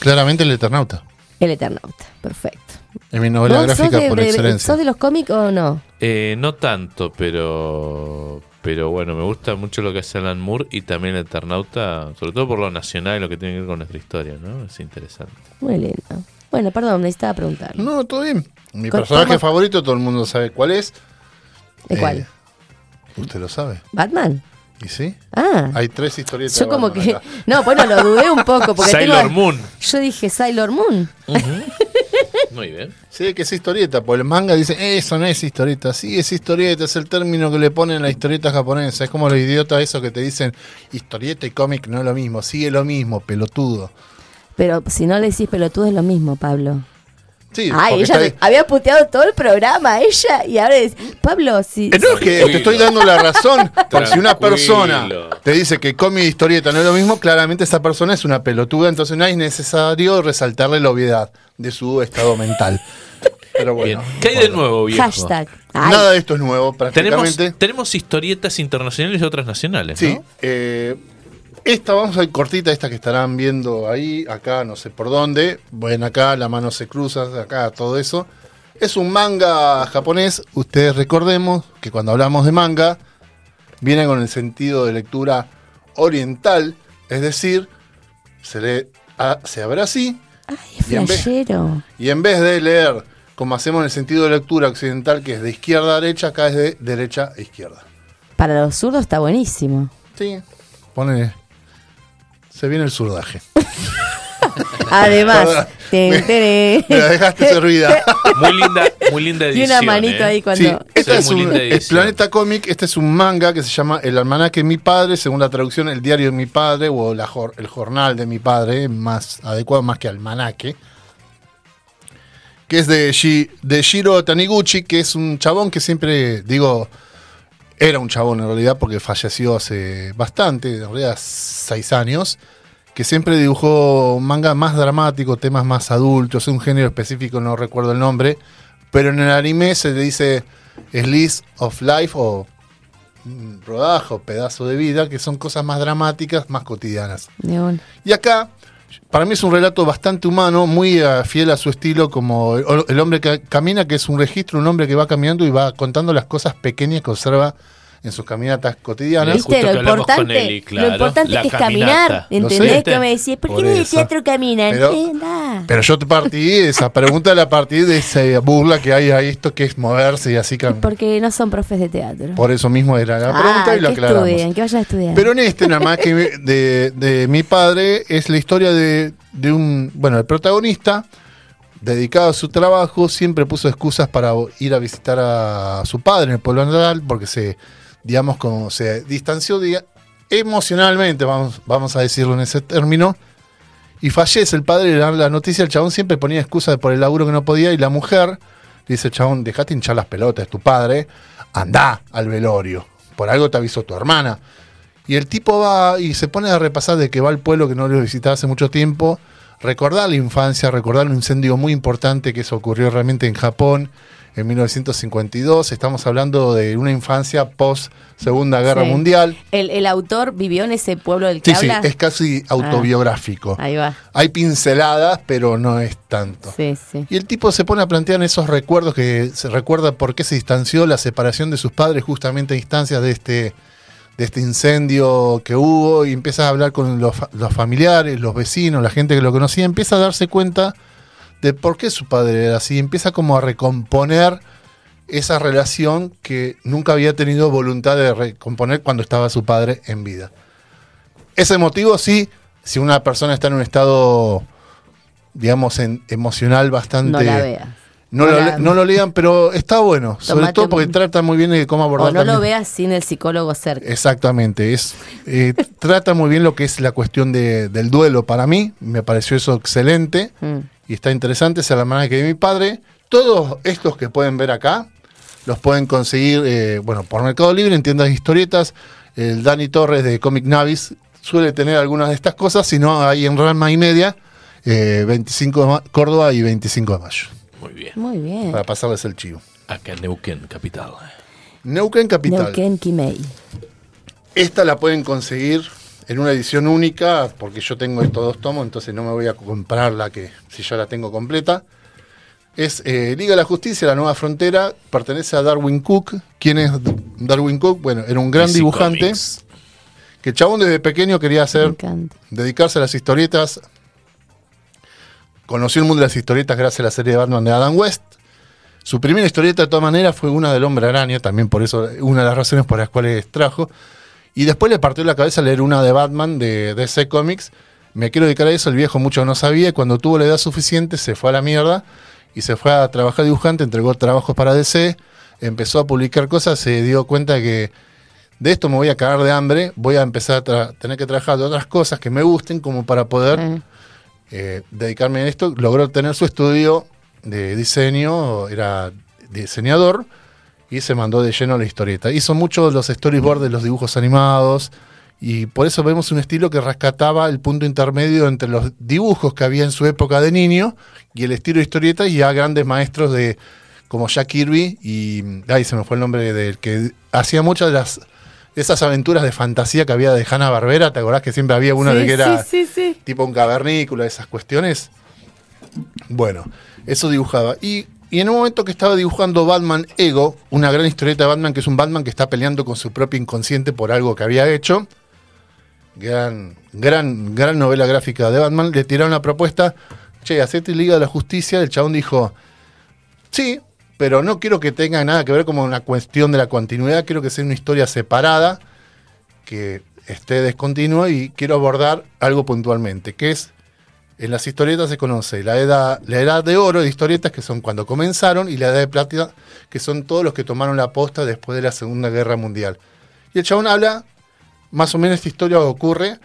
Speaker 2: Claramente el Eternauta.
Speaker 3: El Eternauta. Perfecto.
Speaker 2: Es mi novela
Speaker 3: ¿Vos
Speaker 2: gráfica
Speaker 3: sos de,
Speaker 2: por
Speaker 3: de-
Speaker 2: excelencia.
Speaker 3: ¿Sos de los cómics o no?
Speaker 1: Eh, no tanto, pero pero bueno, me gusta mucho lo que hace Alan Moore y también el Eternauta, sobre todo por lo nacional y lo que tiene que ver con nuestra historia, ¿no? Es interesante.
Speaker 3: Muy lindo. Bueno, perdón, necesitaba preguntar.
Speaker 2: No, todo bien. Mi
Speaker 3: ¿Cómo-
Speaker 2: personaje
Speaker 3: cómo-
Speaker 2: favorito, todo el mundo sabe cuál es.
Speaker 3: ¿De
Speaker 2: Eh,
Speaker 3: cuál?
Speaker 2: ¿Usted lo sabe?
Speaker 3: ¿Batman?
Speaker 2: ¿Y sí?
Speaker 3: Ah.
Speaker 2: Hay tres historietas.
Speaker 3: Yo como que...
Speaker 2: acá.
Speaker 3: No, bueno, lo dudé un poco. Porque
Speaker 1: Sailor
Speaker 3: tengo-
Speaker 1: Moon.
Speaker 3: Yo dije Sailor Moon.
Speaker 1: Muy bien.
Speaker 2: Sí, que es historieta, porque el manga dice, eso no es historieta. Sí, es historieta, es el término que le ponen a la historieta japonesa. Es como los idiotas esos que te dicen, historieta y cómic no es lo mismo. Sí, es lo mismo, pelotudo.
Speaker 3: Pero si no le decís pelotudo es lo mismo, Pablo.
Speaker 2: Sí,
Speaker 3: Ay, ella
Speaker 2: está
Speaker 3: había puteado todo el programa, ella, y ahora es, Pablo, si...
Speaker 2: Eh, No, es que te estoy dando la razón. Porque si una persona te dice que cómic y historieta no es lo mismo, claramente esa persona es una pelotuda, entonces no es necesario resaltarle la obviedad de su estado mental. Pero
Speaker 1: Bien.
Speaker 2: bueno.
Speaker 1: ¿Qué hay de nuevo, viejo?
Speaker 3: Hashtag. Ay,
Speaker 2: Nada de esto es nuevo,
Speaker 1: Tenemos,
Speaker 2: prácticamente.
Speaker 1: tenemos historietas internacionales y otras nacionales,
Speaker 2: Sí,
Speaker 1: ¿no?
Speaker 2: eh, esta vamos a ir cortita, esta que estarán viendo ahí, acá, no sé por dónde. Ven acá, la mano se cruza, acá, todo eso. Es un manga japonés. Ustedes recordemos que cuando hablamos de manga, viene con el sentido de lectura oriental, es decir, se, lee, a- se abre así,
Speaker 3: Ay, es
Speaker 2: y en vez- y en vez de leer como hacemos en el sentido de lectura occidental, que es de izquierda a derecha, acá es de derecha a izquierda.
Speaker 3: Para los zurdos está buenísimo.
Speaker 2: Sí, pone. Se viene el surdaje.
Speaker 3: Además,
Speaker 2: Perdón.
Speaker 3: ten,
Speaker 2: Me- la dejaste servida.
Speaker 1: Muy linda, muy linda
Speaker 3: y
Speaker 1: edición.
Speaker 3: una manito
Speaker 1: ¿eh?
Speaker 3: ahí cuando...
Speaker 2: Sí, esta
Speaker 1: Sí,
Speaker 2: es,
Speaker 1: muy
Speaker 2: un,
Speaker 1: linda
Speaker 2: es
Speaker 1: edición.
Speaker 2: Planeta Comic. Este es un manga que se llama El Almanaque de mi padre, según la traducción, El Diario de mi padre o la El Jornal de mi padre, más adecuado más que Almanaque. Que es de, Shi- de Shiro Taniguchi, que es un chabón que siempre, digo, era un chabón en realidad porque falleció hace bastante, en realidad seis años, que siempre dibujó manga más dramático, temas más adultos, un género específico, no recuerdo el nombre, pero en el anime se le dice Slice of Life o rodajo, pedazo de vida, que son cosas más dramáticas, más cotidianas. Y acá, para mí es un relato bastante humano, muy eh, fiel a su estilo, como el, el hombre que camina, que es un registro, un hombre que va caminando y va contando las cosas pequeñas que observa en sus caminatas cotidianas.
Speaker 1: Justo
Speaker 3: Viste,
Speaker 1: que
Speaker 3: lo
Speaker 1: hablamos con
Speaker 3: importante,
Speaker 1: Eli, claro,
Speaker 3: lo importante
Speaker 1: la
Speaker 3: es
Speaker 1: caminata.
Speaker 3: caminar, ¿entendés?
Speaker 2: sé.
Speaker 3: que me decís, ¿por qué en el teatro caminan?
Speaker 2: Pero- yo te partí de esa pregunta, la partí de esa burla que hay a esto que es moverse y así cam-
Speaker 3: Porque no son profes de teatro.
Speaker 2: Por eso mismo era la pregunta
Speaker 3: Ah,
Speaker 2: y lo
Speaker 3: que
Speaker 2: aclaramos.
Speaker 3: estudien, que vayan a estudiar.
Speaker 2: Pero en este, nada más que de, de mi padre, es la historia de, de un. Bueno, el protagonista, dedicado a su trabajo, siempre puso excusas para ir a visitar a su padre en el pueblo natal, porque se, digamos, como se distanció diga- emocionalmente, vamos, vamos a decirlo en ese término. Y fallece el padre, le dan la noticia, el chabón siempre ponía excusas por el laburo que no podía, y la mujer le dice, chabón, dejate hinchar las pelotas, tu padre, anda al velorio. Por algo te avisó tu hermana. Y el tipo va y se pone a repasar de que va al pueblo que no lo visitaba hace mucho tiempo, recordar la infancia, recordar un incendio muy importante que eso ocurrió realmente en Japón en 1952. Estamos hablando de una infancia post Segunda Guerra
Speaker 3: Sí.
Speaker 2: Mundial.
Speaker 3: ¿El, el autor vivió en ese pueblo del que
Speaker 2: Sí, sí, es casi autobiográfico.
Speaker 3: Ahí va.
Speaker 2: Hay pinceladas, pero no es tanto.
Speaker 3: Sí, sí.
Speaker 2: Y el tipo se pone a plantear esos recuerdos que se recuerda por qué se distanció la separación de sus padres justamente a instancias de este de este incendio que hubo y empieza a hablar con los, los familiares, los vecinos, la gente que lo conocía, empieza a darse cuenta de por qué su padre era así, empieza como a recomponer esa relación que nunca había tenido voluntad de recomponer cuando estaba su padre en vida. Ese motivo sí, si una persona está en un estado, digamos, en- emocional bastante...
Speaker 3: No la veas.
Speaker 2: No, lo, no lo lean, pero está bueno, sobre todo porque trata muy bien de cómo abordar
Speaker 3: O no lo veas sin el psicólogo cerca.
Speaker 2: Exactamente, es eh, trata muy bien lo que es la cuestión de- del duelo para mí, me pareció eso excelente
Speaker 3: Mm.
Speaker 2: Y está interesante, es la manera que de mi padre. Todos estos que pueden ver acá los pueden conseguir, eh, bueno, por Mercado Libre, en tiendas de historietas. El Dani Torres de Comic Navis suele tener algunas de estas cosas, si no, ahí en Rama y Media, eh, 25 de ma- Córdoba y 25 de mayo,
Speaker 1: Muy bien.
Speaker 3: Muy bien.
Speaker 2: para pasarles el chivo.
Speaker 1: Acá en Neuquén, capital.
Speaker 2: Neuquén Capital.
Speaker 3: Neuquén Quimei.
Speaker 2: Esta la pueden conseguir en una edición única, porque yo tengo estos dos tomos, entonces no me voy a comprar la que, si ya la tengo completa. Es eh, Liga de la Justicia, La Nueva Frontera, pertenece a Darwin Cook. ¿Quién es Darwin Cook? Bueno, era un gran
Speaker 1: DC
Speaker 2: dibujante,
Speaker 1: Comics.
Speaker 2: que el chabón desde pequeño quería hacer, dedicarse a las historietas. Conoció el mundo de las historietas gracias a la serie de Batman de Adam West. Su primera historieta, de todas maneras, fue una del Hombre Araña, también por eso, una de las razones por las cuales trajo. Y después le partió la cabeza leer una de Batman de DC Comics. Me quiero dedicar a eso, el viejo mucho no sabía. y Cuando tuvo la edad suficiente, se fue a la mierda y se fue a trabajar dibujante, entregó trabajos para DC, empezó a publicar cosas, se dio cuenta que de esto me voy a cagar de hambre, voy a empezar a tener que trabajar de otras cosas que me gusten como para poder
Speaker 3: eh,
Speaker 2: dedicarme a esto. Logró tener su estudio de diseño, era diseñador y se mandó de lleno a la historieta. Hizo muchos los storyboards de los dibujos animados y por eso vemos un estilo que rescataba el punto intermedio entre los dibujos que había en su época de niño y el estilo de historieta y a grandes maestros de como Jack Kirby y ay se me fue el nombre del que hacía muchas de las esas aventuras de fantasía que había de Hanna Barbera, ¿te acordás que siempre había una
Speaker 3: sí,
Speaker 2: de que era
Speaker 3: sí, sí, sí.
Speaker 2: tipo un cavernícola, esas cuestiones. Bueno, eso dibujaba. Y, y en un momento que estaba dibujando Batman Ego, una gran historieta de Batman, que es un Batman que está peleando con su propio inconsciente por algo que había hecho. Gran, gran, gran novela gráfica de Batman. Le tiraron la propuesta, che, hacete Liga de la Justicia. El chabón dijo, sí, pero no quiero que tenga nada que ver como una cuestión de la continuidad. Quiero que sea una historia separada, que esté descontinua y quiero abordar algo puntualmente, que es en las historietas se conoce la edad, la edad de oro de historietas, que son cuando comenzaron, y la edad de plata, que son todos los que tomaron la posta después de la Segunda Guerra Mundial. Y el chabón habla, más o menos esta historia ocurre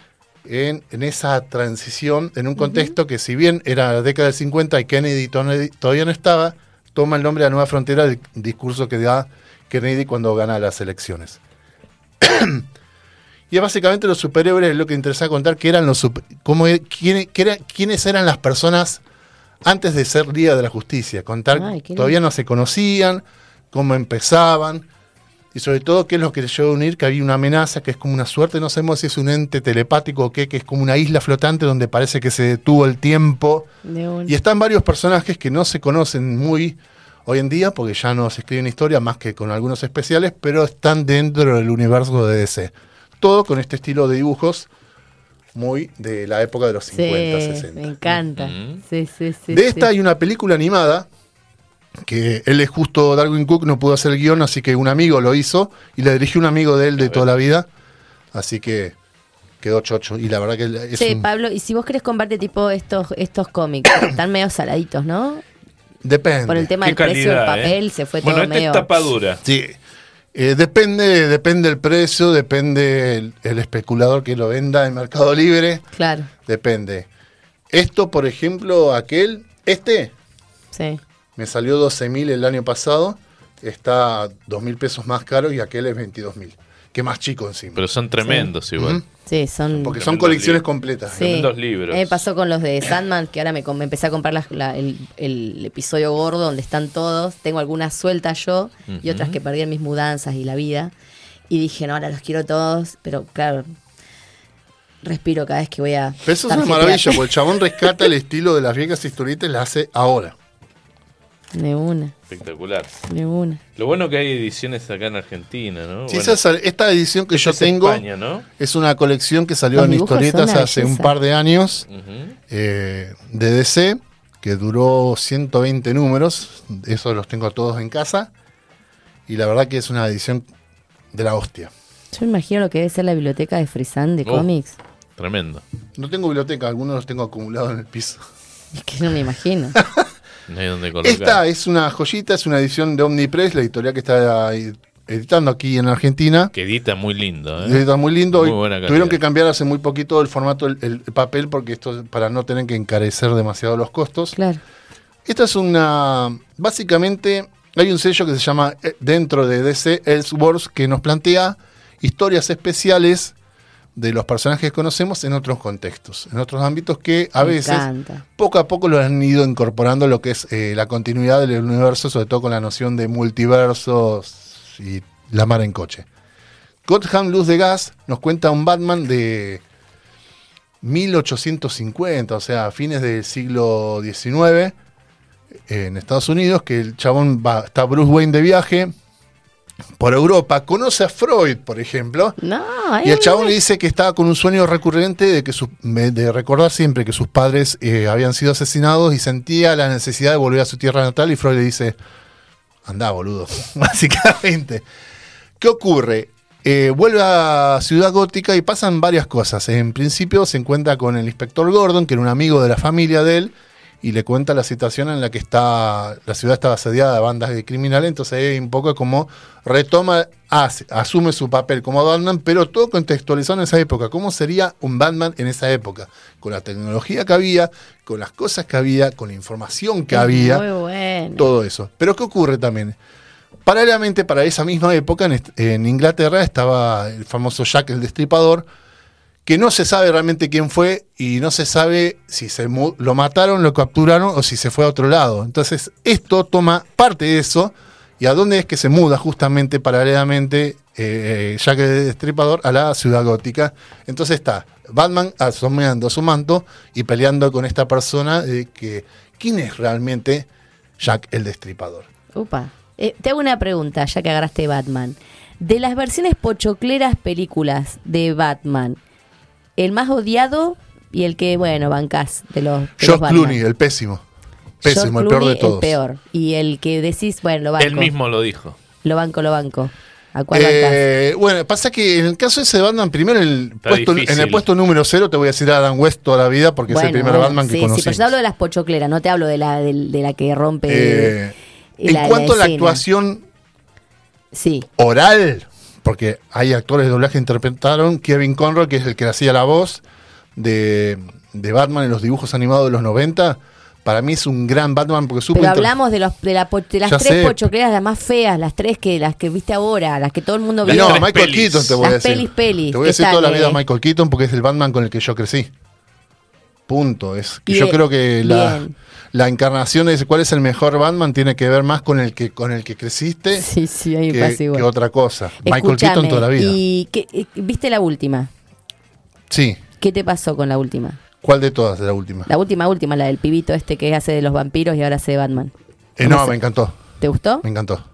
Speaker 2: en, en esa transición, en un contexto que si bien era la década del 50 y Kennedy to- todavía no estaba, toma el nombre de la nueva frontera del discurso que da Kennedy cuando gana las elecciones. Y básicamente los superhéroes es lo que interesa contar, que eran los super- cómo e- quién- qué era- quiénes eran las personas antes de ser Liga de la Justicia. Contar,
Speaker 3: Ay,
Speaker 2: todavía no se conocían, cómo empezaban, y sobre todo qué es lo que les llevó a unir, que había una amenaza, que es como una suerte, no sabemos si es un ente telepático o qué, que es como una isla flotante donde parece que se detuvo el tiempo. Y están varios personajes que no se conocen muy hoy en día, porque ya no se escriben historia más que con algunos especiales, pero están dentro del universo de DC. Todo con este estilo de dibujos muy de la época de los 50,
Speaker 3: sí,
Speaker 2: 60.
Speaker 3: me encanta. Sí, sí, sí.
Speaker 2: de
Speaker 3: sí.
Speaker 2: esta hay una película animada que él es justo Darwin Cook, no pudo hacer el guion, así que un amigo lo hizo y le dirigió un amigo de él de toda la vida. Así que quedó chocho. Y la verdad que es un-
Speaker 3: Pablo, y si vos querés comprarte tipo estos, estos cómics, están medio saladitos, ¿no?
Speaker 2: depende.
Speaker 3: Por el tema
Speaker 1: Qué
Speaker 3: del precio del
Speaker 1: calidad, ¿eh?
Speaker 3: papel, se fue
Speaker 1: bueno,
Speaker 3: todo
Speaker 1: esta
Speaker 3: medio.
Speaker 1: es tapa dura.
Speaker 2: Sí. Eh, depende, depende el precio, depende el, el especulador que lo venda en Mercado Libre,
Speaker 3: Claro,
Speaker 2: depende. Esto, por ejemplo, aquel, este
Speaker 3: sí.
Speaker 2: me salió 12 mil el año pasado, está 2 mil pesos más caro y aquel es 22 mil, que más chico encima.
Speaker 1: Pero son tremendos igual.
Speaker 3: Sí, son.
Speaker 2: Porque son colecciones
Speaker 1: libros.
Speaker 2: completas.
Speaker 3: Sí.
Speaker 1: tremendos libros.
Speaker 3: Me pasó con los de Sandman, que ahora me, empecé a comprar la- el, el episodio gordo donde están todos. Tengo algunas sueltas yo y otras que perdí en mis mudanzas y la vida. Y dije, no, ahora los quiero todos. Pero claro, respiro cada vez que voy a.
Speaker 2: Pero eso es una maravilla, porque el chabón rescata el estilo de las viejas historietas y las hace ahora.
Speaker 3: De una,
Speaker 1: Espectacular.
Speaker 3: de una.
Speaker 1: Lo bueno que hay ediciones acá en Argentina, ¿no?
Speaker 2: Sí,
Speaker 1: Bueno,
Speaker 2: esa- esta edición que
Speaker 1: esta
Speaker 2: yo
Speaker 1: es
Speaker 2: tengo
Speaker 1: España, ¿no?
Speaker 2: es una colección que salió
Speaker 3: Los
Speaker 2: en historietas hace un par de años eh, de DC, que duró 120 números. Esos los tengo todos en casa. Y la verdad que es una edición de la hostia.
Speaker 3: Yo me imagino lo que debe ser la biblioteca de Frisan de
Speaker 1: Oh.
Speaker 3: cómics.
Speaker 1: Tremendo.
Speaker 2: No tengo biblioteca, algunos los tengo acumulados en el piso.
Speaker 3: Es que no me imagino.
Speaker 1: No hay donde colocar.
Speaker 2: Esta es una joyita, es una edición de Omnipress, la editorial que está ahí editando aquí en Argentina.
Speaker 1: Que edita muy lindo, ¿eh?
Speaker 2: Está muy lindo.
Speaker 1: Muy buena
Speaker 2: tuvieron que cambiar hace muy poquito el formato, el, el papel, porque esto para no tener que encarecer demasiado los costos.
Speaker 3: Claro.
Speaker 2: Esta es una. Básicamente, hay un sello que se llama eh, dentro de DC Elseworlds que nos plantea historias especiales de los personajes que conocemos en otros contextos, en otros ámbitos que a
Speaker 3: Me
Speaker 2: veces
Speaker 3: encanta.
Speaker 2: poco a poco lo han ido incorporando lo que es eh, la continuidad del universo, sobre todo con la noción de multiversos y la mar en coche. Gotham Luz de Gas nos cuenta un Batman de 1850, o sea, fines del siglo XIX, en Estados Unidos, que el chabón va, está Bruce Wayne de viaje por Europa, conoce a Freud, por ejemplo,
Speaker 3: No,
Speaker 2: y el chabón le dice que estaba con un sueño recurrente de que de recordar siempre que sus padres eh, habían sido asesinados y sentía la necesidad de volver a su tierra natal y Freud le dice, anda boludo, básicamente. ¿Qué ocurre? Eh, vuelve a Ciudad Gótica y pasan varias cosas. En principio se encuentra con el inspector Gordon, que era un amigo de la familia de él, y le cuenta la situación en la que está la ciudad estaba asediada de bandas de criminales, entonces ahí un poco como retoma, hace- asume su papel como Batman, pero todo contextualizado en esa época. ¿Cómo sería un Batman en esa época? Con la tecnología que había, con las cosas que había, con la información que
Speaker 3: es
Speaker 2: había
Speaker 3: Muy bueno.
Speaker 2: todo eso. Pero ¿qué ocurre también? Paralelamente, para esa misma época, en Inglaterra estaba el famoso Jack el Destripador, que no se sabe realmente quién fue y no se sabe si se lo mataron, lo capturaron o si se fue a otro lado. Entonces, esto toma parte de eso y a dónde es que se muda justamente paralelamente eh, Jack el Destripador a la ciudad gótica. Entonces está Batman asomando su manto y peleando con esta persona de que quién es realmente Jack el Destripador.
Speaker 3: Upa. Eh, te hago una pregunta, ya que agarraste Batman. De las versiones pochocleras películas de Batman, el más odiado y el que, bueno, bancás de los, de los
Speaker 2: George
Speaker 3: Batman.
Speaker 2: Clooney, el pésimo.
Speaker 3: George
Speaker 2: Pésimo, el peor de todos.
Speaker 3: El peor. Y el que decís, bueno, lo banco.
Speaker 1: Él mismo lo dijo.
Speaker 3: Lo banco, lo banco. ¿A cuál?
Speaker 2: Eh, bueno, pasa que en el caso ese de Batman, primero el puesto, en el puesto número cero te voy a decir a Adam West toda la vida porque es el primer
Speaker 3: bueno,
Speaker 2: Batman que
Speaker 3: sí,
Speaker 2: conocí.
Speaker 3: Sí, pero yo hablo de las pochocleras, no te hablo de la, de, de la que rompe.
Speaker 2: Eh, en
Speaker 3: la- la
Speaker 2: cuanto a la actuación
Speaker 3: Sí,
Speaker 2: oral, porque hay actores de doblaje que interpretaron, Kevin Conroy, que es el que hacía la voz de, de Batman en los dibujos animados de los 90, para mí es un gran Batman porque supo
Speaker 3: pero hablamos de, los, de, la de las
Speaker 2: Ya
Speaker 3: tres
Speaker 2: sé.
Speaker 3: pochocleras, las más feas, las tres que las que viste ahora, las que todo el mundo vio.
Speaker 2: No, Michael
Speaker 1: pelis.
Speaker 2: Keaton te voy a
Speaker 3: Las
Speaker 2: decir.
Speaker 3: pelis, pelis,
Speaker 2: te voy a
Speaker 3: ¿qué
Speaker 2: decir toda la vida
Speaker 3: eh?
Speaker 2: Michael Keaton porque es el Batman con el que yo crecí. Punto. Es que
Speaker 3: Y
Speaker 2: yo creo que la,
Speaker 3: bien.
Speaker 2: La encarnación de cuál es el mejor Batman tiene que ver más con el que con el que creciste
Speaker 3: Sí, sí,
Speaker 2: que,
Speaker 3: pasa igual.
Speaker 2: que otra cosa. Michael Keaton toda la vida.
Speaker 3: ¿Y qué- eh, viste la última?
Speaker 2: Sí.
Speaker 3: ¿Qué te pasó con la última?
Speaker 2: ¿Cuál de todas de la última?
Speaker 3: La última, última, la del pibito este que hace de los vampiros y ahora hace de Batman.
Speaker 2: Eh,
Speaker 3: ¿Cómo
Speaker 2: no,
Speaker 3: se-
Speaker 2: me encantó.
Speaker 3: ¿Te gustó?
Speaker 2: Me encantó.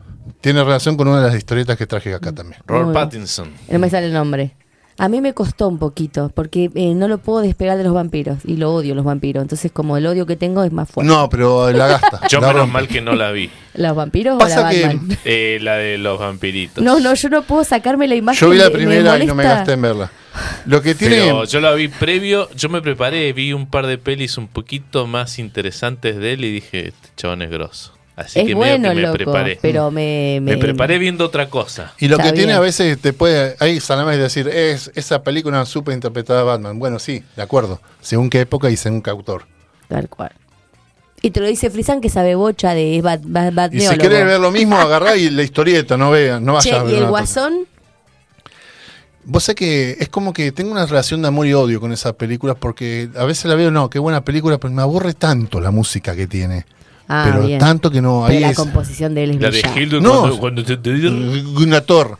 Speaker 2: Tiene relación con una de las historietas que traje acá también.
Speaker 1: Robert. Pattinson.
Speaker 3: No me sale el nombre. A mí me costó un poquito, porque eh, no lo puedo despegar de los vampiros. Y lo odio, los vampiros. Entonces, como el odio que tengo es más fuerte.
Speaker 2: No, pero la gasta.
Speaker 1: Yo
Speaker 2: la
Speaker 1: menos
Speaker 2: rompe.
Speaker 1: mal que no la vi.
Speaker 3: ¿Los vampiros
Speaker 2: Pasa
Speaker 3: o la
Speaker 2: que-
Speaker 3: Batman?
Speaker 1: Eh, la de los vampiritos.
Speaker 3: No, no, yo no puedo sacarme la imagen.
Speaker 2: Yo vi la primera y no me gasté en verla. Lo que tiene.
Speaker 1: Pero yo la vi previo, yo me preparé, vi un par de pelis un poquito más interesantes de él y dije, este chabón es grosso. Así
Speaker 3: Es
Speaker 1: que medio
Speaker 3: bueno,
Speaker 1: que me
Speaker 3: loco,
Speaker 1: preparé.
Speaker 3: pero me,
Speaker 1: me preparé viendo otra cosa.
Speaker 2: Y lo
Speaker 3: Está
Speaker 2: que tiene a veces te puede, ahí Salames decir, es esa película súper interpretada de Batman. Bueno, sí, de acuerdo. Según qué época y según qué autor.
Speaker 3: Tal cual. Y te lo dice Frisan que sabe bocha de es bat, bat-
Speaker 2: Y si querés ver lo mismo, agarrá y la historieta, no veas, no
Speaker 3: Che,
Speaker 2: vayas a ver
Speaker 3: ¿y el guasón?
Speaker 2: Vos sé que es como que tengo una relación de amor y odio con esas películas porque a veces la veo, no, qué buena película, pero me aborre tanto la música que tiene.
Speaker 3: Ah,
Speaker 2: pero
Speaker 3: bien.
Speaker 2: tanto que no,
Speaker 3: Pero
Speaker 2: ahí
Speaker 3: la
Speaker 2: es
Speaker 3: composición de él es
Speaker 1: La de. Hildur
Speaker 2: No.
Speaker 1: cuando, cuando te, te-
Speaker 2: Gunator.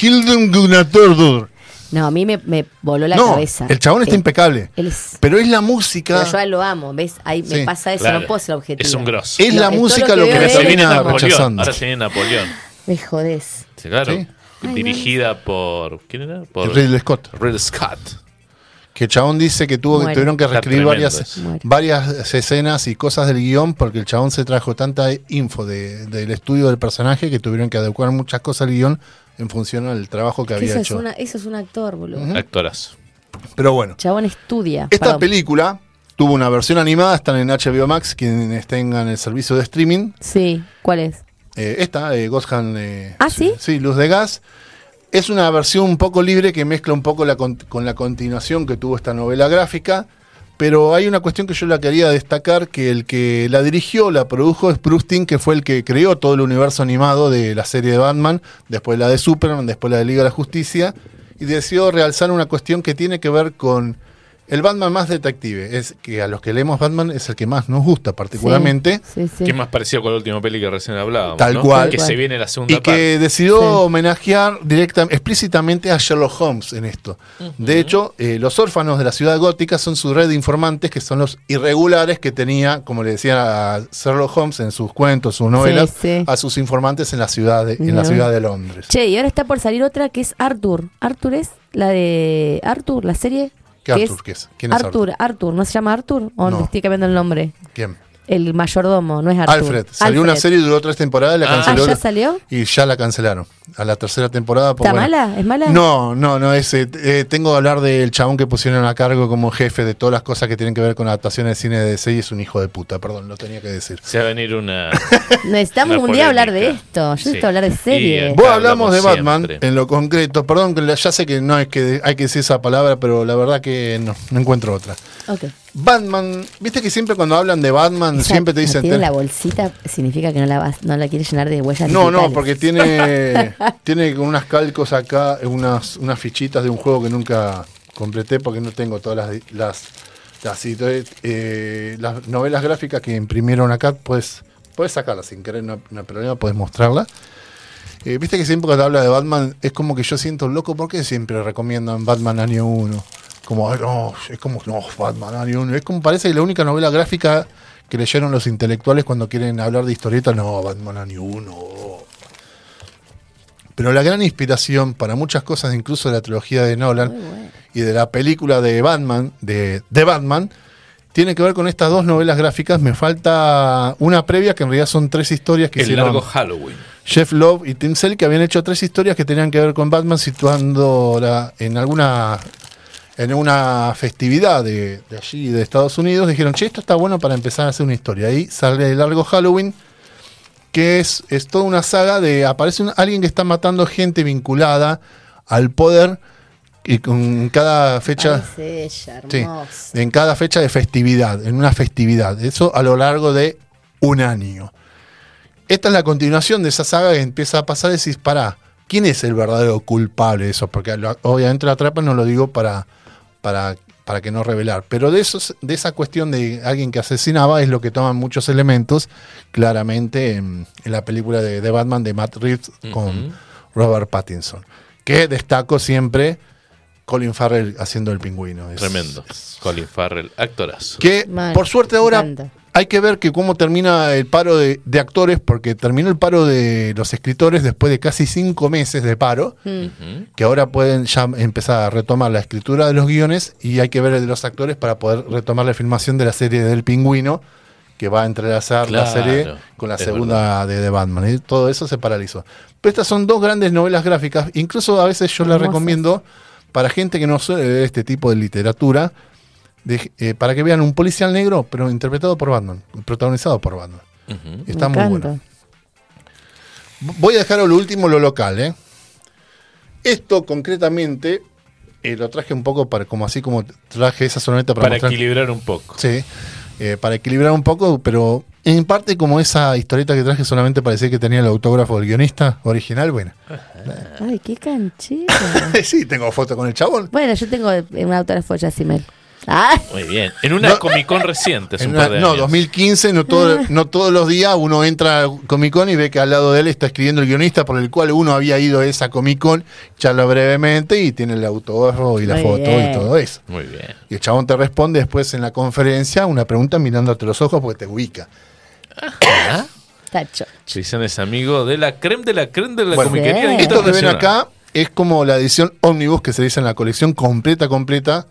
Speaker 2: Hilden Gunator.
Speaker 3: No, a mí me, me voló la
Speaker 2: no,
Speaker 3: cabeza.
Speaker 2: el chabón está
Speaker 3: Él-
Speaker 2: impecable.
Speaker 3: Él es.
Speaker 2: Pero es la música.
Speaker 3: Pero yo a él lo amo, ¿ves? Ahí
Speaker 2: Sí,
Speaker 3: me pasa eso,
Speaker 1: Claro.
Speaker 3: no puedo ser objetivo.
Speaker 1: Es un grosso.
Speaker 2: Es
Speaker 3: No,
Speaker 2: la
Speaker 3: es todo
Speaker 2: música
Speaker 3: lo
Speaker 2: lo
Speaker 3: que
Speaker 2: que
Speaker 3: veo
Speaker 2: me termina
Speaker 1: Napoleón.
Speaker 2: rechazando.
Speaker 1: Ahora se viene Napoleón.
Speaker 3: Me jodés.
Speaker 1: Sí, claro.
Speaker 2: Sí.
Speaker 3: Ay,
Speaker 1: Dirigida por. ¿Quién era? Por
Speaker 2: Ridley Scott.
Speaker 1: Ridley Scott.
Speaker 2: Que el chabón dice que tuvo que tuvieron que reescribir varias.
Speaker 3: Muere.
Speaker 2: varias escenas y cosas del guion porque el chabón se trajo tanta info de- del estudio del personaje que tuvieron que adecuar muchas cosas al guion en función al trabajo que
Speaker 3: Que
Speaker 2: había
Speaker 3: eso, es
Speaker 2: hecho.
Speaker 3: una, eso es un actor, boludo.
Speaker 1: Actorazo.
Speaker 2: Pero bueno,
Speaker 3: Chabón estudia.
Speaker 2: esta
Speaker 3: Perdón.
Speaker 2: película tuvo una versión animada, están en HBO Max, quienes tengan el servicio de streaming.
Speaker 3: Sí, ¿cuál es?
Speaker 2: Eh, esta, eh, Ghost Hand, eh,
Speaker 3: ¿Ah, sí?
Speaker 2: Sí, Luz de Gas. Es una versión un poco libre que mezcla un poco con la continuación que tuvo esta novela gráfica. Pero hay una cuestión que yo la quería destacar, que el que la dirigió, la produjo es Bruce Timm, que fue el que creó todo el universo animado de la serie de Batman, después la de Superman, después la de Liga de la Justicia, y decidió realzar una cuestión que tiene que ver con el Batman más detective. Es que a los que leemos Batman es el que más nos gusta particularmente.
Speaker 3: Sí, sí.
Speaker 1: ¿Qué más parecido con la última peli que recién hablábamos?
Speaker 2: Tal
Speaker 1: ¿no?
Speaker 2: cual.
Speaker 1: Que
Speaker 3: Tal
Speaker 1: se
Speaker 3: cual.
Speaker 1: viene la segunda
Speaker 2: Y
Speaker 1: parte.
Speaker 2: que decidió
Speaker 3: Sí.
Speaker 2: homenajear directa, explícitamente a Sherlock Holmes en esto. De hecho, eh, los órfanos de la ciudad gótica son su red de informantes, que son los irregulares que tenía, como le decía a Sherlock Holmes en sus cuentos, sus novelas,
Speaker 3: sí.
Speaker 2: a sus informantes en la ciudad de, en la ciudad de Londres.
Speaker 3: Che, y ahora está por salir otra que es Arthur. ¿Arthur es? La de Arthur, la serie.
Speaker 2: ¿Qué Arthur? ¿Qué es? ¿Quién es
Speaker 3: Arthur, Arthur, ¿no se llama Arthur? ¿O
Speaker 2: No.
Speaker 3: estoy cambiando el nombre?
Speaker 2: ¿Quién?
Speaker 3: El mayordomo, no es Arthur.
Speaker 2: Alfred. Salió una serie, duró tres temporadas, la
Speaker 1: Ah,
Speaker 2: canceló.
Speaker 3: ¿ya salió?
Speaker 2: Y ya la cancelaron. A la tercera temporada. pues,
Speaker 3: ¿Está
Speaker 2: bueno.
Speaker 3: mala? ¿Es mala?
Speaker 2: No, no, no, es, eh, eh, tengo que hablar del chabón que pusieron a cargo como jefe de todas las cosas que tienen que ver con adaptaciones de cine de DC y es un hijo de puta, perdón, lo tenía que decir.
Speaker 1: Se va a venir una.
Speaker 3: Necesitamos
Speaker 1: Una
Speaker 3: un día hablar de esto. Yo
Speaker 1: Sí.
Speaker 3: necesito hablar de
Speaker 1: Y,
Speaker 3: serie.
Speaker 2: Vos hablamos de Batman
Speaker 1: siempre.
Speaker 2: en lo concreto, perdón, que la- ya sé que no es que hay que decir esa palabra, pero la verdad que no, no encuentro otra.
Speaker 3: Ok.
Speaker 2: Batman, viste que siempre cuando hablan de Batman
Speaker 3: Esa-
Speaker 2: siempre te dicen...
Speaker 3: tiene la bolsita significa que no la vas, no la quieres llenar de huellas
Speaker 2: No, no, porque tiene, tiene unas calcos acá, unas, unas fichitas de un juego que nunca completé porque no tengo todas las, las, las, eh, las novelas gráficas que imprimieron acá, pues puedes sacarlas sin querer, no, no hay problema, puedes mostrarla. Eh, Viste que siempre cuando habla de Batman es como que yo siento loco, ¿por qué siempre recomiendan Batman año 1? Como, "Ay, no, es como, no, Batman año 1. Es como parece que la única novela gráfica que leyeron los intelectuales cuando quieren hablar de historietas, no, Batman año 1. Pero la gran inspiración para muchas cosas, incluso de la trilogía de Nolan
Speaker 3: bueno.
Speaker 2: y de la película de Batman, de, de Batman, tiene que ver con estas dos novelas gráficas. Me falta una previa que en realidad son tres historias que
Speaker 1: El
Speaker 2: hicieron
Speaker 1: largo Halloween.
Speaker 2: Jeff Love y Tim Sale, que habían hecho tres historias que tenían que ver con Batman, situándola en alguna en una festividad de, de allí, de Estados Unidos. Dijeron, che, esto está bueno para empezar a hacer una historia. Ahí sale el largo Halloween, que es, es toda una saga de. Aparece un- alguien que está matando gente vinculada al poder y con cada fecha.
Speaker 3: Ella,
Speaker 2: Sí, en cada fecha de festividad, en una festividad. Eso a lo largo de un año. Esta es la continuación de esa saga que empieza a pasar y decís, pará, ¿quién es el verdadero culpable de eso? Porque lo- obviamente la trapa no lo digo para, para, para que no revelar. Pero de, esos, de esa cuestión de alguien que asesinaba es lo que toman muchos elementos claramente en, en la película de, de Batman de Matt Reeves con. Robert Pattinson. Que destaco siempre Colin Farrell haciendo el pingüino. Es-
Speaker 1: Tremendo. Colin Farrell, actorazo.
Speaker 2: que por suerte ahora. Hay que ver que cómo termina el paro de, de actores, porque terminó el paro de los escritores después de casi cinco meses de paro,
Speaker 3: Mm.
Speaker 2: Que ahora pueden ya empezar a retomar la escritura de los guiones y hay que ver el de los actores para poder retomar la filmación de la serie del pingüino, que va a entrelazar la serie con la
Speaker 1: es
Speaker 2: segunda de, de Batman. Y todo eso se paralizó. Pero estas son dos grandes novelas gráficas, incluso a veces yo las recomiendo para gente que no suele leer este tipo de literatura, de- eh, para que vean un policial negro, pero interpretado por Batman, protagonizado por Batman. Está
Speaker 3: Me
Speaker 2: muy
Speaker 3: encanta.
Speaker 2: bueno. Voy a dejar lo último lo local, ¿eh? Esto concretamente eh, lo traje un poco para, como así como traje esa solamente para,
Speaker 1: Para
Speaker 2: mostrar.
Speaker 1: equilibrar un poco.
Speaker 2: Sí, eh, para equilibrar un poco, pero en parte como esa historieta que traje solamente parecía que tenía el autógrafo del guionista original, bueno.
Speaker 3: Ay, qué canchero.
Speaker 2: sí, tengo foto con el chabón.
Speaker 3: bueno, yo tengo un autógrafo de Yacimel. Ah,
Speaker 1: Muy bien. En una
Speaker 2: No.
Speaker 1: Comic Con reciente,
Speaker 2: En
Speaker 1: un
Speaker 2: una-
Speaker 1: par de
Speaker 2: no,
Speaker 1: años.
Speaker 2: 2015, no, todo- no todos los días uno entra a Comic Con y ve que al lado de él está escribiendo el guionista por el cual uno había ido a esa Comic Con, charla brevemente y tiene el autógrafo y la
Speaker 3: Muy
Speaker 2: foto
Speaker 3: bien.
Speaker 2: y todo eso.
Speaker 1: Muy bien.
Speaker 2: Y el chabón te responde después en la conferencia una pregunta mirándote los ojos porque te ubica.
Speaker 3: tacho.
Speaker 1: Jason es amigo de la creme de la creme de la
Speaker 2: Bueno,
Speaker 1: comiquería.
Speaker 2: Esto que ven acá es como la edición Omnibus que se dice en la colección completa, completa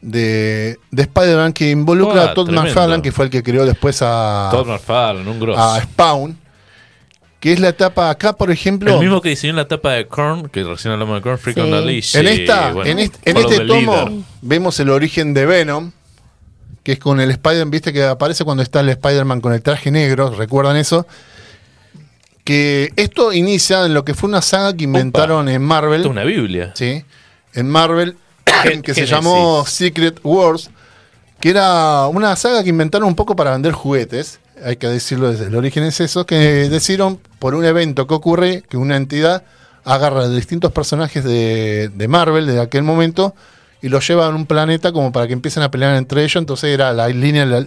Speaker 2: de, de Spider-Man que involucra
Speaker 1: Ah,
Speaker 2: a Todd
Speaker 1: tremendo.
Speaker 2: McFarlane, que fue el que creó después a,
Speaker 1: Todd McFarlane, un grosso.
Speaker 2: a Spawn, que es la etapa acá, por ejemplo.
Speaker 1: el mismo que diseñó la tapa de Korn, que recién hablamos de Korn, Freak
Speaker 3: Sí.
Speaker 1: on the Leash.
Speaker 2: En,
Speaker 1: y,
Speaker 2: esta,
Speaker 1: bueno,
Speaker 2: en este, en este tomo
Speaker 1: Leader.
Speaker 2: vemos el origen de Venom, que es con el Spider-Man, viste que aparece cuando está el Spider-Man con el traje negro, ¿recuerdan eso? Que esto inicia en lo que fue una saga que inventaron en Marvel.
Speaker 1: Esto es una Biblia.
Speaker 2: ¿sí? en Marvel Que se llamó Secret Wars, que era una saga que inventaron un poco para vender juguetes, hay que decirlo desde el origen es eso, que decidieron por un evento que ocurre que una entidad agarra a distintos personajes de, de Marvel de aquel momento y los lleva a un planeta como para que empiecen a pelear entre ellos, entonces era la línea la-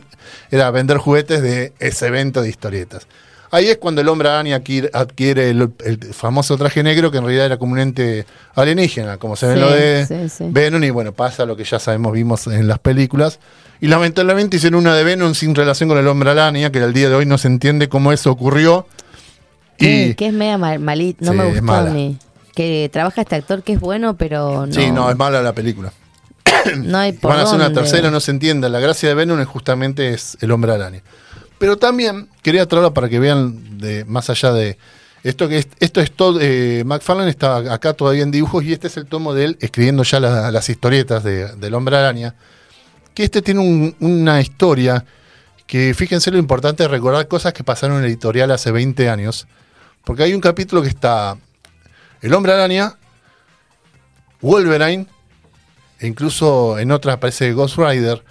Speaker 2: era vender juguetes de ese evento de historietas. Ahí es cuando el hombre araña adquiere, adquiere el, el famoso traje negro, que en realidad era como un ente alienígena, como se ve en lo de
Speaker 3: sí, sí.
Speaker 2: Venom, y bueno, pasa lo que ya sabemos, vimos en las películas. Y lamentablemente hicieron una de Venom sin relación con el hombre araña, que al día de hoy no se entiende cómo eso ocurrió. Y,
Speaker 3: que es media mal, malita, no me gustó a mí. Que trabaja este actor que es bueno, pero no.
Speaker 2: sí, no, es mala la película.
Speaker 3: No hay por
Speaker 2: Van a hacer una
Speaker 3: dónde.
Speaker 2: tercera, no se entiende. La gracia de Venom es justamente es el hombre araña. Pero también quería traerlo para que vean de más allá de esto que es, esto es todo. Eh, está acá todavía en dibujos y este es el tomo de él escribiendo ya la- las historietas de- del hombre araña. Que este tiene un- una historia que fíjense lo importante de recordar cosas que pasaron en el editorial hace 20 años. Porque hay un capítulo que está el hombre araña, Wolverine, e incluso en otras aparece Ghost Rider,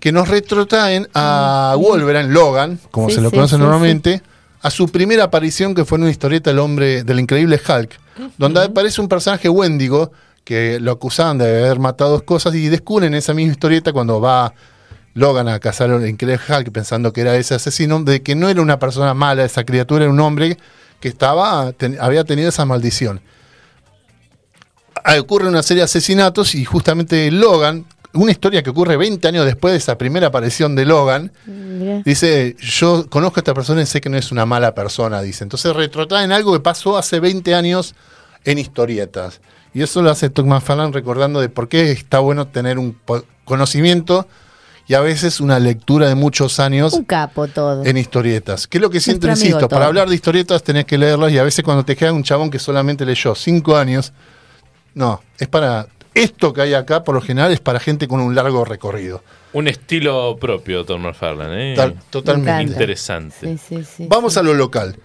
Speaker 2: que nos retrotraen a Wolverine, Logan, como
Speaker 3: Sí,
Speaker 2: se lo
Speaker 3: sí,
Speaker 2: conoce
Speaker 3: sí,
Speaker 2: normalmente, a su primera aparición que fue en una historieta del hombre del increíble Hulk, donde aparece un personaje Wendigo que lo acusaban de haber matado dos cosas y descubren esa misma historieta cuando va Logan a cazar al increíble Hulk pensando que era ese asesino, de que no era una persona mala, esa criatura era un hombre que estaba ten- había tenido esa maldición. Ocurre una serie de asesinatos y justamente Logan, una historia que ocurre 20 años después de esa primera aparición de Logan,
Speaker 3: Mirá.
Speaker 2: dice, yo conozco a esta persona y sé que no es una mala persona, dice. Entonces retrotraen algo que pasó hace 20 años en historietas. Y eso lo hace Todd McFarlane recordando de por qué está bueno tener un conocimiento y a veces una lectura de muchos años
Speaker 3: Un capo todo.
Speaker 2: en historietas. ¿Qué es lo que
Speaker 3: amigo
Speaker 2: insisto? Para hablar de historietas tenés que leerlas y a veces cuando te queda un chabón que solamente leyó cinco años, no, es para... Esto que hay acá, por lo general, es para gente con un largo recorrido.
Speaker 1: Un estilo propio, Tom McFarlane. ¿eh?
Speaker 2: Tal-
Speaker 3: Me
Speaker 2: totalmente.
Speaker 1: Interesante.
Speaker 3: Sí, sí, sí.
Speaker 2: Vamos a lo local.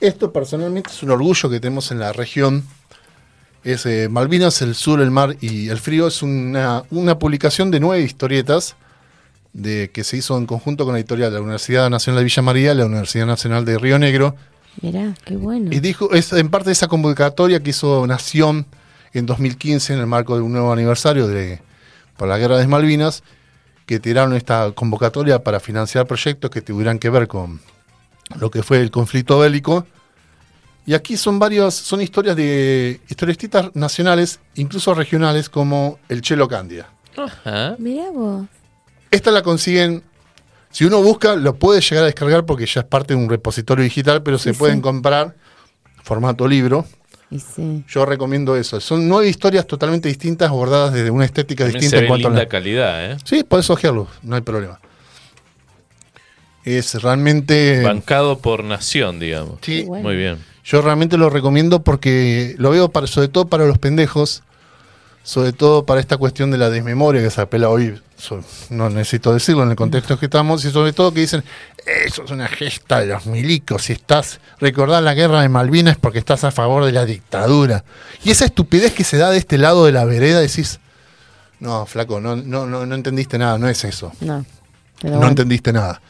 Speaker 2: Esto personalmente es un orgullo que tenemos en la región. Es eh, Malvinas, el sur, el mar y el frío. Es una, una publicación de nueve historietas de, que se hizo en conjunto con la editorial de la Universidad Nacional de Villa María y la Universidad Nacional de Río Negro.
Speaker 3: Mirá, qué bueno.
Speaker 2: Y dijo, es en parte de esa convocatoria que hizo Nación en 2015 en el marco de un nuevo aniversario de, la guerra de Malvinas, que tiraron esta convocatoria para financiar proyectos que tuvieran que ver con lo que fue el conflicto bélico. Y aquí son varios, son historias de historietistas nacionales, incluso regionales, como el Chelo Candia.
Speaker 1: Ajá.
Speaker 3: Mirá vos.
Speaker 2: Esta la consiguen, si uno busca, lo puede llegar a descargar porque ya es parte de un repositorio digital, pero se
Speaker 3: Sí,
Speaker 2: pueden
Speaker 3: sí.
Speaker 2: comprar formato libro.
Speaker 3: Y sí.
Speaker 2: Yo recomiendo eso. Son nueve historias totalmente distintas, abordadas desde una estética
Speaker 1: También
Speaker 2: distinta
Speaker 1: se ve
Speaker 2: en cuanto a la...
Speaker 1: calidad, ¿eh?
Speaker 2: Sí, podés ojearlo, no hay problema. Es realmente...
Speaker 1: Bancado por nación, digamos.
Speaker 2: Sí,
Speaker 3: bueno.
Speaker 1: Muy bien.
Speaker 2: yo realmente lo recomiendo porque lo veo para, sobre todo para los pendejos, sobre todo para esta cuestión de la desmemoria que se apela hoy, no necesito decirlo en el contexto que estamos, y sobre todo que dicen, eso es una gesta de los milicos, si estás, recordar la guerra de Malvinas porque estás a favor de la dictadura. Y esa estupidez que se da de este lado de la vereda, decís, no, flaco, no, no, no, no entendiste nada, no es eso,
Speaker 3: No.
Speaker 2: No entendiste nada.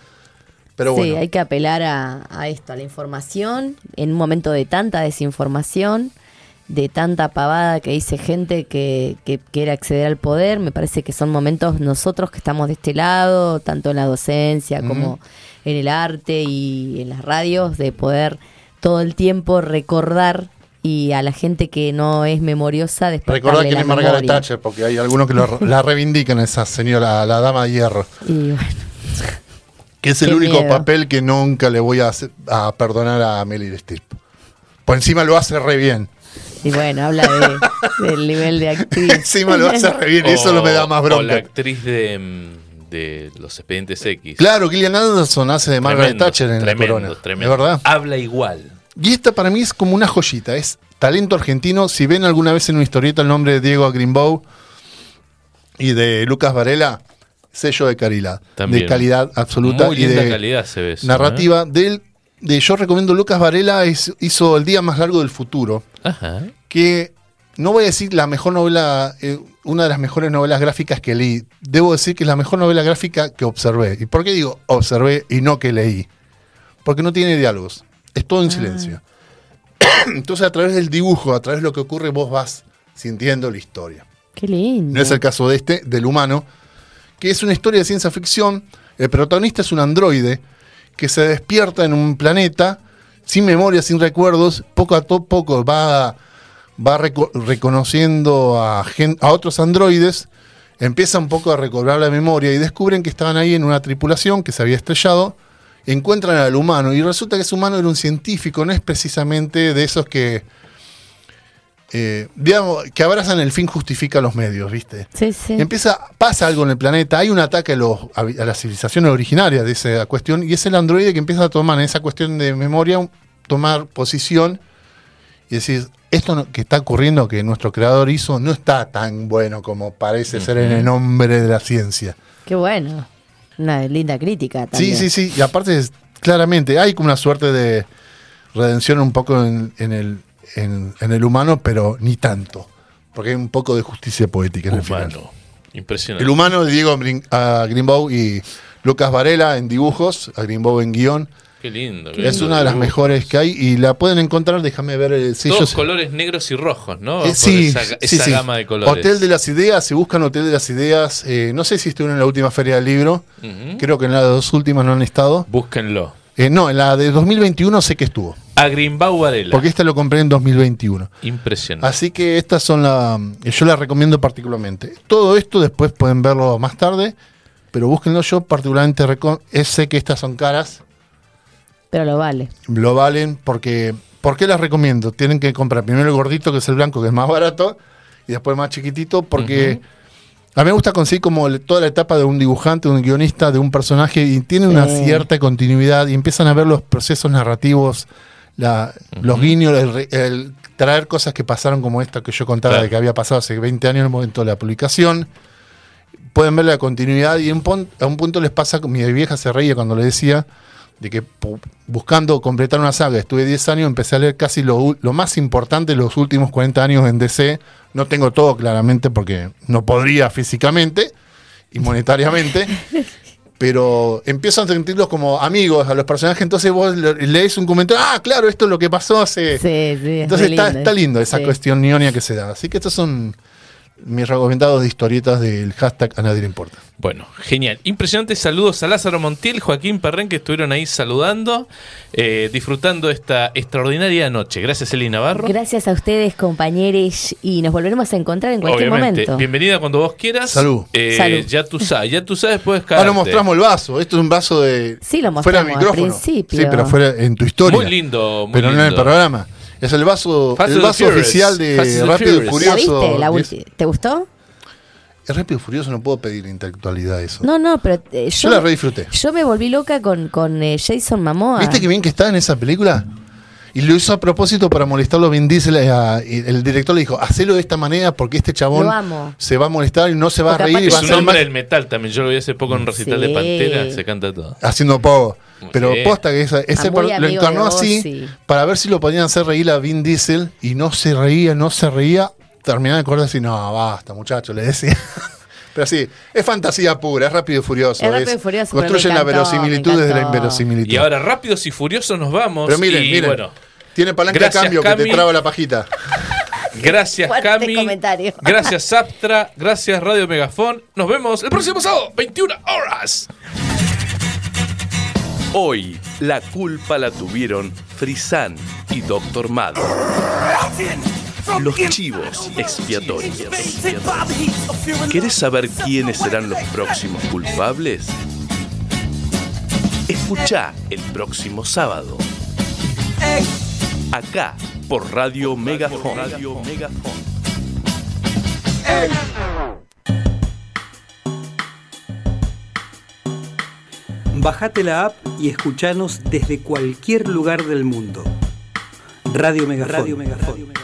Speaker 2: Pero
Speaker 3: sí,
Speaker 2: bueno,
Speaker 3: hay que apelar a, a esto, a la información, en un momento de tanta desinformación. De tanta pavada que dice gente que, que quiere acceder al poder. Me parece que son momentos nosotros que estamos de este lado, tanto en la docencia como en el arte y en las radios, de poder todo el tiempo recordar y a la gente que no es memoriosa después
Speaker 2: Recordá quién es Margaret Thatcher, porque hay algunos que lo- la reivindican, esa señora, la dama de hierro.
Speaker 3: Y bueno,
Speaker 2: Que es el único
Speaker 3: miedo.
Speaker 2: papel que nunca le voy a, hacer- a perdonar a Meryl Streep. Por encima lo hace re bien.
Speaker 3: Y bueno habla de- del nivel de actriz.
Speaker 2: Encima lo hace re bien y eso
Speaker 1: O-
Speaker 2: no me da más
Speaker 1: O la
Speaker 2: bronca.
Speaker 1: actriz de, mm, de Los Expedientes X.
Speaker 2: Claro, Gillian Anderson hace de Margaret
Speaker 1: Tremendo,
Speaker 2: Thatcher en
Speaker 1: tremendo,
Speaker 2: la corona.
Speaker 1: tremendo.
Speaker 2: ¿De verdad?
Speaker 1: Habla igual.
Speaker 2: Y esta para mí es como una joyita, es talento argentino. Si ven alguna vez en una historieta el nombre de Diego Greenbow y de Lucas Varela, sello de calidad,
Speaker 1: También.
Speaker 2: de calidad absoluta
Speaker 1: Muy
Speaker 2: y
Speaker 1: linda
Speaker 2: de
Speaker 1: calidad se ve eso, ¿eh?
Speaker 2: narrativa del de yo recomiendo Lucas Varela es- hizo El día más largo del futuro,
Speaker 1: Ajá.
Speaker 2: que no voy a decir la mejor novela, eh, una de las mejores novelas gráficas que leí. Debo decir que es la mejor novela gráfica que observé. ¿Y por qué digo observé y no que leí? Porque no tiene diálogos. Es todo en silencio. Entonces a través del dibujo, a través de lo que ocurre, vos vas sintiendo la historia.
Speaker 3: Qué lindo.
Speaker 2: No es el caso de este, del humano, que es una historia de ciencia ficción. El protagonista es un androide que se despierta en un planeta sin memoria, sin recuerdos. Poco a poco va, va reco- reconociendo a, a otros androides. Empieza un poco a recobrar la memoria y descubren que estaban ahí en una tripulación que se había estrellado. Encuentran al humano y resulta que ese humano era un científico, no es precisamente de esos que, eh, digamos, que abrazan el fin justifica los medios, ¿viste?
Speaker 3: Sí, sí.
Speaker 2: Empieza, pasa algo en el planeta, hay un ataque a, los, a, a las civilizaciones originarias de esa cuestión, y es el androide que empieza a tomar en esa cuestión de memoria, un- tomar posición y decir, esto no- que está ocurriendo, que nuestro creador hizo, no está tan bueno como parece ser en el nombre de la ciencia.
Speaker 3: Qué bueno. Una linda crítica también.
Speaker 2: Sí, sí, sí, y aparte, claramente, hay como una suerte de redención un poco en, en el, en, en el humano, pero ni tanto, porque hay un poco de justicia poética en el final.
Speaker 1: Humano. Impresionante.
Speaker 2: El humano de Diego a Greenbow y Lucas Varela en dibujos, a Greenbow en guion.
Speaker 1: Qué lindo. qué
Speaker 2: Es
Speaker 1: lindo
Speaker 2: una de las mejores que hay y la pueden encontrar, déjame ver el sello.
Speaker 1: Todos colores negros y rojos, ¿no?
Speaker 2: Eh, sí,
Speaker 1: esa,
Speaker 2: sí,
Speaker 1: esa
Speaker 2: sí.
Speaker 1: gama de colores.
Speaker 2: Hotel de las Ideas, si buscan Hotel de las Ideas, eh, no sé si estuvieron en la última feria del libro, creo que en las dos últimas no han estado.
Speaker 1: Búsquenlo.
Speaker 2: Eh, no, en la de 2021 sé que estuvo,
Speaker 1: A Grimbau Varela.
Speaker 2: porque esta lo compré en 2021.
Speaker 1: Impresionante.
Speaker 2: Así que estas son la. Yo las recomiendo particularmente. Todo esto después pueden verlo más tarde, pero búsquenlo. Yo particularmente eh, sé que estas son caras,
Speaker 3: Pero lo vale.
Speaker 2: lo valen, porque. ¿Por qué las recomiendo? Tienen que comprar primero el gordito, que es el blanco, que es más barato, y después más chiquitito, porque. A mí me gusta conseguir como toda la etapa de un dibujante, de un guionista, de un personaje, y tiene una cierta continuidad, y empiezan a ver los procesos narrativos, la- los guiños, el, el traer cosas que pasaron como esta que yo contaba
Speaker 1: Claro.
Speaker 2: de que había pasado hace 20 años en el momento de la publicación. Pueden ver la continuidad y en pon- a un punto les pasa, mi vieja se reía cuando le decía de que buscando completar una saga, estuve 10 años, empecé a leer casi lo más importante de los últimos 40 años en DC. No tengo todo claramente porque no podría físicamente y monetariamente. pero empiezo a sentirlos como amigos a los personajes, entonces vos le- lees un comentario, ah, claro, esto es lo que pasó hace...
Speaker 3: Sí, sí. es
Speaker 2: Entonces está,
Speaker 3: lindo.
Speaker 2: está lindo esa cuestión ñoña que se da. Así que estos son mis recomendados de historietas del hashtag a nadie le importa.
Speaker 1: Bueno, genial. Impresionantes saludos a Lázaro Montiel, Joaquín Perren, que estuvieron ahí saludando, eh, disfrutando esta extraordinaria noche. Gracias, Eli Navarro.
Speaker 3: Gracias a ustedes, compañeros, y nos volveremos a encontrar en cualquier
Speaker 1: Obviamente.
Speaker 3: momento.
Speaker 1: Bienvenida cuando vos quieras.
Speaker 2: Salud.
Speaker 1: Eh,
Speaker 3: Salud.
Speaker 1: Ya tú sabes, ya tú sabes, puedes
Speaker 2: Ahora
Speaker 1: caerte.
Speaker 2: mostramos el vaso. Esto es un vaso de.
Speaker 3: Sí, lo
Speaker 2: fuera
Speaker 3: mostramos
Speaker 2: del
Speaker 3: al
Speaker 2: micrófono.
Speaker 3: principio.
Speaker 2: Sí, pero fuera en tu historia.
Speaker 1: Muy lindo, muy
Speaker 2: pero no en el programa. Es el vaso,
Speaker 1: Fast
Speaker 2: el vaso
Speaker 1: Furious.
Speaker 2: oficial de
Speaker 1: Fast
Speaker 2: Rápido y
Speaker 1: Furious.
Speaker 3: ¿La
Speaker 2: Furioso.
Speaker 3: viste? La
Speaker 2: Es-
Speaker 3: ulti- ¿Te gustó?
Speaker 2: Es Rápido y Furioso, no puedo pedir intelectualidad a eso.
Speaker 3: No, no, pero eh,
Speaker 2: Yo
Speaker 3: yo,
Speaker 2: la re disfruté.
Speaker 3: yo me volví loca con, con eh, Jason Momoa.
Speaker 2: ¿Viste que bien que está en esa película? Y lo hizo a propósito para molestarlo a Vin Diesel. eh, a- y el director le dijo, hacelo de esta manera porque este chabón se va a molestar y no se va
Speaker 3: Porque
Speaker 2: a reír. y va a
Speaker 1: Es un
Speaker 2: ser
Speaker 1: hombre
Speaker 2: más-
Speaker 1: del metal también. Yo lo vi hace poco en un recital de. Pantera. Se canta todo.
Speaker 2: haciendo poco. Pero
Speaker 1: Sí.
Speaker 2: posta que esa- ese par- lo encarnó así para ver si lo podían hacer reír a Vin Diesel y no se reía, no se reía. Terminaba de acordar así, no, basta, muchacho, le decía. Pero sí, es fantasía pura, es rápido y furioso.
Speaker 3: Es Rápido y Furioso,
Speaker 2: Construyen la verosimilitud desde la inverosimilitud.
Speaker 1: Y ahora, rápidos y furiosos, nos vamos.
Speaker 2: Pero miren,
Speaker 1: y
Speaker 2: miren.
Speaker 1: bueno,
Speaker 2: Tiene palanca
Speaker 1: Gracias,
Speaker 2: de cambio que te traba la pajita.
Speaker 1: Gracias,
Speaker 3: Fuerte
Speaker 1: Cami.
Speaker 3: comentario.
Speaker 1: Gracias, Aptra. Gracias, Radio Megafón. Nos vemos el próximo sábado, 21 horas. Hoy, la culpa la tuvieron Frisan y Doctor Mad. Los chivos expiatorios. ¿Querés saber quiénes serán los próximos culpables? Escucha el próximo sábado. Acá, por Radio Megafon. Radio Megafon.
Speaker 6: Bajate la app y escuchanos desde cualquier lugar del mundo. Radio Megafon. Radio Megafon.